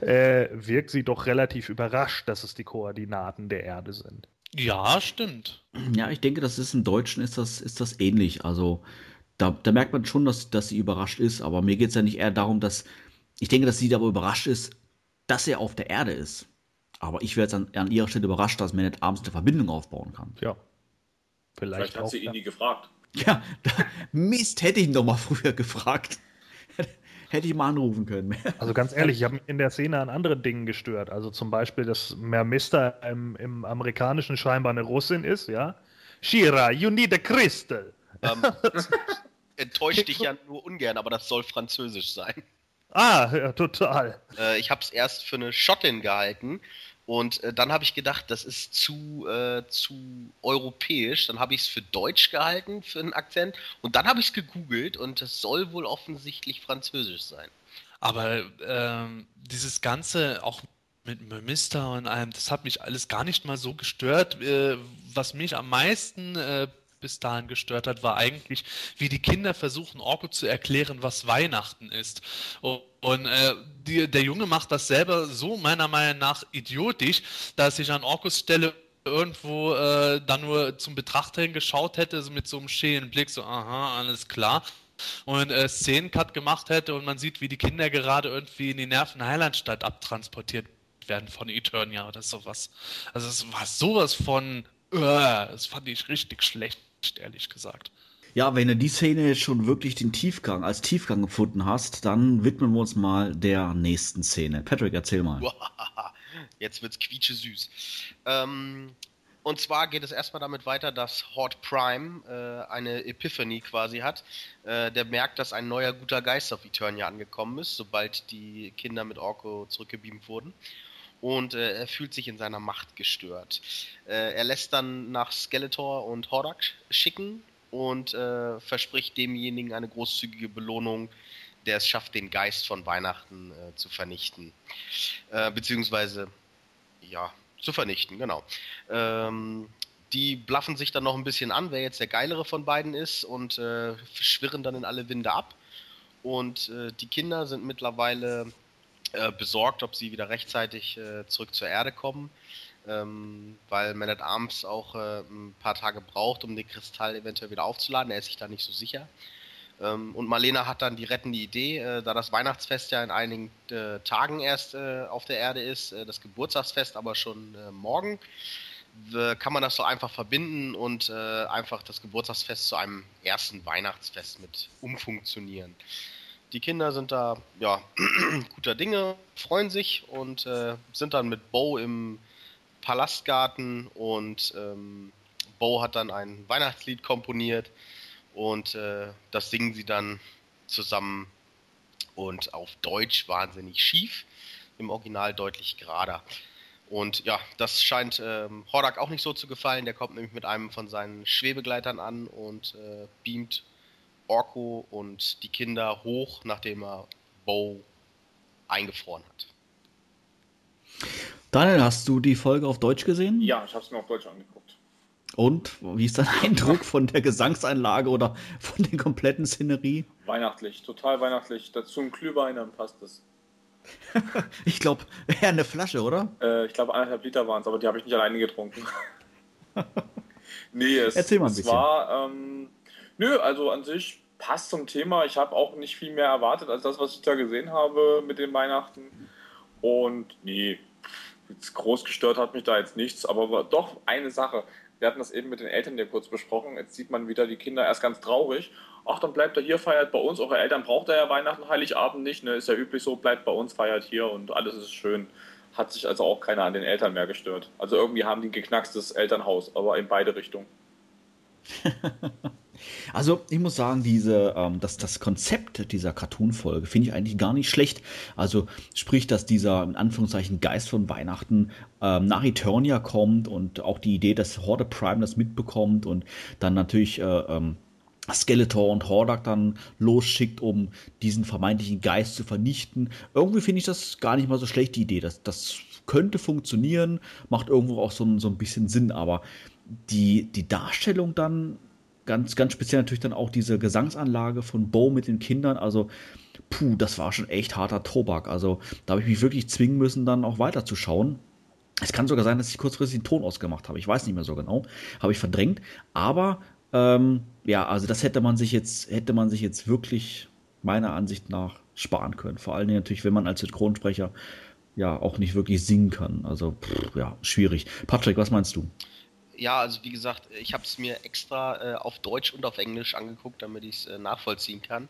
äh, wirkt sie doch relativ überrascht, dass es die Koordinaten der Erde sind. Ja, stimmt. Ja, ich denke, das ist im Deutschen ist das, ist das ähnlich. Also da, da merkt man schon, dass, dass sie überrascht ist, aber mir geht es ja nicht eher darum, dass ich denke, dass sie aber überrascht ist, dass er auf der Erde ist. Aber ich wäre jetzt an, an ihrer Stelle überrascht, dass man nicht abends eine Verbindung aufbauen kann. Ja. Vielleicht, Vielleicht hat auch. sie ihn ja. nie gefragt. Ja, [LAUGHS] da, Mist, hätte ich ihn doch mal [LAUGHS] früher gefragt. [LAUGHS] hätte ich mal anrufen können. Also ganz ehrlich, ich habe mich in der Szene an anderen Dingen gestört. Also zum Beispiel, dass Mermista im, im amerikanischen scheinbar eine Russin ist, ja. Shira, you need a crystal. Ähm, enttäuscht dich ja nur ungern, aber das soll französisch sein. Ah, [LAUGHS] ja, total. Äh, ich habe es erst für eine Schottin gehalten und äh, dann habe ich gedacht, das ist zu, äh, zu europäisch. Dann habe ich es für Deutsch gehalten, für einen Akzent. Und dann habe ich es gegoogelt und es soll wohl offensichtlich französisch sein. Aber ähm, dieses Ganze auch mit Mister und allem, das hat mich alles gar nicht mal so gestört. Äh, was mich am meisten äh, bis dahin gestört hat, war eigentlich, wie die Kinder versuchen, Orko zu erklären, was Weihnachten ist. Und, und äh, die, der Junge macht das selber so meiner Meinung nach idiotisch, dass ich an Orkos Stelle irgendwo äh, dann nur zum Betrachter hingeschaut hätte, so mit so einem schälen Blick, so, aha, alles klar. und äh, Szenencut gemacht hätte und man sieht, wie die Kinder gerade irgendwie in die Nerven-Heilandstadt abtransportiert werden von Eternia oder sowas. Also es war sowas von, uh, das fand ich richtig schlecht, ehrlich gesagt. Ja, wenn du die Szene jetzt schon wirklich den Tiefgang als Tiefgang gefunden hast, dann widmen wir uns mal der nächsten Szene. Patrick, erzähl mal. [LAUGHS] Jetzt wird's quietsche süß. Ähm, und zwar geht es erstmal damit weiter, dass Horde Prime äh, eine Epiphany quasi hat. Äh, der merkt, dass ein neuer guter Geist auf Eternia angekommen ist, sobald die Kinder mit Orko zurückgebeamt wurden. Und äh, er fühlt sich in seiner Macht gestört. Äh, er lässt dann nach Skeletor und Hordak schicken, und äh, verspricht demjenigen eine großzügige Belohnung, der es schafft, den Geist von Weihnachten äh, zu vernichten. Äh, beziehungsweise, ja, zu vernichten, genau. Ähm, die bluffen sich dann noch ein bisschen an, wer jetzt der geilere von beiden ist und äh, schwirren dann in alle Winde ab. Und die Kinder sind mittlerweile äh, besorgt, ob sie wieder rechtzeitig zurück zur Erde kommen ähm, weil Man at Arms auch äh, ein paar Tage braucht, um den Kristall eventuell wieder aufzuladen. Er ist sich da nicht so sicher. Ähm, und Marlena hat dann die rettende Idee, äh, da das Weihnachtsfest ja in einigen äh, Tagen erst äh, auf der Erde ist, äh, das Geburtstagsfest aber schon äh, morgen, kann man das so einfach verbinden und einfach das Geburtstagsfest zu einem ersten Weihnachtsfest mit umfunktionieren. Die Kinder sind da ja [CLEARS THROAT] guter Dinge, freuen sich und sind dann mit Bo im Palastgarten und ähm, Bo hat dann ein Weihnachtslied komponiert und äh, das singen sie dann zusammen und auf Deutsch wahnsinnig schief, im Original deutlich gerader. Und ja, das scheint ähm, Hordak auch nicht so zu gefallen. Der kommt nämlich mit einem von seinen Schwebegleitern an und äh, beamt Orko und die Kinder hoch, nachdem er Bo eingefroren hat. Daniel, hast du die Folge auf Deutsch gesehen? Ja, ich habe es mir auf Deutsch angeguckt. Und wie ist dein Eindruck von der Gesangseinlage oder von der kompletten Szenerie? Weihnachtlich, total weihnachtlich. Dazu ein Glühwein, dann passt es. [LAUGHS] ich glaube, eher eine Flasche, oder? Äh, ich glaube, anderthalb Liter waren es, aber die habe ich nicht alleine getrunken. [LAUGHS] nee, es, Erzähl mal ein es bisschen. war. Ähm, nö, also an sich passt zum Thema. Ich habe auch nicht viel mehr erwartet als das, was ich da gesehen habe mit den Weihnachten. Und nee, groß gestört hat mich da jetzt nichts, aber doch eine Sache. Wir hatten das eben mit den Eltern ja kurz besprochen. Jetzt sieht man wieder die Kinder erst ganz traurig. Ach, dann bleibt er hier, feiert bei uns. Eure Eltern braucht er ja Weihnachten, Heiligabend nicht. Ne? Ist ja üblich so, bleibt bei uns, feiert hier und alles ist schön. Hat sich also auch keiner an den Eltern mehr gestört. Also irgendwie haben die geknackstes Elternhaus, aber in beide Richtungen. [LAUGHS] Also ich muss sagen, diese, ähm, das, das Konzept dieser Cartoon-Folge finde ich eigentlich gar nicht schlecht. Also sprich, dass dieser in Anführungszeichen Geist von Weihnachten ähm, nach Eternia kommt und auch die Idee, dass Horde Prime das mitbekommt und dann natürlich äh, ähm, Skeletor und Hordak dann losschickt, um diesen vermeintlichen Geist zu vernichten. Irgendwie finde ich das gar nicht mal so schlecht, die Idee. Das, das könnte funktionieren, macht irgendwo auch so, so ein bisschen Sinn, aber die, die Darstellung dann ganz, ganz speziell natürlich dann auch diese Gesangsanlage von Bo mit den Kindern. Also, puh, das war schon echt harter Tobak. Also, da habe ich mich wirklich zwingen müssen, dann auch weiterzuschauen. Es kann sogar sein, dass ich kurzfristig den Ton ausgemacht habe. Ich weiß nicht mehr so genau. Habe ich verdrängt. Aber, ähm, ja, also das hätte man sich jetzt, hätte man sich jetzt wirklich meiner Ansicht nach sparen können. Vor allen Dingen natürlich, wenn man als Synchronsprecher ja auch nicht wirklich singen kann. Also, pff, ja, schwierig. Patrick, was meinst du? Ja, also wie gesagt, ich habe es mir extra äh, auf Deutsch und auf Englisch angeguckt, damit ich es äh, nachvollziehen kann.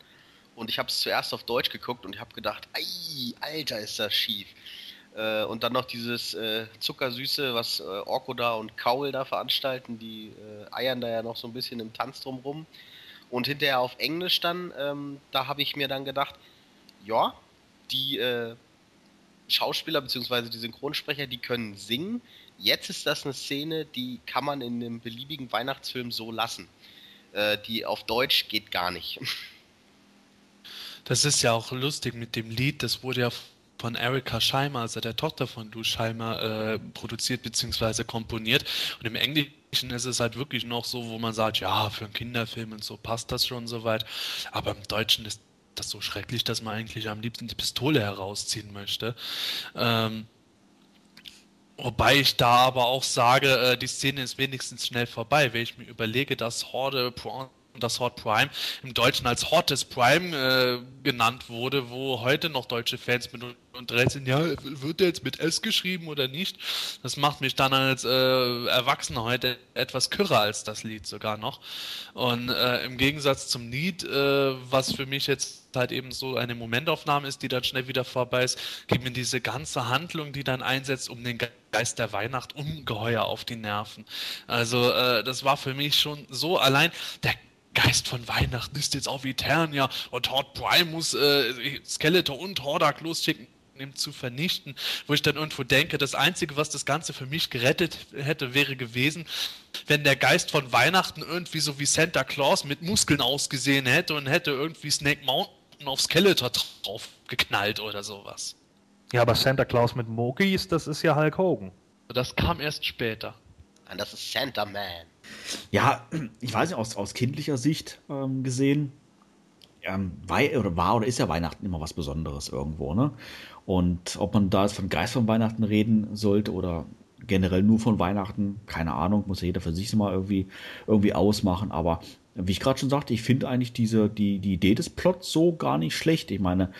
Und ich habe es zuerst auf Deutsch geguckt und ich habe gedacht, ei, Alter, ist das schief. Äh, und dann noch dieses äh, Zuckersüße, was äh, Orko da und Kaul da veranstalten, die äh, eiern da ja noch so ein bisschen im Tanz drumrum. Und hinterher auf Englisch dann, ähm, da habe ich mir dann gedacht, ja, die Schauspieler bzw. die Synchronsprecher, die können singen, Jetzt ist das eine Szene, die kann man in einem beliebigen Weihnachtsfilm so lassen. Äh, die auf Deutsch geht gar nicht. [LAUGHS] Das ist ja auch lustig mit dem Lied, das wurde ja von Erika Scheimer, also der Tochter von Du Scheimer, äh, produziert bzw. komponiert. Und im Englischen ist es halt wirklich noch so, wo man sagt, ja, für einen Kinderfilm und so passt das schon soweit. Aber im Deutschen ist das so schrecklich, dass man eigentlich am liebsten die Pistole herausziehen möchte. Ähm, Wobei ich da aber auch sage, äh, die Szene ist wenigstens schnell vorbei, wenn ich mir überlege, dass Horde das Hot Prime im Deutschen als Hottest Prime äh, genannt wurde, wo heute noch deutsche Fans mit und sind, ja, wird der jetzt mit S geschrieben oder nicht? Das macht mich dann als äh, Erwachsener heute etwas kürrer als das Lied sogar noch. Und äh, im Gegensatz zum Lied, äh, was für mich jetzt halt eben so eine Momentaufnahme ist, die dann schnell wieder vorbei ist, geht mir diese ganze Handlung, die dann einsetzt, um den Geist der Weihnacht ungeheuer auf die Nerven. Also äh, das war für mich schon so allein der Geist von Weihnachten ist jetzt auf Eternia und Horde Prime muss äh, Skeletor und Hordak losschicken zu vernichten, wo ich dann irgendwo denke, das Einzige, was das Ganze für mich gerettet hätte, wäre gewesen, wenn der Geist von Weihnachten irgendwie so wie Santa Claus mit Muskeln ausgesehen hätte und hätte irgendwie Snake Mountain auf Skeletor drauf geknallt oder sowas. Ja, aber Santa Claus mit Mogis, das ist ja Hulk Hogan. Das kam erst später. Und das ist Santa Man. Ja, ich weiß nicht, aus, aus kindlicher Sicht ähm, gesehen, ähm, war, oder war oder ist ja Weihnachten immer was Besonderes irgendwo, ne? Und ob man da jetzt von Geist von Weihnachten reden sollte oder generell nur von Weihnachten, keine Ahnung, muss ja jeder für sich mal irgendwie, irgendwie ausmachen. Aber wie ich gerade schon sagte, ich finde eigentlich diese, die, die Idee des Plots so gar nicht schlecht. Ich meine,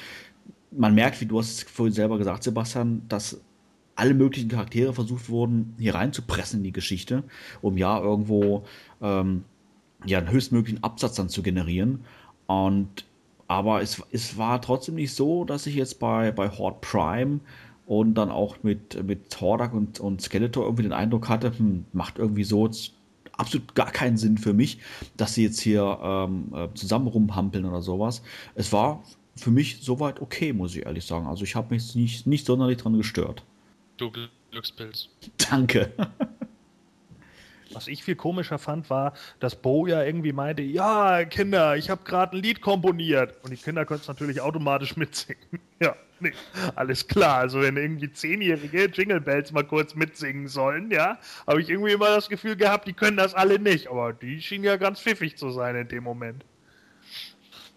man merkt, wie du hast es vorhin selber gesagt, Sebastian, dass alle möglichen Charaktere versucht wurden, hier reinzupressen in die Geschichte, um ja irgendwo ähm, ja, einen höchstmöglichen Absatz dann zu generieren. Und aber es, es war trotzdem nicht so, dass ich jetzt bei, bei Horde Prime und dann auch mit, mit Hordak und, und Skeletor irgendwie den Eindruck hatte, hm, macht irgendwie so absolut gar keinen Sinn für mich, dass sie jetzt hier ähm, äh, zusammen rumhampeln oder sowas. Es war für mich soweit okay, muss ich ehrlich sagen. Also ich habe mich nicht, nicht sonderlich dran gestört. Du Glückspilz. [LAUGHS] Danke. Was ich viel komischer fand, war, dass Bo ja irgendwie meinte, ja, Kinder, ich habe gerade ein Lied komponiert. Und die Kinder können es natürlich automatisch mitsingen. [LAUGHS] ja, nee, alles klar. Also wenn irgendwie Zehnjährige Jingle Bells mal kurz mitsingen sollen, ja, habe ich irgendwie immer das Gefühl gehabt, die können das alle nicht. Aber die schienen ja ganz pfiffig zu sein in dem Moment.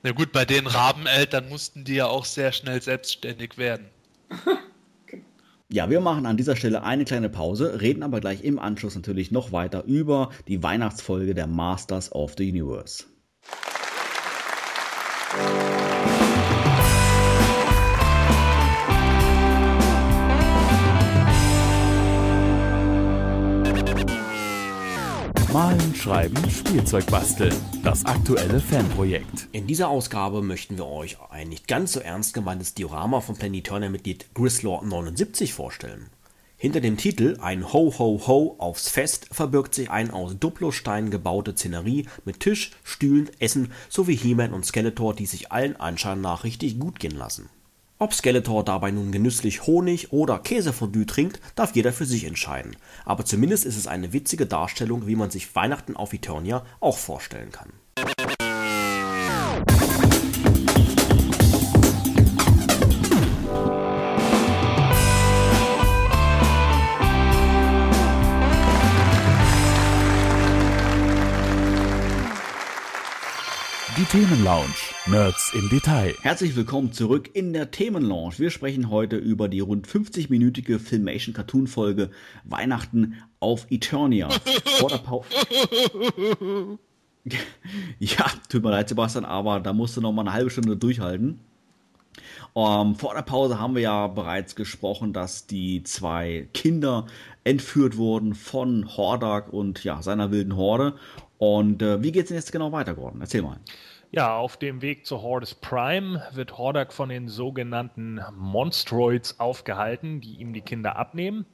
Na gut, bei den Rabeneltern mussten die ja auch sehr schnell selbstständig werden. Ja, wir machen an dieser Stelle eine kleine Pause, reden aber gleich im Anschluss natürlich noch weiter über die Weihnachtsfolge der Masters of the Universe. Malen, Schreiben, Spielzeug basteln. Das aktuelle Fanprojekt. In dieser Ausgabe möchten wir euch ein nicht ganz so ernst gemeintes Diorama von Planetarier-Mitglied Grislaw79 vorstellen. Hinter dem Titel Ein Ho Ho Ho aufs Fest verbirgt sich ein aus Duplostein gebaute Szenerie mit Tisch, Stühlen, Essen sowie He-Man und Skeletor, die sich allen Anschein nach richtig gut gehen lassen. Ob Skeletor dabei nun genüsslich Honig oder Käsefondue trinkt, darf jeder für sich entscheiden. Aber zumindest ist es eine witzige Darstellung, wie man sich Weihnachten auf Eternia auch vorstellen kann. Die Themenlounge. Nerds im Detail. Herzlich willkommen zurück in der Themenlounge. Wir sprechen heute über die rund 50-minütige Filmation-Cartoon-Folge Weihnachten auf Eternia. [LAUGHS] Vor der Pause. [LAUGHS] ja, tut mir leid, Sebastian, aber da musst du noch mal eine halbe Stunde durchhalten. Um, ähm, vor der Pause haben wir ja bereits gesprochen, dass die zwei Kinder entführt wurden von Hordak und ja, seiner wilden Horde und äh, wie es denn jetzt genau weiter, Gordon? Erzähl mal. Ja, auf dem Weg zu Hordes Prime wird Hordak von den sogenannten Monstroids aufgehalten, die ihm die Kinder abnehmen.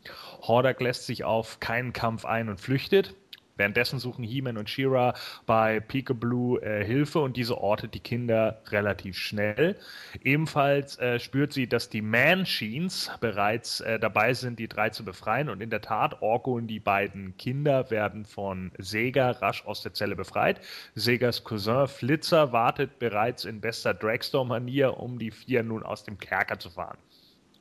Hordak lässt sich auf keinen Kampf ein und flüchtet. Währenddessen suchen He-Man und She-Ra bei Peekaboo äh, Hilfe und diese ortet die Kinder relativ schnell. Ebenfalls äh, spürt sie, dass die Manchines bereits äh, dabei sind, die drei zu befreien und in der Tat, Orko und die beiden Kinder werden von Sega rasch aus der Zelle befreit. Segas Cousin Flitzer wartet bereits in bester Dragstore-Manier, um die vier nun aus dem Kerker zu fahren.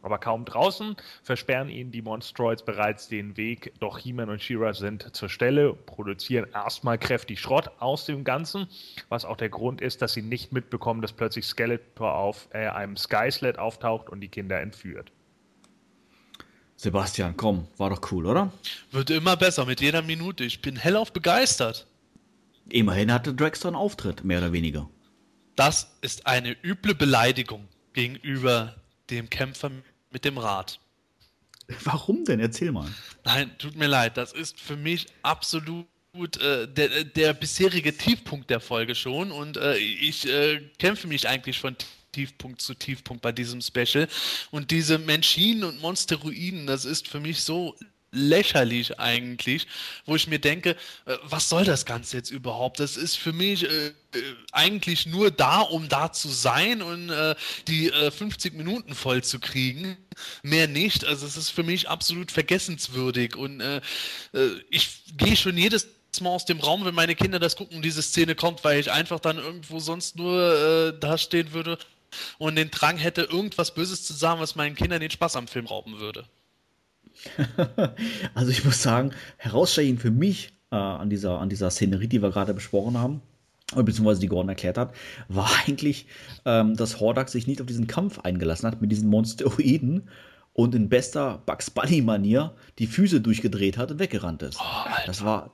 Aber kaum draußen versperren ihnen die Monstroids bereits den Weg, doch He-Man und She-Ra sind zur Stelle, produzieren erstmal kräftig Schrott aus dem Ganzen, was auch der Grund ist, dass sie nicht mitbekommen, dass plötzlich Skeletor auf äh, einem Skysled auftaucht und die Kinder entführt. Sebastian, komm, war doch cool, oder? Wird immer besser mit jeder Minute. Ich bin hellauf begeistert. Immerhin hatte Dragster einen Auftritt, mehr oder weniger. Das ist eine üble Beleidigung gegenüber dem Kämpfer mit dem Rad. Warum denn? Erzähl mal. Nein, tut mir leid, das ist für mich absolut äh, der, der bisherige Tiefpunkt der Folge schon und äh, ich äh, kämpfe mich eigentlich von Tiefpunkt zu Tiefpunkt bei diesem Special. Und diese Menschinen und Monsteroiden, das ist für mich so lächerlich eigentlich, wo ich mir denke, äh, was soll das Ganze jetzt überhaupt? Das ist für mich äh, äh eigentlich nur da, um da zu sein und äh, die äh, 50 Minuten voll zu kriegen. Mehr nicht. Also es ist für mich absolut vergessenswürdig und äh, ich gehe schon jedes Mal aus dem Raum, wenn meine Kinder das gucken, diese Szene kommt, weil ich einfach dann irgendwo sonst nur dastehen würde und den Drang hätte, irgendwas Böses zu sagen, was meinen Kindern den Spaß am Film rauben würde. [LAUGHS] also ich muss sagen, herausstechend für mich äh, an, dieser, an dieser Szenerie, die wir gerade besprochen haben, beziehungsweise die Gordon erklärt hat, war eigentlich, ähm, dass Hordak sich nicht auf diesen Kampf eingelassen hat mit diesen Monsteroiden und in bester Bugs Bunny-Manier die Füße durchgedreht hat und weggerannt ist. Oh, das war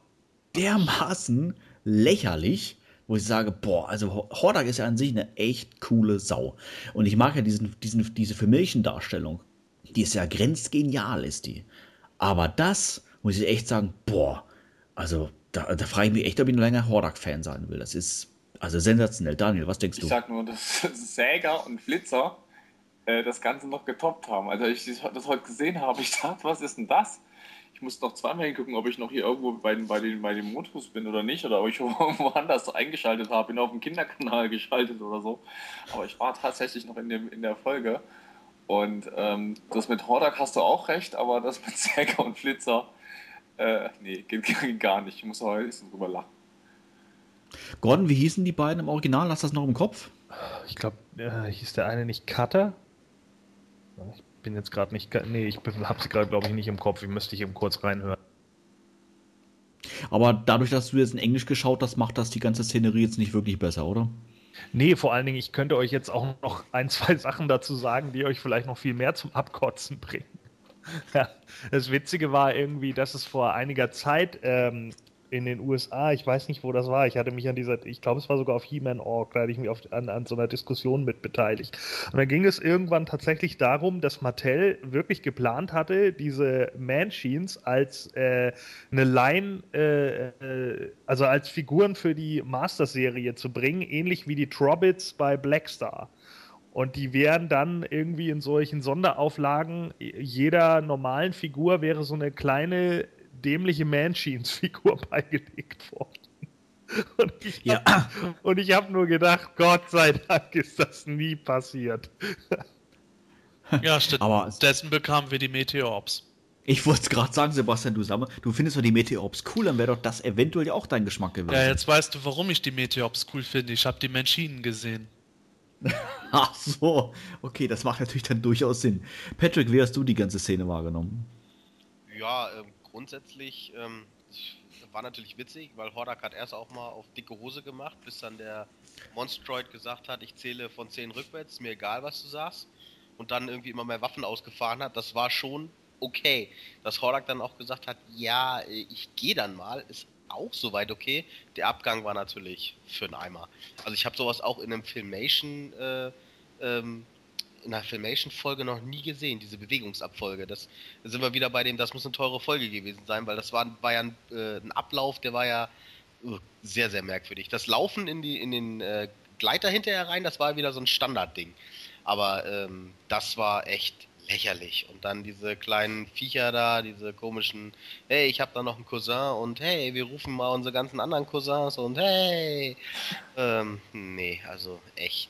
dermaßen lächerlich, wo ich sage, boah, also Hordak ist ja an sich eine echt coole Sau. Und ich mag ja diesen, diesen, diese Filmation-Darstellung die ist ja grenzgenial, ist die. Aber das muss ich echt sagen, boah, also da, da frage ich mich echt, ob ich noch länger Hordak-Fan sein will. Das ist also sensationell. Daniel, was denkst du? Ich sag nur, dass [LAUGHS] Säger und Flitzer äh, das Ganze noch getoppt haben. Also als ich das heute gesehen habe, ich dachte, was ist denn das? Ich muss noch zweimal hingucken, ob ich noch hier irgendwo bei, bei, den, bei den Motos bin oder nicht, oder ob ich [LAUGHS] woanders eingeschaltet habe, bin auf dem Kinderkanal [LAUGHS] geschaltet oder so. Aber ich war tatsächlich noch in, dem, in der Folge und ähm, das mit Hordak hast du auch recht, aber das mit [LAUGHS] Säger und Flitzer, äh, nee, geht, geht gar nicht. Ich muss auch ein bisschen drüber lachen. Gordon, wie hießen die beiden im Original? Hast du das noch im Kopf? Ich glaube, äh, hieß der eine nicht Cutter? Ich bin jetzt gerade nicht. Nee, ich habe sie gerade, glaube ich, nicht im Kopf. Ich müsste ich eben kurz reinhören. Aber dadurch, dass du jetzt in Englisch geschaut hast, macht das die ganze Szenerie jetzt nicht wirklich besser, oder? Nee, vor allen Dingen, ich könnte euch jetzt auch noch ein, zwei Sachen dazu sagen, die euch vielleicht noch viel mehr zum Abkotzen bringen. [LAUGHS] Ja, das Witzige war irgendwie, dass es vor einiger Zeit ähm, in den USA, ich weiß nicht, wo das war, ich hatte mich an dieser, ich glaube, es war sogar auf He-Man.org, da hatte ich mich auf, an, an so einer Diskussion mit beteiligt. Und dann ging es irgendwann tatsächlich darum, dass Mattel wirklich geplant hatte, diese Manchines als äh, eine Line, äh, äh, also als Figuren für die Master-Serie zu bringen, ähnlich wie die Trobbits bei Blackstar. Und die wären dann irgendwie in solchen Sonderauflagen, jeder normalen Figur wäre so eine kleine dämliche Manchines-Figur [LAUGHS] beigelegt worden. Und ich ja. habe hab nur gedacht, Gott sei Dank ist das nie passiert. Ja, Aber dessen bekamen wir die Meteorops. Ich wollte es gerade sagen, Sebastian, du, sag mal, du findest doch die Meteorops cool, dann wäre doch das eventuell auch dein Geschmack gewesen. Ja, jetzt weißt du, warum ich die Meteorops cool finde. Ich habe die Maschinen gesehen. [LAUGHS] Ach so, okay, das macht natürlich dann durchaus Sinn. Patrick, wie hast du die ganze Szene wahrgenommen? Ja, ähm, grundsätzlich ähm, war natürlich witzig, weil Hordak hat erst auch mal auf dicke Hose gemacht, bis dann der Monstroid gesagt hat, ich zähle von 10 rückwärts, mir egal, was du sagst. Und dann irgendwie immer mehr Waffen ausgefahren hat. Das war schon okay. Dass Hordak dann auch gesagt hat, ja, ich gehe dann mal, ist auch soweit okay. Der Abgang war natürlich für einen Eimer. Also ich habe sowas auch in einem Filmation äh, ähm, in der Filmation-Folge noch nie gesehen, diese Bewegungsabfolge. Das, da sind wir wieder bei dem, das muss eine teure Folge gewesen sein, weil das war, war ja ein, äh, ein Ablauf, der war ja uh, sehr, sehr merkwürdig. Das Laufen in, die, in den äh, Gleiter hinterher rein, das war wieder so ein Standardding. Aber ähm, das war echt lächerlich. Und dann diese kleinen Viecher da, diese komischen, hey, ich habe da noch einen Cousin und hey, wir rufen mal unsere ganzen anderen Cousins und hey. Ähm, nee, also echt.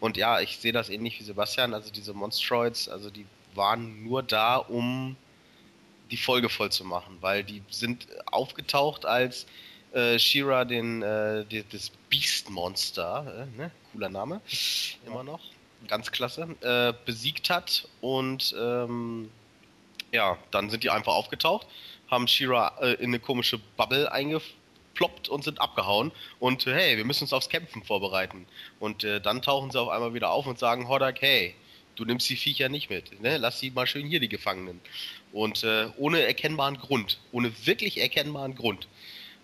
Und ja, ich sehe das ähnlich wie Sebastian, also diese Monstroids, also die waren nur da, um die Folge voll zu machen, weil die sind aufgetaucht als äh, Shira den äh, die, das Beast-Monster, äh, ne? cooler Name, immer noch, ganz klasse, äh, besiegt hat und ähm, ja, dann sind die einfach aufgetaucht, haben Shira äh, in eine komische Bubble eingeführt geploppt und sind abgehauen. Und äh, hey, wir müssen uns aufs Kämpfen vorbereiten. Und äh, dann tauchen sie auf einmal wieder auf und sagen, Hodak, hey, du nimmst die Viecher nicht mit. Ne? Lass sie mal schön hier, die Gefangenen. Und äh, ohne erkennbaren Grund, ohne wirklich erkennbaren Grund.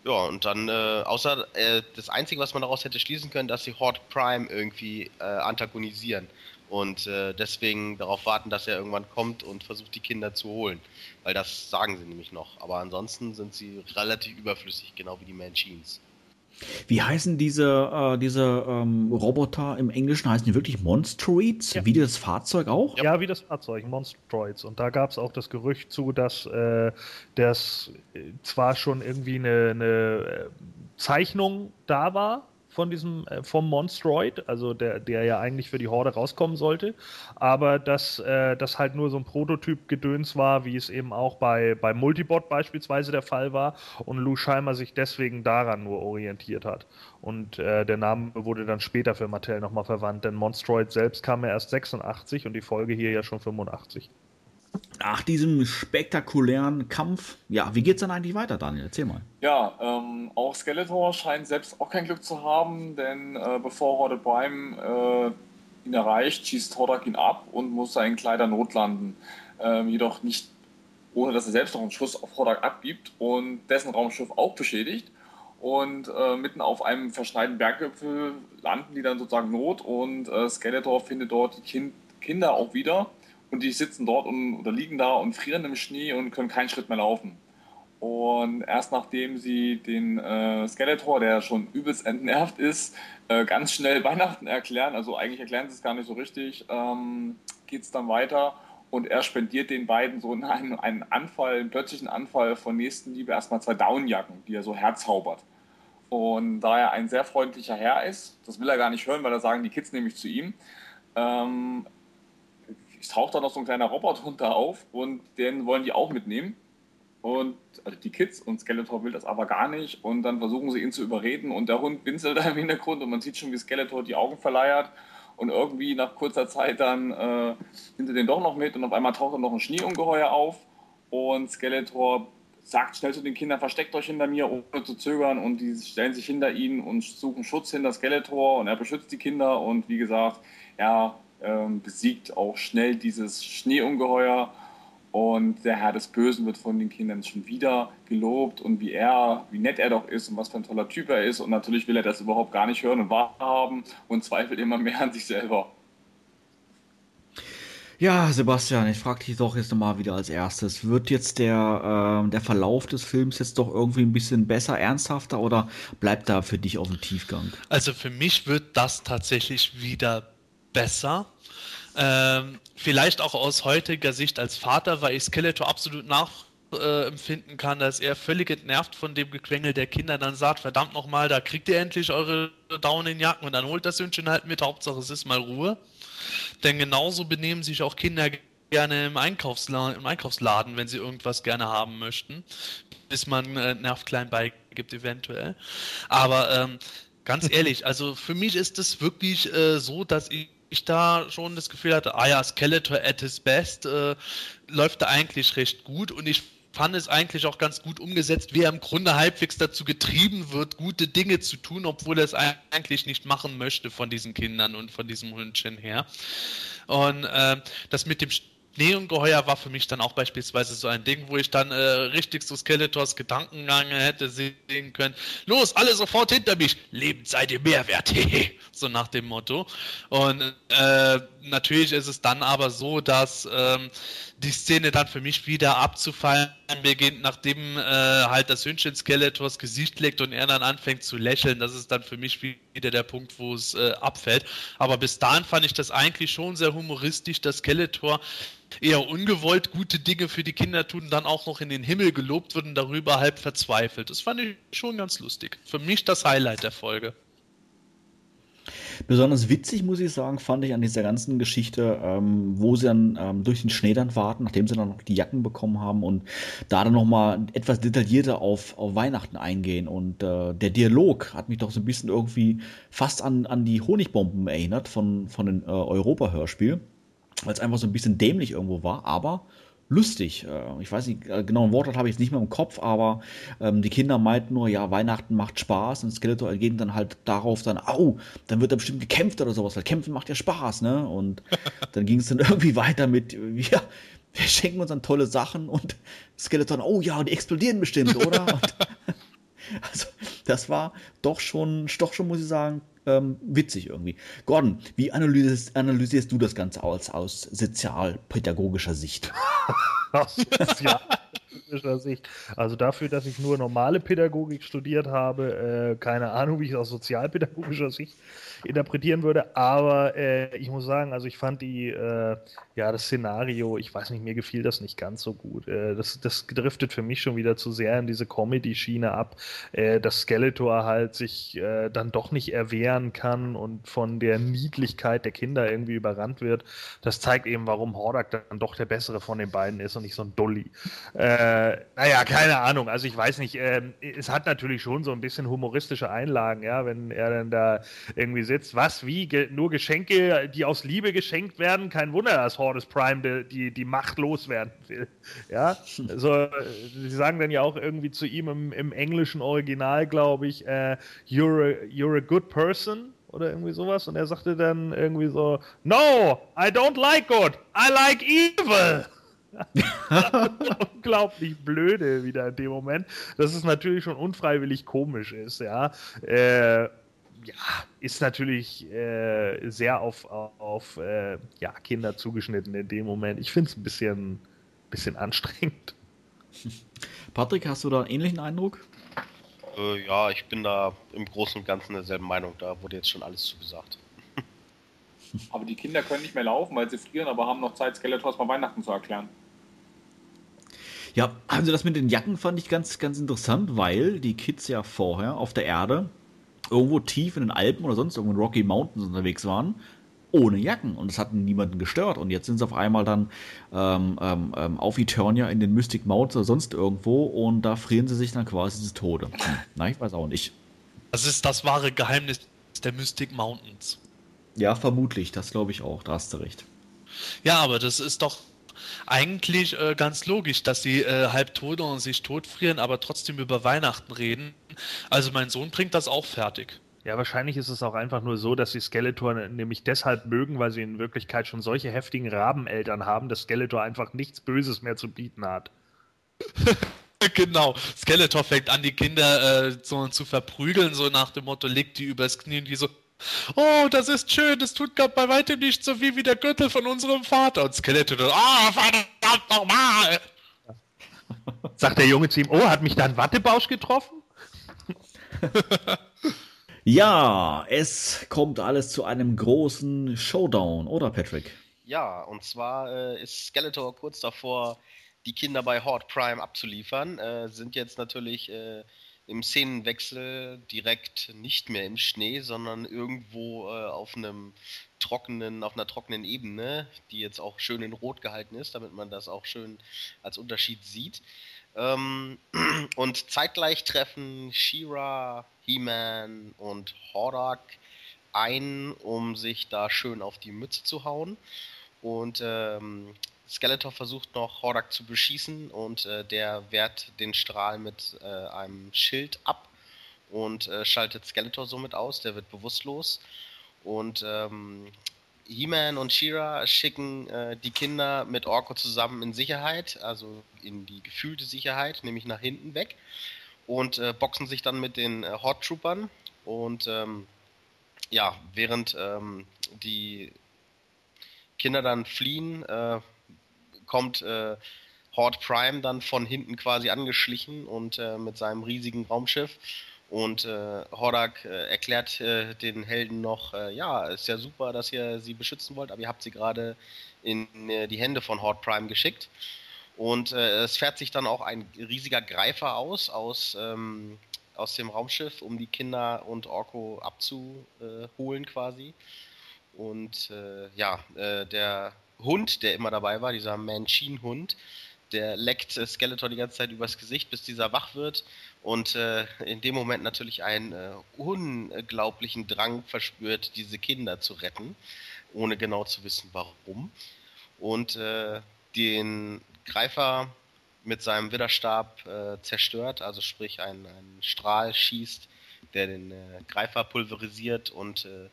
Ja, und dann, äh, außer äh, das Einzige, was man daraus hätte schließen können, dass sie Horde Prime irgendwie äh, antagonisieren und äh, deswegen darauf warten, dass er irgendwann kommt und versucht, die Kinder zu holen. Weil das sagen sie nämlich noch. Aber ansonsten sind sie relativ überflüssig, genau wie die Machines. Wie heißen diese, äh, diese ähm, Roboter im Englischen? Heißen die wirklich Monstroids? Ja. Wie das Fahrzeug auch? Ja, wie das Fahrzeug, Monstroids. Und da gab es auch das Gerücht zu, dass äh, das äh, zwar schon irgendwie eine, eine äh, Zeichnung da war von diesem äh, vom Monstroid, also der, der ja eigentlich für die Horde rauskommen sollte, aber dass äh, das halt nur so ein Prototyp-Gedöns war, wie es eben auch bei, bei Multibot beispielsweise der Fall war und Lou Scheimer sich deswegen daran nur orientiert hat. Und äh, der Name wurde dann später für Mattel nochmal verwandt, denn Monstroid selbst kam ja erst 86 und die Folge hier ja schon 85. Nach diesem spektakulären Kampf, ja, wie geht's dann eigentlich weiter, Daniel? Erzähl mal. Ja, ähm, auch Skeletor scheint selbst auch kein Glück zu haben, denn äh, bevor Horde Prime äh, ihn erreicht, schießt Hordak ihn ab und muss seinen Kleider notlanden. Ähm, jedoch nicht, ohne dass er selbst noch einen Schuss auf Hordak abgibt und dessen Raumschiff auch beschädigt. Und äh, mitten auf einem verschneiten Berggipfel landen die dann sozusagen Not und äh, Skeletor findet dort die kind Kinder auch wieder. Und die sitzen dort und, oder liegen da und frieren im Schnee und können keinen Schritt mehr laufen. Und erst nachdem sie den äh, Skeletor, der schon übelst entnervt ist, äh, ganz schnell [LAUGHS] Weihnachten erklären, also eigentlich erklären sie es gar nicht so richtig, ähm, geht es dann weiter und er spendiert den beiden so einen, einen Anfall, einen plötzlichen Anfall von Nächstenliebe erstmal zwei Downjacken, die er so herzaubert. Und da er ein sehr freundlicher Herr ist, das will er gar nicht hören, weil da sagen die Kids nämlich zu ihm, ähm, taucht da noch so ein kleiner Roboterhund da auf und den wollen die auch mitnehmen. Und also die Kids und Skeletor will das aber gar nicht. Und dann versuchen sie ihn zu überreden und der Hund winselt da [LAUGHS] im Hintergrund und man sieht schon, wie Skeletor die Augen verleiert. Und irgendwie nach kurzer Zeit dann äh, sind sie den doch noch mit und auf einmal taucht dann noch ein Schneeungeheuer auf. Und Skeletor sagt schnell zu den Kindern, versteckt euch hinter mir, ohne zu zögern. Und die stellen sich hinter ihn und suchen Schutz hinter Skeletor und er beschützt die Kinder. Und wie gesagt, er ähm, besiegt auch schnell dieses Schneeungeheuer. Und der Herr des Bösen wird von den Kindern schon wieder gelobt und wie er, wie nett er doch ist und was für ein toller Typ er ist. Und natürlich will er das überhaupt gar nicht hören und wahrhaben und zweifelt immer mehr an sich selber. Ja, Sebastian, ich frage dich doch jetzt nochmal wieder als erstes. Wird jetzt der, äh, der Verlauf des Films jetzt doch irgendwie ein bisschen besser, ernsthafter oder bleibt da für dich auf dem Tiefgang? Also für mich wird das tatsächlich wieder besser. Ähm, vielleicht auch aus heutiger Sicht als Vater, weil ich Skeletor absolut nachempfinden kann, dass er völlig entnervt von dem Gequengel der Kinder dann sagt, verdammt nochmal, da kriegt ihr endlich eure Daunenjacken und dann holt das Hündchen halt mit, Hauptsache es ist mal Ruhe. Denn genauso benehmen sich auch Kinder gerne im, Einkaufsla im Einkaufsladen, wenn sie irgendwas gerne haben möchten, bis man äh, Nerv klein beigibt eventuell. Aber ähm, ganz ehrlich, also für mich ist es wirklich äh, so, dass ich ich da schon das Gefühl hatte, ah ja, Skeletor at his best äh, läuft da eigentlich recht gut und ich fand es eigentlich auch ganz gut umgesetzt, wie er im Grunde halbwegs dazu getrieben wird, gute Dinge zu tun, obwohl er es eigentlich nicht machen möchte von diesen Kindern und von diesem Hündchen her. Und äh, das mit dem Schneeungeheuer war für mich dann auch beispielsweise so ein Ding, wo ich dann äh, richtig so Skeletors Gedankengang hätte sehen können. Los, alle sofort hinter mich. Lebend seid ihr Mehrwert. [LAUGHS] so nach dem Motto. Und äh, natürlich ist es dann aber so, dass ähm, die Szene dann für mich wieder abzufallen beginnt, nachdem äh, halt das Hündchen Skeletors Gesicht legt und er dann anfängt zu lächeln. Das ist dann für mich wieder der Punkt, wo es äh, abfällt. Aber bis dahin fand ich das eigentlich schon sehr humoristisch, dass Skeletor eher ungewollt gute Dinge für die Kinder tun, dann auch noch in den Himmel gelobt wird und darüber halb verzweifelt. Das fand ich schon ganz lustig. Für mich das Highlight der Folge. Besonders witzig, muss ich sagen, fand ich an dieser ganzen Geschichte, ähm, wo sie dann ähm, durch den Schnee dann warten, nachdem sie dann noch die Jacken bekommen haben und da dann nochmal etwas detaillierter auf, auf Weihnachten eingehen. Und äh, der Dialog hat mich doch so ein bisschen irgendwie fast an, an die Honigbomben erinnert von, von dem äh, Europa-Hörspiel, weil es einfach so ein bisschen dämlich irgendwo war, aber lustig. Äh, Ich weiß nicht, äh, genau ein Wortlaut habe ich jetzt nicht mehr im Kopf, aber ähm, die Kinder meinten nur, ja, Weihnachten macht Spaß und Skeletor entgegen dann halt darauf dann, au, dann wird da bestimmt gekämpft oder sowas, weil Kämpfen macht ja Spaß, ne? Und [LAUGHS] dann ging es dann irgendwie weiter mit, ja, wir schenken uns dann tolle Sachen und Skeleton, oh ja, die explodieren bestimmt, oder? [LAUGHS] Und [LAUGHS] Also, das war doch schon, doch schon, muss ich sagen, ähm, witzig irgendwie. Gordon, wie analysierst, analysierst du das Ganze aus, aus sozialpädagogischer Sicht? [LAUGHS] aus sozialpädagogischer Sicht. Also dafür, dass ich nur normale Pädagogik studiert habe, äh, keine Ahnung, wie ich es aus sozialpädagogischer Sicht interpretieren würde. Aber äh, ich muss sagen, also ich fand die, äh, ja, das Szenario, ich weiß nicht, mir gefiel das nicht ganz so gut. Äh, das, das driftet für mich schon wieder zu sehr in diese Comedy-Schiene ab, äh, dass Skeletor halt sich äh, dann doch nicht erwehren kann und von der Niedlichkeit der Kinder irgendwie überrannt wird. Das zeigt eben, warum Hordak dann doch der bessere von den beiden ist und nicht so ein Dolly. Äh, naja, keine Ahnung. Also ich weiß nicht, äh, es hat natürlich schon so ein bisschen humoristische Einlagen, ja, wenn er dann da irgendwie sitzt, was, wie, ge nur Geschenke, die aus Liebe geschenkt werden, kein Wunder, dass Hordes Prime die, die Macht loswerden will. Ja, also sie sagen dann ja auch irgendwie zu ihm im, im englischen Original, glaube ich, äh, you're, a, you're a good person oder irgendwie sowas und er sagte dann irgendwie so, no, I don't like good, I like evil. [LAUGHS] unglaublich blöde wieder in dem Moment, dass es natürlich schon unfreiwillig komisch ist, ja. Äh, ja, ist natürlich äh, sehr auf, auf äh, ja, Kinder zugeschnitten in dem Moment. Ich finde es ein bisschen, bisschen anstrengend. Patrick, hast du da einen ähnlichen Eindruck? Äh, ja, ich bin da im Großen und Ganzen derselben Meinung. Da wurde jetzt schon alles zugesagt. [LAUGHS] Aber die Kinder können nicht mehr laufen, weil sie frieren, aber haben noch Zeit, Skeletors mal Weihnachten zu erklären. Ja, also das mit den Jacken fand ich ganz, ganz interessant, weil die Kids ja vorher auf der Erde irgendwo tief in den Alpen oder sonst irgendwo in Rocky Mountains unterwegs waren, ohne Jacken und es hat niemanden gestört. Und jetzt sind sie auf einmal dann ähm, ähm, ähm, auf Eternia in den Mystic Mountains oder sonst irgendwo und da frieren sie sich dann quasi zu Tode. [LAUGHS] Na, ich weiß auch nicht. Das ist das wahre Geheimnis der Mystic Mountains. Ja, vermutlich, das glaube ich auch, da hast du recht. Ja, aber das ist doch eigentlich äh, ganz logisch, dass sie äh, halb tot und sich totfrieren, aber trotzdem über Weihnachten reden. Also mein Sohn bringt das auch fertig. Ja, wahrscheinlich ist es auch einfach nur so, dass sie Skeletor nämlich deshalb mögen, weil sie in Wirklichkeit schon solche heftigen Rabeneltern haben, dass Skeletor einfach nichts Böses mehr zu bieten hat. [LAUGHS] genau. Skeletor fängt an, die Kinder äh, so, zu verprügeln, so nach dem Motto, legt die übers Knie und die so, Oh, das ist schön, das tut gerade bei weitem nicht so viel wie der Gürtel von unserem Vater. Und Skeletor, oh, verdammt nochmal! [LAUGHS] Sagt der Junge zu ihm, oh, hat mich da ein Wattebausch getroffen? [LAUGHS] ja, es kommt alles zu einem großen Showdown, oder Patrick? Ja, und zwar äh, ist Skeletor kurz davor, die Kinder bei Horde Prime abzuliefern. Äh, sind jetzt natürlich äh, im Szenenwechsel direkt nicht mehr im Schnee, sondern irgendwo äh, auf einem trockenen, auf einer trockenen Ebene, die jetzt auch schön in Rot gehalten ist, damit man das auch schön als Unterschied sieht. Ähm, [CLEARS THROAT] und zeitgleich treffen She-Ra, He-Man und Hordak ein, um sich da schön auf die Mütze zu hauen. Und ähm, Skeletor versucht noch Hordak zu beschießen und äh, der wehrt den Strahl mit äh, einem Schild ab und äh, schaltet Skeletor somit aus. Der wird bewusstlos. Und ähm, He-Man und She-Ra schicken äh, die Kinder mit Orko zusammen in Sicherheit, also in die gefühlte Sicherheit, nämlich nach hinten weg. Und äh, boxen sich dann mit den äh, Hot Troopern. Und ähm, ja, während ähm, die Kinder dann fliehen, äh, kommt äh, Horde Prime dann von hinten quasi angeschlichen und äh, mit seinem riesigen Raumschiff. Und äh, Hordak äh, erklärt äh, den Helden noch, äh, ja, ist ja super, dass ihr sie beschützen wollt, aber ihr habt sie gerade in äh, die Hände von Horde Prime geschickt. Und äh, es fährt sich dann auch ein riesiger Greifer aus, aus, ähm, aus dem Raumschiff, um die Kinder und Orko abzuholen quasi. Und ja, der Hund, der immer dabei war, dieser Manchin-Hund, der leckt Skeletor die ganze Zeit übers Gesicht, bis dieser wach wird und äh, in dem Moment natürlich einen äh, unglaublichen Drang verspürt, diese Kinder zu retten, ohne genau zu wissen warum. Und äh, den Greifer mit seinem Widerstab äh, zerstört, also sprich einen, einen Strahl schießt, der den äh, Greifer pulverisiert und äh,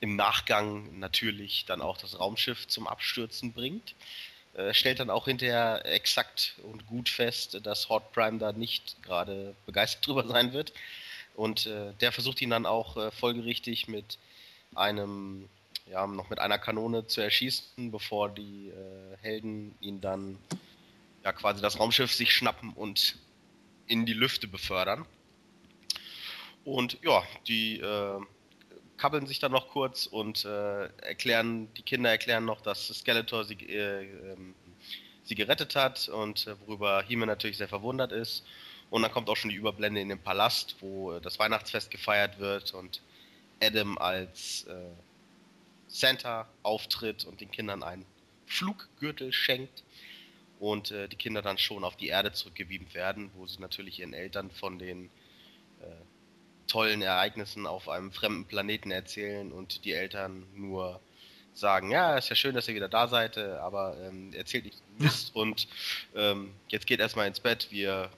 im Nachgang natürlich dann auch das Raumschiff zum Abstürzen bringt. äh, stellt dann auch hinterher exakt und gut fest, dass Hot Prime da nicht gerade begeistert [LAUGHS] drüber sein wird. Und äh, der versucht ihn dann auch äh, folgerichtig mit einem, ja, noch mit einer Kanone zu erschießen, bevor die äh, Helden ihn dann ja quasi das Raumschiff sich schnappen und in die Lüfte befördern. Und ja, die äh, kabbeln sich dann noch kurz und äh, erklären, die Kinder erklären noch, dass Skeletor sie, äh, ähm, sie gerettet hat und äh, worüber Hime natürlich sehr verwundert ist. Und dann kommt auch schon die Überblende in den Palast, wo äh, das Weihnachtsfest gefeiert wird und Adam als äh, Santa auftritt und den Kindern einen Fluggürtel schenkt und äh, die Kinder dann schon auf die Erde zurückgebeamt werden, wo sie natürlich ihren Eltern von den tollen Ereignissen auf einem fremden Planeten erzählen und die Eltern nur sagen, ja, ist ja schön, dass ihr wieder da seid, äh, aber ähm, erzählt nicht [LAUGHS] Mist und ähm, jetzt geht erstmal ins Bett, wir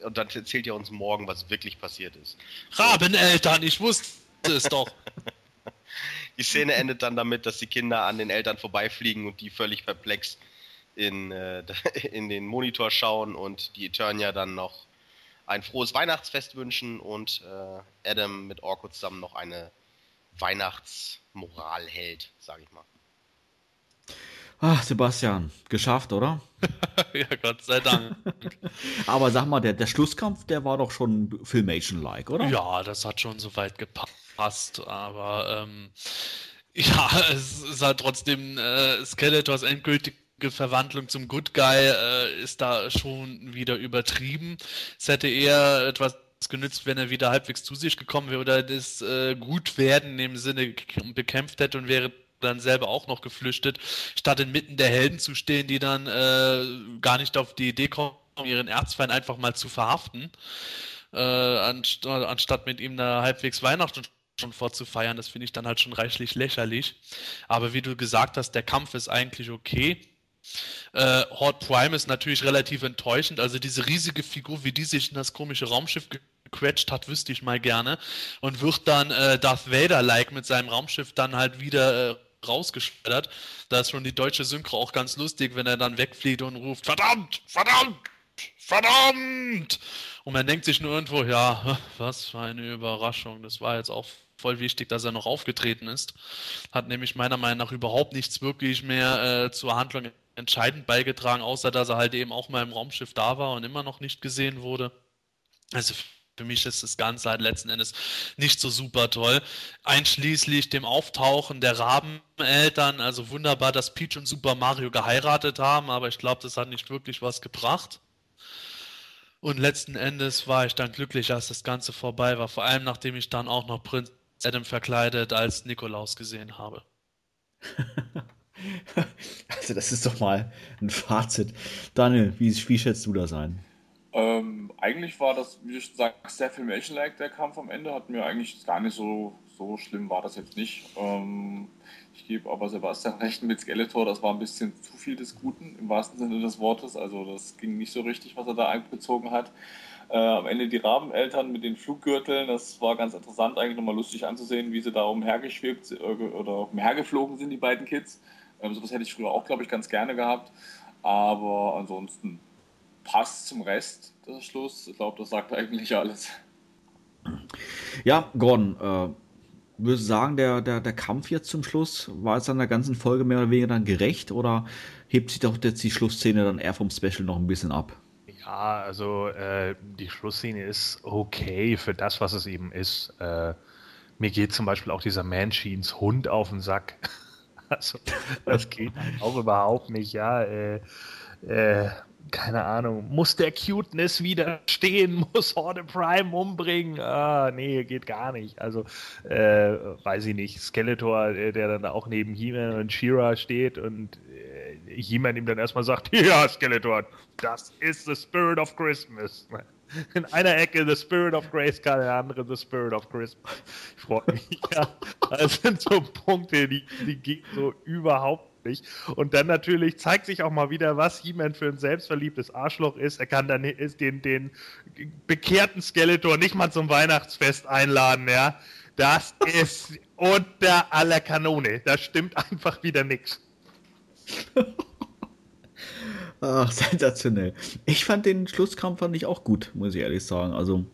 äh, und dann erzählt ihr uns morgen, was wirklich passiert ist. Rabeneltern, ich wusste es doch. [LAUGHS] die Szene endet dann damit, dass die Kinder an den Eltern vorbeifliegen und die völlig perplex in, äh, [LAUGHS] in den Monitor schauen und die Eternia dann noch ein frohes Weihnachtsfest wünschen und äh, Adam mit Orko zusammen noch eine Weihnachtsmoral hält, sage ich mal. Ach, Sebastian, geschafft, oder? [LAUGHS] ja, Gott sei Dank. [LAUGHS] Aber sag mal, der, der Schlusskampf, der war doch schon Filmation-like, oder? Ja, das hat schon soweit gepasst, aber ähm, [LAUGHS] ja, es ist halt trotzdem äh, Skeletors endgültig Verwandlung zum Good Guy äh, ist da schon wieder übertrieben. Es hätte eher etwas genützt, wenn er wieder halbwegs zu sich gekommen wäre oder das äh, Gutwerden im Sinne bekämpft hätte und wäre dann selber auch noch geflüchtet, statt inmitten der Helden zu stehen, die dann äh, gar nicht auf die Idee kommen, ihren Erzfeind einfach mal zu verhaften, äh, anst anstatt mit ihm da halbwegs Weihnachten schon vorzufeiern. Das finde ich dann halt schon reichlich lächerlich. Aber wie du gesagt hast, der Kampf ist eigentlich okay. Äh, Horde Prime ist natürlich relativ enttäuschend. Also diese riesige Figur, wie die sich in das komische Raumschiff gequetscht hat, wüsste ich mal gerne. Und wird dann äh, Darth Vader-like mit seinem Raumschiff dann halt wieder äh, rausgeschleudert. Da ist schon die deutsche Synchro auch ganz lustig, wenn er dann wegfliegt und ruft, verdammt, verdammt, verdammt! Und man denkt sich nur irgendwo, ja, [LAUGHS] was für eine Überraschung. Das war jetzt auch voll wichtig, dass er noch aufgetreten ist. Hat nämlich meiner Meinung nach überhaupt nichts wirklich mehr äh, zur Handlung entscheidend beigetragen, außer dass er halt eben auch mal im Raumschiff da war und immer noch nicht gesehen wurde. Also für mich ist das Ganze halt letzten Endes nicht so super toll. Einschließlich dem Auftauchen der Rabeneltern. Also wunderbar, dass Peach und Super Mario geheiratet haben, aber ich glaube, das hat nicht wirklich was gebracht. Und letzten Endes war ich dann glücklich, als das Ganze vorbei war. Vor allem, nachdem ich dann auch noch Prinz Adam verkleidet als Nikolaus gesehen habe. [LAUGHS] [LAUGHS] Also das ist doch mal ein Fazit. Daniel, wie, wie schätzt du das ein? Ähm, eigentlich war das, wie du schon sagst, sehr Filmation-like, der Kampf am Ende. Hat mir eigentlich gar nicht so, so schlimm war das jetzt nicht. Ähm, ich gebe aber Sebastian recht mit Skeletor, das war ein bisschen zu viel des Guten, im wahrsten Sinne des Wortes. Also das ging nicht so richtig, was er da einbezogen hat. Äh, am Ende die Rabeneltern mit den Fluggürteln, das war ganz interessant, eigentlich nochmal lustig anzusehen, wie sie da umhergeschwebt äh, oder umhergeflogen sind, die beiden Kids. Ähm, sowas hätte ich früher auch, glaube ich, ganz gerne gehabt. Aber ansonsten passt zum Rest der Schluss. Ich glaube, das sagt eigentlich alles. Ja, Gordon, äh, würde sagen, der, der, der Kampf jetzt zum Schluss war es an der ganzen Folge mehr oder weniger dann gerecht oder hebt sich doch jetzt die Schlussszene dann eher vom Special noch ein bisschen ab? Ja, also äh, die Schlussszene ist okay für das, was es eben ist. Äh, mir geht zum Beispiel auch dieser Manchins Hund auf den Sack. [LAUGHS] Also, [LAUGHS] das geht auch überhaupt nicht, ja. Äh, äh, keine Ahnung, muss der Cuteness widerstehen, [LAUGHS] muss Horde Prime umbringen? Ah, nee, geht gar nicht. Also, äh, weiß ich nicht, Skeletor, äh, der dann auch neben He-Man und She-Ra steht und äh, He-Man ihm dann erstmal sagt, [LAUGHS] ja, Skeletor, das ist the spirit of Christmas. [LAUGHS] In einer Ecke The Spirit of Grayskull, in der anderen The Spirit of Christmas. Ich freue mich. [LAUGHS] Ja, das sind so Punkte, die, die gehen so überhaupt nicht. Und dann natürlich zeigt sich auch mal wieder, was He-Man für ein selbstverliebtes Arschloch ist. Er kann dann den, den bekehrten Skeletor nicht mal zum Weihnachtsfest einladen, ja. Das ist unter aller Kanone. Da stimmt [LAUGHS] einfach wieder nichts. Ach, [LAUGHS] sensationell. Ich fand den Schlusskampf fand ich auch gut, muss ich ehrlich sagen. Also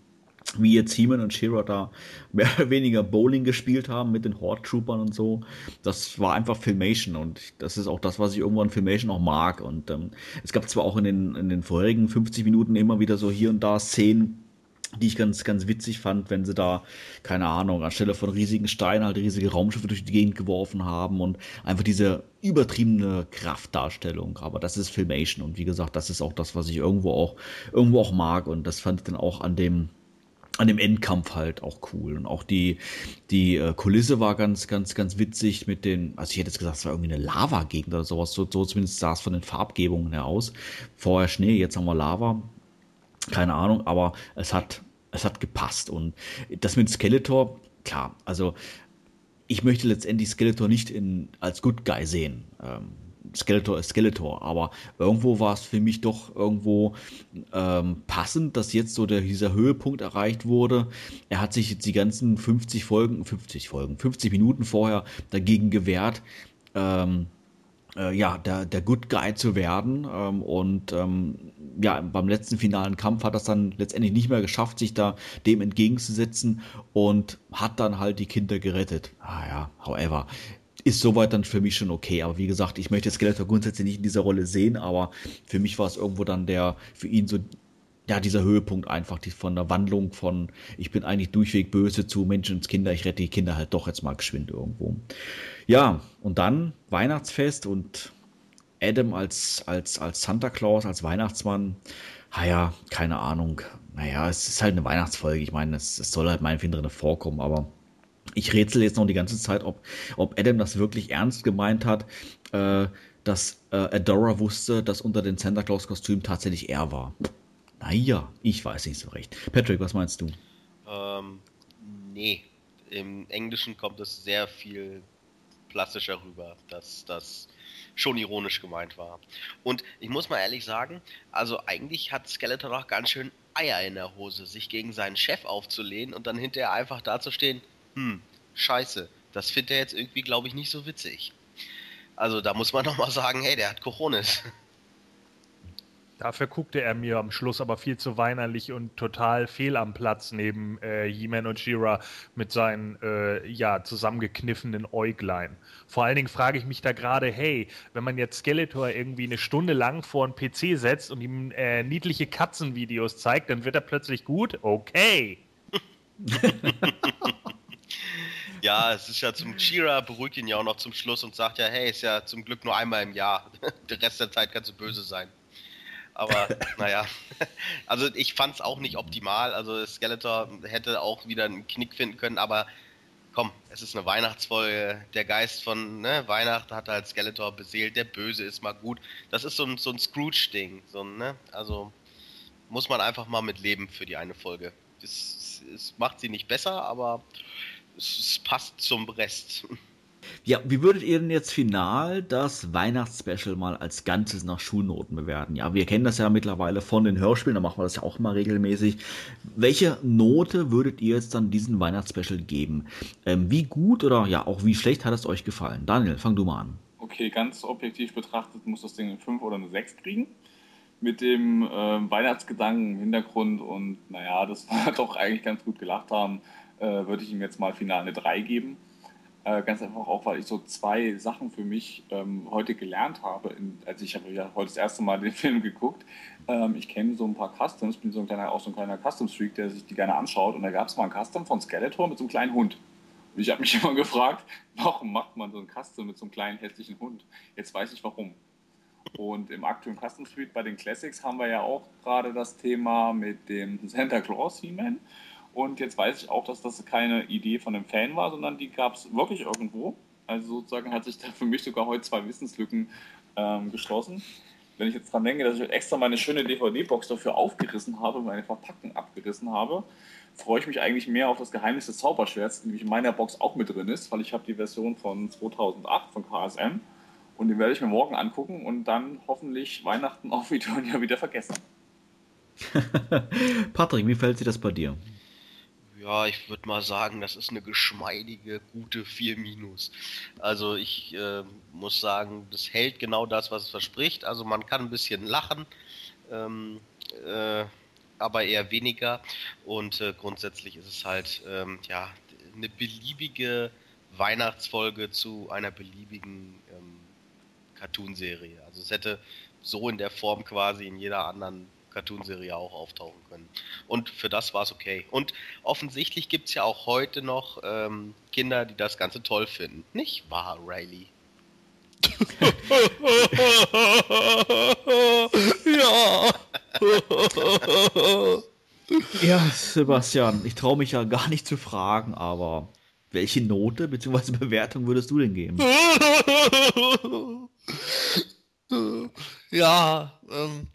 wie jetzt Heeman und Shira da [LAUGHS] mehr oder weniger Bowling gespielt haben mit den Horde Troopern und so. Das war einfach Filmation und das ist auch das, was ich irgendwo an Filmation auch mag. Und ähm, es gab zwar auch in den, in den vorherigen 50 Minuten immer wieder so hier und da Szenen, die ich ganz, ganz witzig fand, wenn sie da, keine Ahnung, anstelle von riesigen Steinen halt riesige Raumschiffe durch die Gegend geworfen haben und einfach diese übertriebene Kraftdarstellung. Aber das ist Filmation und wie gesagt, das ist auch das, was ich irgendwo auch, irgendwo auch mag und das fand ich dann auch an dem, an dem Endkampf halt auch cool. Und auch die, die äh, Kulisse war ganz, ganz, ganz witzig mit den, also ich hätte jetzt gesagt, es war irgendwie eine Lava-Gegend oder sowas. So, so zumindest sah es von den Farbgebungen her aus. Vorher Schnee, jetzt haben wir Lava. Keine Ahnung, aber es hat, es hat gepasst. Und das mit Skeletor, klar, also ich möchte letztendlich Skeletor nicht in, als Good Guy sehen. Ähm, Skeletor ist Skeletor, aber irgendwo war es für mich doch irgendwo ähm, passend, dass jetzt so der, dieser Höhepunkt erreicht wurde. Er hat sich jetzt die ganzen 50 Folgen, 50 Folgen, 50 Minuten vorher dagegen gewehrt, ähm, äh, ja, der, der Good Guy zu werden. Ähm, und ähm, ja, beim letzten finalen Kampf hat es dann letztendlich nicht mehr geschafft, sich da dem entgegenzusetzen und hat dann halt die Kinder gerettet. Ah ja, however ist soweit dann für mich schon okay. Aber wie gesagt, ich möchte Skeletor grundsätzlich nicht in dieser Rolle sehen, aber für mich war es irgendwo dann der, für ihn so, ja, dieser Höhepunkt einfach, die von der Wandlung von, ich bin eigentlich durchweg böse zu Menschenskinder, ich rette die Kinder halt doch jetzt mal geschwind irgendwo. Ja, und dann Weihnachtsfest und Adam als, als, als Santa Claus, als Weihnachtsmann, naja, keine Ahnung. Naja, es ist halt eine Weihnachtsfolge. Ich meine, es, es soll halt meinetwegen drin vorkommen, aber ich rätsel jetzt noch die ganze Zeit, ob, ob Adam das wirklich ernst gemeint hat, äh, dass äh, Adora wusste, dass unter dem Santa Claus-Kostüm tatsächlich er war. Naja, ich weiß nicht so recht. Patrick, was meinst du? Ähm, nee. Im Englischen kommt es sehr viel plastischer rüber, dass das schon ironisch gemeint war. Und ich muss mal ehrlich sagen, also eigentlich hat Skeletor doch ganz schön Eier in der Hose, sich gegen seinen Chef aufzulehnen und dann hinterher einfach dazustehen, hm, scheiße, das findet er jetzt irgendwie, glaube ich, nicht so witzig. Also da muss man doch mal sagen, hey, der hat Coronis. Dafür guckte er mir am Schluss aber viel zu weinerlich und total fehl am Platz neben äh, He-Man und She-Ra mit seinen äh, ja, zusammengekniffenen Äuglein. Vor allen Dingen frage ich mich da gerade, hey, wenn man jetzt Skeletor irgendwie eine Stunde lang vor einen PC setzt und ihm äh, niedliche Katzenvideos zeigt, dann wird er plötzlich gut? Okay. [LAUGHS] Ja, es ist ja zum Chira, beruhigt ihn ja auch noch zum Schluss und sagt ja, hey, ist ja zum Glück nur einmal im Jahr. [LAUGHS] Der Rest der Zeit kannst du böse sein. Aber [LAUGHS] naja, [LAUGHS] also ich fand es auch nicht optimal. Also Skeletor hätte auch wieder einen Knick finden können, aber komm, es ist eine Weihnachtsfolge. Der Geist von ne, Weihnachten hat halt Skeletor beseelt. Der Böse ist mal gut. Das ist so ein, so ein Scrooge-Ding. So, ne? Also muss man einfach mal mit leben für die eine Folge. Es macht sie nicht besser, aber es passt zum Rest. [LAUGHS] Ja, wie würdet ihr denn jetzt final das Weihnachtsspecial mal als Ganzes nach Schulnoten bewerten? Ja, wir kennen das ja mittlerweile von den Hörspielen, da machen wir das ja auch mal regelmäßig. Welche Note würdet ihr jetzt dann diesen Weihnachtsspecial geben? Ähm, wie gut oder ja auch wie schlecht hat es euch gefallen? Daniel, fang du mal an. Okay, ganz objektiv betrachtet muss das Ding eine 5 oder eine 6 kriegen. Mit dem äh, Weihnachtsgedanken im Hintergrund und naja, das war [LAUGHS] doch eigentlich ganz gut gelacht haben äh, würde ich ihm jetzt mal final eine 3 geben. Äh, ganz einfach auch, weil ich so zwei Sachen für mich ähm, heute gelernt habe. In, also ich habe ja heute das erste Mal [LAUGHS] den Film geguckt. Ähm, ich kenne so ein paar Customs, bin so ein kleiner, auch so ein kleiner Custom-Freak, der sich die gerne anschaut. Und da gab es mal ein Custom von Skeletor mit so einem kleinen Hund. Und ich habe mich [LAUGHS] immer gefragt, warum macht man so ein Custom mit so einem kleinen hässlichen Hund? Jetzt weiß ich warum. Und im aktuellen Custom Suite bei den Classics haben wir ja auch gerade das Thema mit dem Santa Claus He-Man. Und jetzt weiß ich auch, dass das keine Idee von einem Fan war, sondern die gab es wirklich irgendwo. Also sozusagen hat sich da für mich sogar heute zwei Wissenslücken ähm, geschlossen. Wenn ich jetzt dran denke, dass ich extra meine schöne DVD-Box dafür aufgerissen habe, meine Verpackung abgerissen habe, freue ich mich eigentlich mehr auf das Geheimnis des Zauberschwerts, die in meiner Box auch mit drin ist, weil ich habe die Version von 2008 von KSM und den werde ich mir morgen angucken und dann hoffentlich Weihnachten auf Eternia wieder vergessen. [LAUGHS] Patrick, wie fällt sich das bei dir? Ja, ich würde mal sagen, das ist eine geschmeidige, gute 4 minus. Also ich äh, muss sagen, das hält genau das, was es verspricht. Also man kann ein bisschen lachen, ähm, äh, aber eher weniger. Und äh, grundsätzlich ist es halt ähm, ja eine beliebige Weihnachtsfolge zu einer beliebigen ähm, Cartoonserie. Also es hätte so in der Form quasi in jeder anderen Cartoonserie auch auftauchen können. Und für das war es okay. Und offensichtlich gibt es ja auch heute noch ähm, Kinder, die das Ganze toll finden. Nicht wahr, Riley? [LAUGHS] ja. ja, Sebastian, ich traue mich ja gar nicht zu fragen, aber welche Note bzw. Bewertung würdest du denn geben? [LAUGHS] ja, ähm,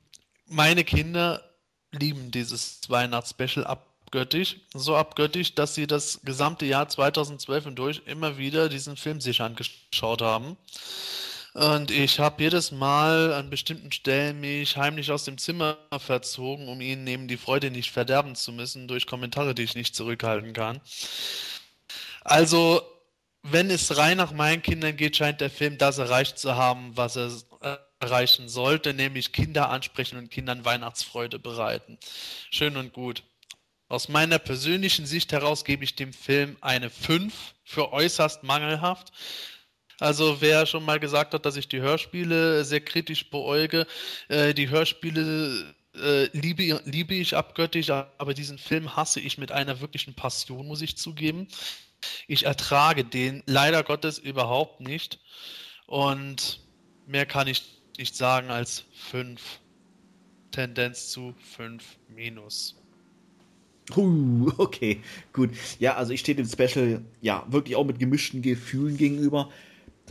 meine Kinder lieben dieses Weihnachtsspecial abgöttisch. So abgöttisch, dass sie das gesamte Jahr 2012 hindurch immer wieder diesen Film sich angeschaut haben. Und ich habe jedes Mal an bestimmten Stellen mich heimlich aus dem Zimmer verzogen, um ihnen eben die Freude nicht verderben zu müssen durch Kommentare, die ich nicht zurückhalten kann. Also, wenn es rein nach meinen Kindern geht, scheint der Film das erreicht zu haben, was er erreichen sollte, nämlich Kinder ansprechen und Kindern Weihnachtsfreude bereiten. Schön und gut. Aus meiner persönlichen Sicht heraus gebe ich dem Film eine 5 für äußerst mangelhaft. Also wer schon mal gesagt hat, dass ich die Hörspiele sehr kritisch beäuge, äh, die Hörspiele äh, liebe, liebe ich abgöttisch, aber diesen Film hasse ich mit einer wirklichen Passion, muss ich zugeben. Ich ertrage den leider Gottes überhaupt nicht. Und mehr kann ich nicht sagen als 5. Tendenz zu 5 minus. Uh, [LAUGHS] okay, gut. Ja, also ich stehe dem Special ja wirklich auch mit gemischten Gefühlen gegenüber.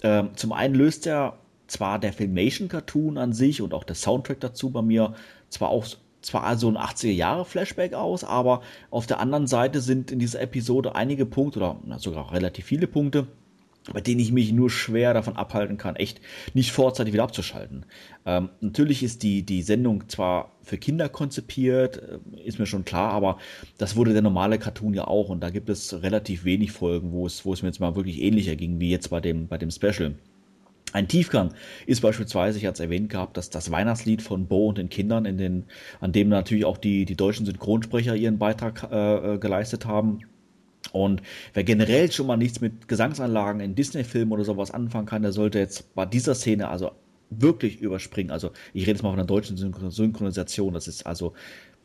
Ähm, zum einen löst er zwar der Filmation-Cartoon an sich und auch der Soundtrack dazu bei mir zwar auch zwar also ein 80er-Jahre-Flashback aus, aber auf der anderen Seite sind in dieser Episode einige Punkte oder sogar relativ viele Punkte, bei denen ich mich nur schwer davon abhalten kann, echt nicht vorzeitig wieder abzuschalten. Ähm, natürlich ist die, die Sendung zwar für Kinder konzipiert, äh, ist mir schon klar, aber das wurde der normale Cartoon ja auch und da gibt es relativ wenig Folgen, wo es, wo es mir jetzt mal wirklich ähnlicher ging wie jetzt bei dem, bei dem Special. Ein Tiefgang ist beispielsweise, ich hatte es erwähnt gehabt, dass das Weihnachtslied von Bo und den Kindern, in den, an dem natürlich auch die, die deutschen Synchronsprecher ihren Beitrag äh, äh, geleistet haben. Und wer generell schon mal nichts mit Gesangsanlagen in Disney-Filmen oder sowas anfangen kann, der sollte jetzt bei dieser Szene also wirklich überspringen. Also ich rede jetzt mal von der deutschen Synchronisation. Das ist also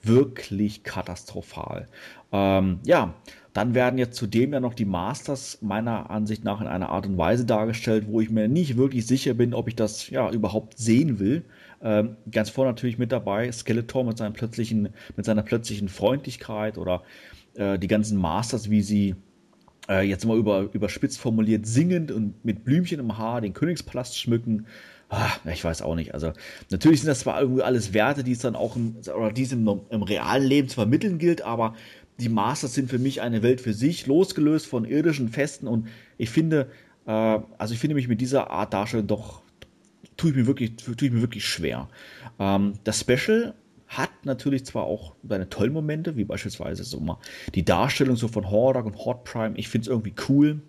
wirklich katastrophal. Ähm, ja, dann werden jetzt zudem ja noch die Masters meiner Ansicht nach in einer Art und Weise dargestellt, wo ich mir nicht wirklich sicher bin, ob ich das ja überhaupt sehen will. Ähm, ganz vorne natürlich mit dabei Skeletor mit, seinem plötzlichen, mit seiner plötzlichen Freundlichkeit oder äh, die ganzen Masters, wie sie äh, jetzt mal über, überspitzt formuliert singend und mit Blümchen im Haar den Königspalast schmücken. Ah, ich weiß auch nicht. Also, natürlich sind das zwar irgendwie alles Werte, die es dann auch im, oder die es im, im realen Leben zu vermitteln gilt, aber die Masters sind für mich eine Welt für sich, losgelöst von irdischen Festen und ich finde, äh, also ich finde mich mit dieser Art Darstellung doch, tue ich mir wirklich, tue ich mir wirklich schwer. Ähm, das Special hat natürlich zwar auch seine tollen Momente, wie beispielsweise so mal die Darstellung so von Hordak und Hot Prime, ich finde es irgendwie cool,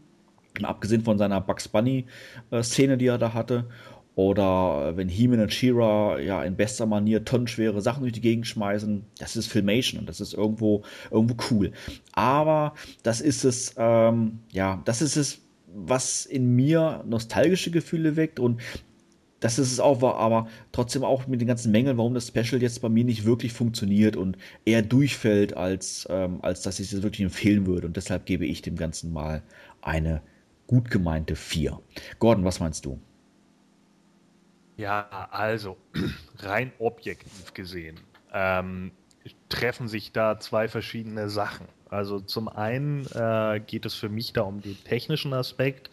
abgesehen von seiner Bugs Bunny äh, Szene, die er da hatte. Oder wenn He-Man und She-Ra ja in bester Manier tonnenschwere Sachen durch die Gegend schmeißen, das ist Filmation und das ist irgendwo, irgendwo cool. Aber das ist es, ähm, ja, das ist es, was in mir nostalgische Gefühle weckt. Und das ist es auch, aber trotzdem auch mit den ganzen Mängeln, warum das Special jetzt bei mir nicht wirklich funktioniert und eher durchfällt, als, ähm, als dass ich es wirklich empfehlen würde. Und deshalb gebe ich dem Ganzen mal eine gut gemeinte 4. Gordon, was meinst du? Ja, also [CLEARS THROAT] rein objektiv gesehen ähm, treffen sich da zwei verschiedene Sachen. Also zum einen äh, geht es für mich da um den technischen Aspekt,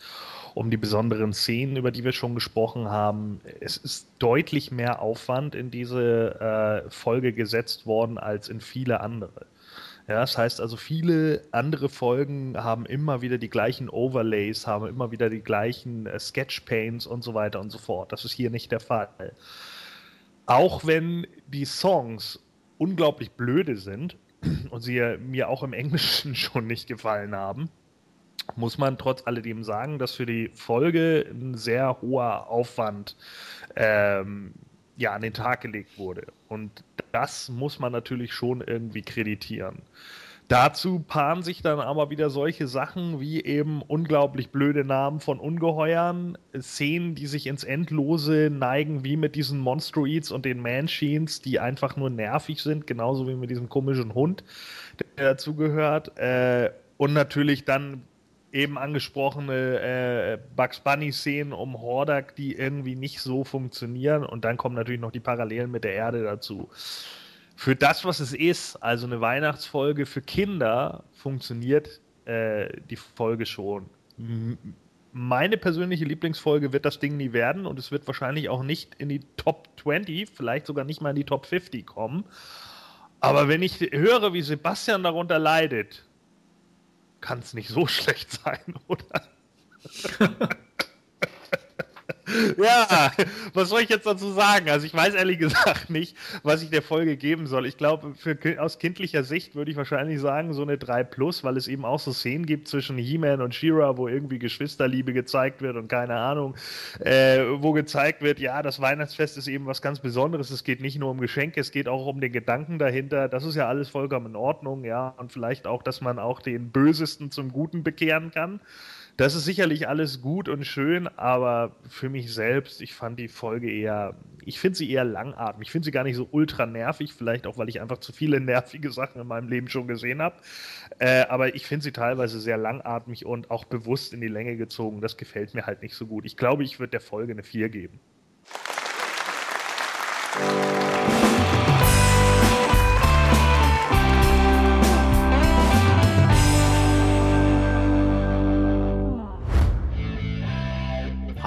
um die besonderen Szenen, über die wir schon gesprochen haben. Es ist deutlich mehr Aufwand in diese äh, Folge gesetzt worden als in viele andere. Ja, das heißt also, viele andere Folgen haben immer wieder die gleichen Overlays, haben immer wieder die gleichen äh, Sketchpaints und so weiter und so fort. Das ist hier nicht der Fall. Auch wenn die Songs unglaublich blöde sind, und sie mir auch im Englischen [LAUGHS] schon nicht gefallen haben, muss man trotz alledem sagen, dass für die Folge ein sehr hoher Aufwand ähm, ja, an den Tag gelegt wurde. Und das muss man natürlich schon irgendwie kreditieren. Dazu paaren sich dann aber wieder solche Sachen wie eben unglaublich blöde Namen von Ungeheuern, Szenen, die sich ins Endlose neigen, wie mit diesen Monstroids und den Manchines, die einfach nur nervig sind, genauso wie mit diesem komischen Hund, der dazugehört. Äh, und natürlich dann eben angesprochene äh, Bugs Bunny-Szenen um Hordak, die irgendwie nicht so funktionieren. Und dann kommen natürlich noch die Parallelen mit der Erde dazu für das, was es ist, also eine Weihnachtsfolge für Kinder, funktioniert äh, die Folge schon. Meine persönliche Lieblingsfolge wird das Ding nie werden und es wird wahrscheinlich auch nicht in die Top 20, vielleicht sogar nicht mal in die Top 50 kommen. Aber wenn ich höre, wie Sebastian darunter leidet, kann es nicht so [LAUGHS] schlecht sein, oder? [LAUGHS] ja, was soll ich jetzt dazu sagen? Also ich weiß ehrlich gesagt nicht, was ich der Folge geben soll. Ich glaube, aus kindlicher Sicht würde ich wahrscheinlich sagen, so eine 3 Plus, weil es eben auch so Szenen gibt zwischen He-Man und She-Ra, wo irgendwie Geschwisterliebe gezeigt wird und keine Ahnung, äh, wo gezeigt wird, ja, das Weihnachtsfest ist eben was ganz Besonderes. Es geht nicht nur um Geschenke, es geht auch um den Gedanken dahinter. Das ist ja alles vollkommen in Ordnung, ja. Und vielleicht auch, dass man auch den Bösesten zum Guten bekehren kann. Das ist sicherlich alles gut und schön, aber für mich selbst, ich fand die Folge eher, ich finde sie eher langatmig. Ich finde sie gar nicht so ultra nervig, vielleicht auch, weil ich einfach zu viele nervige Sachen in meinem Leben schon gesehen habe. Äh, aber ich finde sie teilweise sehr langatmig und auch bewusst in die Länge gezogen. Das gefällt mir halt nicht so gut. Ich glaube, ich würde der Folge eine 4 geben.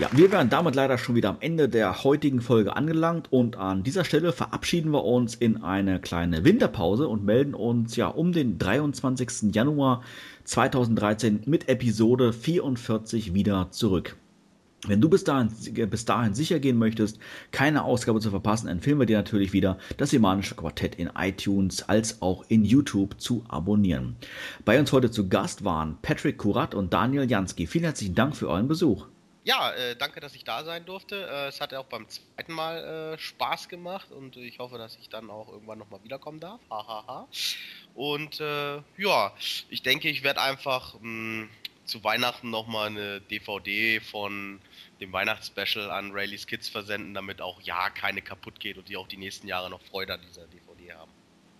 Ja, wir wären damit leider schon wieder am Ende der heutigen Folge angelangt und an dieser Stelle verabschieden wir uns in eine kleine Winterpause und melden uns ja um den 23. Januar 2013 mit Episode 44 wieder zurück. Wenn du bis dahin, bis dahin sicher gehen möchtest, keine Ausgabe zu verpassen, empfehlen wir dir natürlich wieder, das Semanische Quartett in iTunes als auch in YouTube zu abonnieren. Bei uns heute zu Gast waren Patrick Kurat und Daniel Jansky. Vielen herzlichen Dank für euren Besuch. Ja, äh, danke, dass ich da sein durfte. Äh, es hat ja auch beim zweiten Mal äh, Spaß gemacht und ich hoffe, dass ich dann auch irgendwann nochmal wiederkommen darf. Hahaha. Ha, ha. Und äh, ja, ich denke, ich werde einfach mh, hm, zu Weihnachten nochmal eine DVD von dem Weihnachtsspecial an Rayleigh's Kids versenden, damit auch ja keine kaputt geht und die auch die nächsten Jahre noch Freude an dieser DVD haben.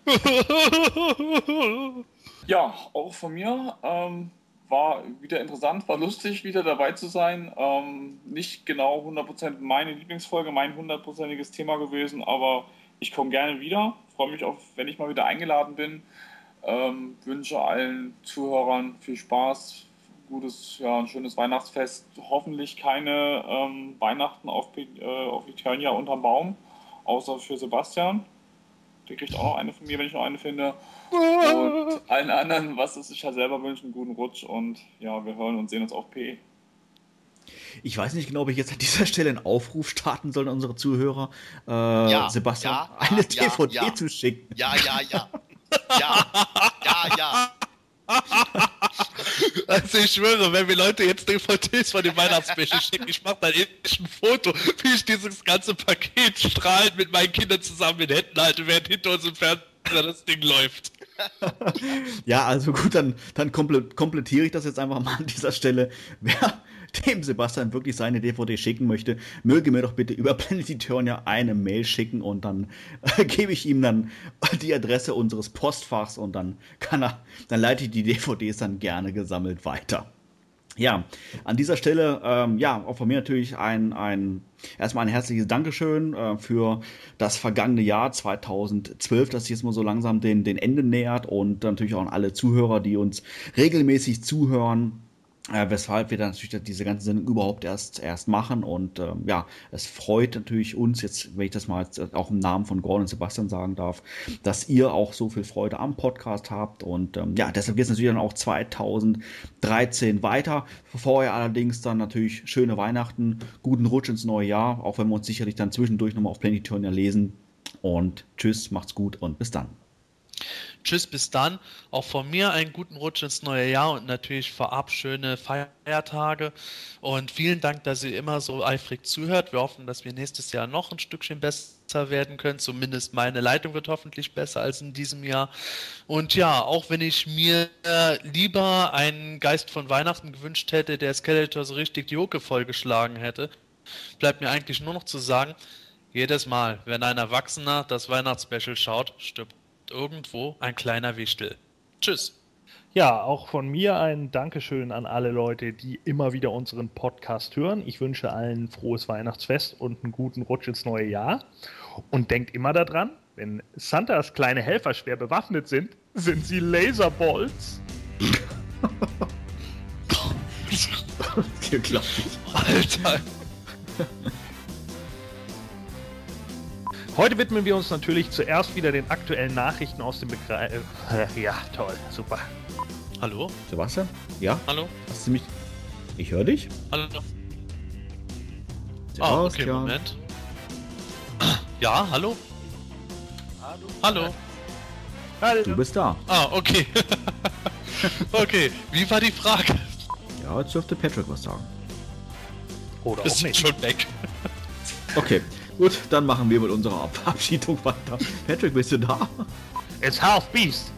[LAUGHS] ja, auch von mir. Ähm war wieder interessant, war lustig, wieder dabei zu sein. Ähm, nicht genau 100% meine Lieblingsfolge, mein hundertprozentiges Thema gewesen, aber ich komme gerne wieder. Freue mich auf, wenn ich mal wieder eingeladen bin. Ähm, wünsche allen Zuhörern viel Spaß, gutes, ja, ein schönes Weihnachtsfest. Hoffentlich keine ähm, Weihnachten auf, äh, auf Eternia unterm Baum, außer für Sebastian. Der kriegt auch noch eine von mir, wenn ich noch eine finde. Und allen anderen, was es sich ja selber wünschen, guten Rutsch und ja, wir hören und sehen uns auf P. Ich weiß nicht genau, ob ich jetzt an dieser Stelle einen Aufruf starten soll an unsere Zuhörer, äh, ja, Sebastian, ja, eine ja, DVD zu schicken. Ja, ja, ja. Ja, ja, ja. Also ich schwöre, wenn mir Leute jetzt DVDs von dem Weihnachtsbäschen schicken, ich mache dann endlich ein Foto, wie ich dieses ganze Paket strahlend mit meinen Kindern zusammen in Händen halte, während hinter uns im Fernseher das Ding läuft. [LAUGHS] ja, also gut, dann, dann komplettiere ich das jetzt einfach mal an dieser Stelle. [LAUGHS] Wer dem Sebastian wirklich seine DVD schicken möchte, möge mir doch bitte über Planet Eternia eine Mail schicken und dann äh, [LAUGHS] gebe ich ihm dann die Adresse unseres Postfachs und dann kann er, dann leite ich die DVDs dann gerne gesammelt weiter. Ja, an dieser Stelle, ähm, ja, auch von mir natürlich ein, ein erstmal ein herzliches Dankeschön äh, für das vergangene Jahr 2012, das sich jetzt mal so langsam den, den Ende nähert und natürlich auch an alle Zuhörer, die uns regelmäßig zuhören äh, weshalb wir dann natürlich diese ganze Sendung überhaupt erst, erst machen. Und ähm, ja, es freut natürlich uns, jetzt, wenn ich das mal jetzt auch im Namen von Gordon und Sebastian sagen darf, dass ihr auch so viel Freude am Podcast habt. Und ähm, ja, deshalb geht es natürlich dann auch 2013 weiter. Vorher allerdings dann natürlich schöne Weihnachten, guten Rutsch ins neue Jahr, auch wenn wir uns sicherlich dann zwischendurch nochmal auf Planetonia lesen. Und tschüss, macht's gut und bis dann. Tschüss, bis dann. Auch von mir einen guten Rutsch ins neue Jahr und natürlich vorab schöne Feiertage. Und vielen Dank, dass ihr immer so eifrig zuhört. Wir hoffen, dass wir nächstes Jahr noch ein Stückchen besser werden können. Zumindest meine Leitung wird hoffentlich besser als in diesem Jahr. Und ja, auch wenn ich mir lieber einen Geist von Weihnachten gewünscht hätte, der Skeletor so richtig die Hucke vollgeschlagen hätte, bleibt mir eigentlich nur noch zu sagen, jedes Mal, wenn ein Erwachsener das Weihnachtsspecial schaut, stirbt irgendwo ein kleiner Wichtel. Tschüss. Ja, auch von mir ein Dankeschön an alle Leute, die immer wieder unseren Podcast hören. Ich wünsche allen frohes Weihnachtsfest und einen guten Rutsch ins neue Jahr. Und denkt immer daran, wenn Santas kleine Helfer schwer bewaffnet sind, sind sie Laserballs. [LAUGHS] Unglaublich. Alter. [LAUGHS] Heute widmen wir uns natürlich zuerst wieder den aktuellen Nachrichten aus dem Begriff. Äh, ja, toll, super. Hallo? Sebastian? Ja? Hallo? Hast du mich. Ich höre dich? Hallo? Ah, okay, Sebastian. Moment. Ja, hallo? Hallo? Du bist da. Ah, okay. [LAUGHS] okay, wie war die Frage? Ja, jetzt dürfte Patrick was sagen. Oder auch Ist nicht. schon weg. Okay, gut, dann machen wir mit unserer Verabschiedung weiter. Patrick, bist du da? It's half beast.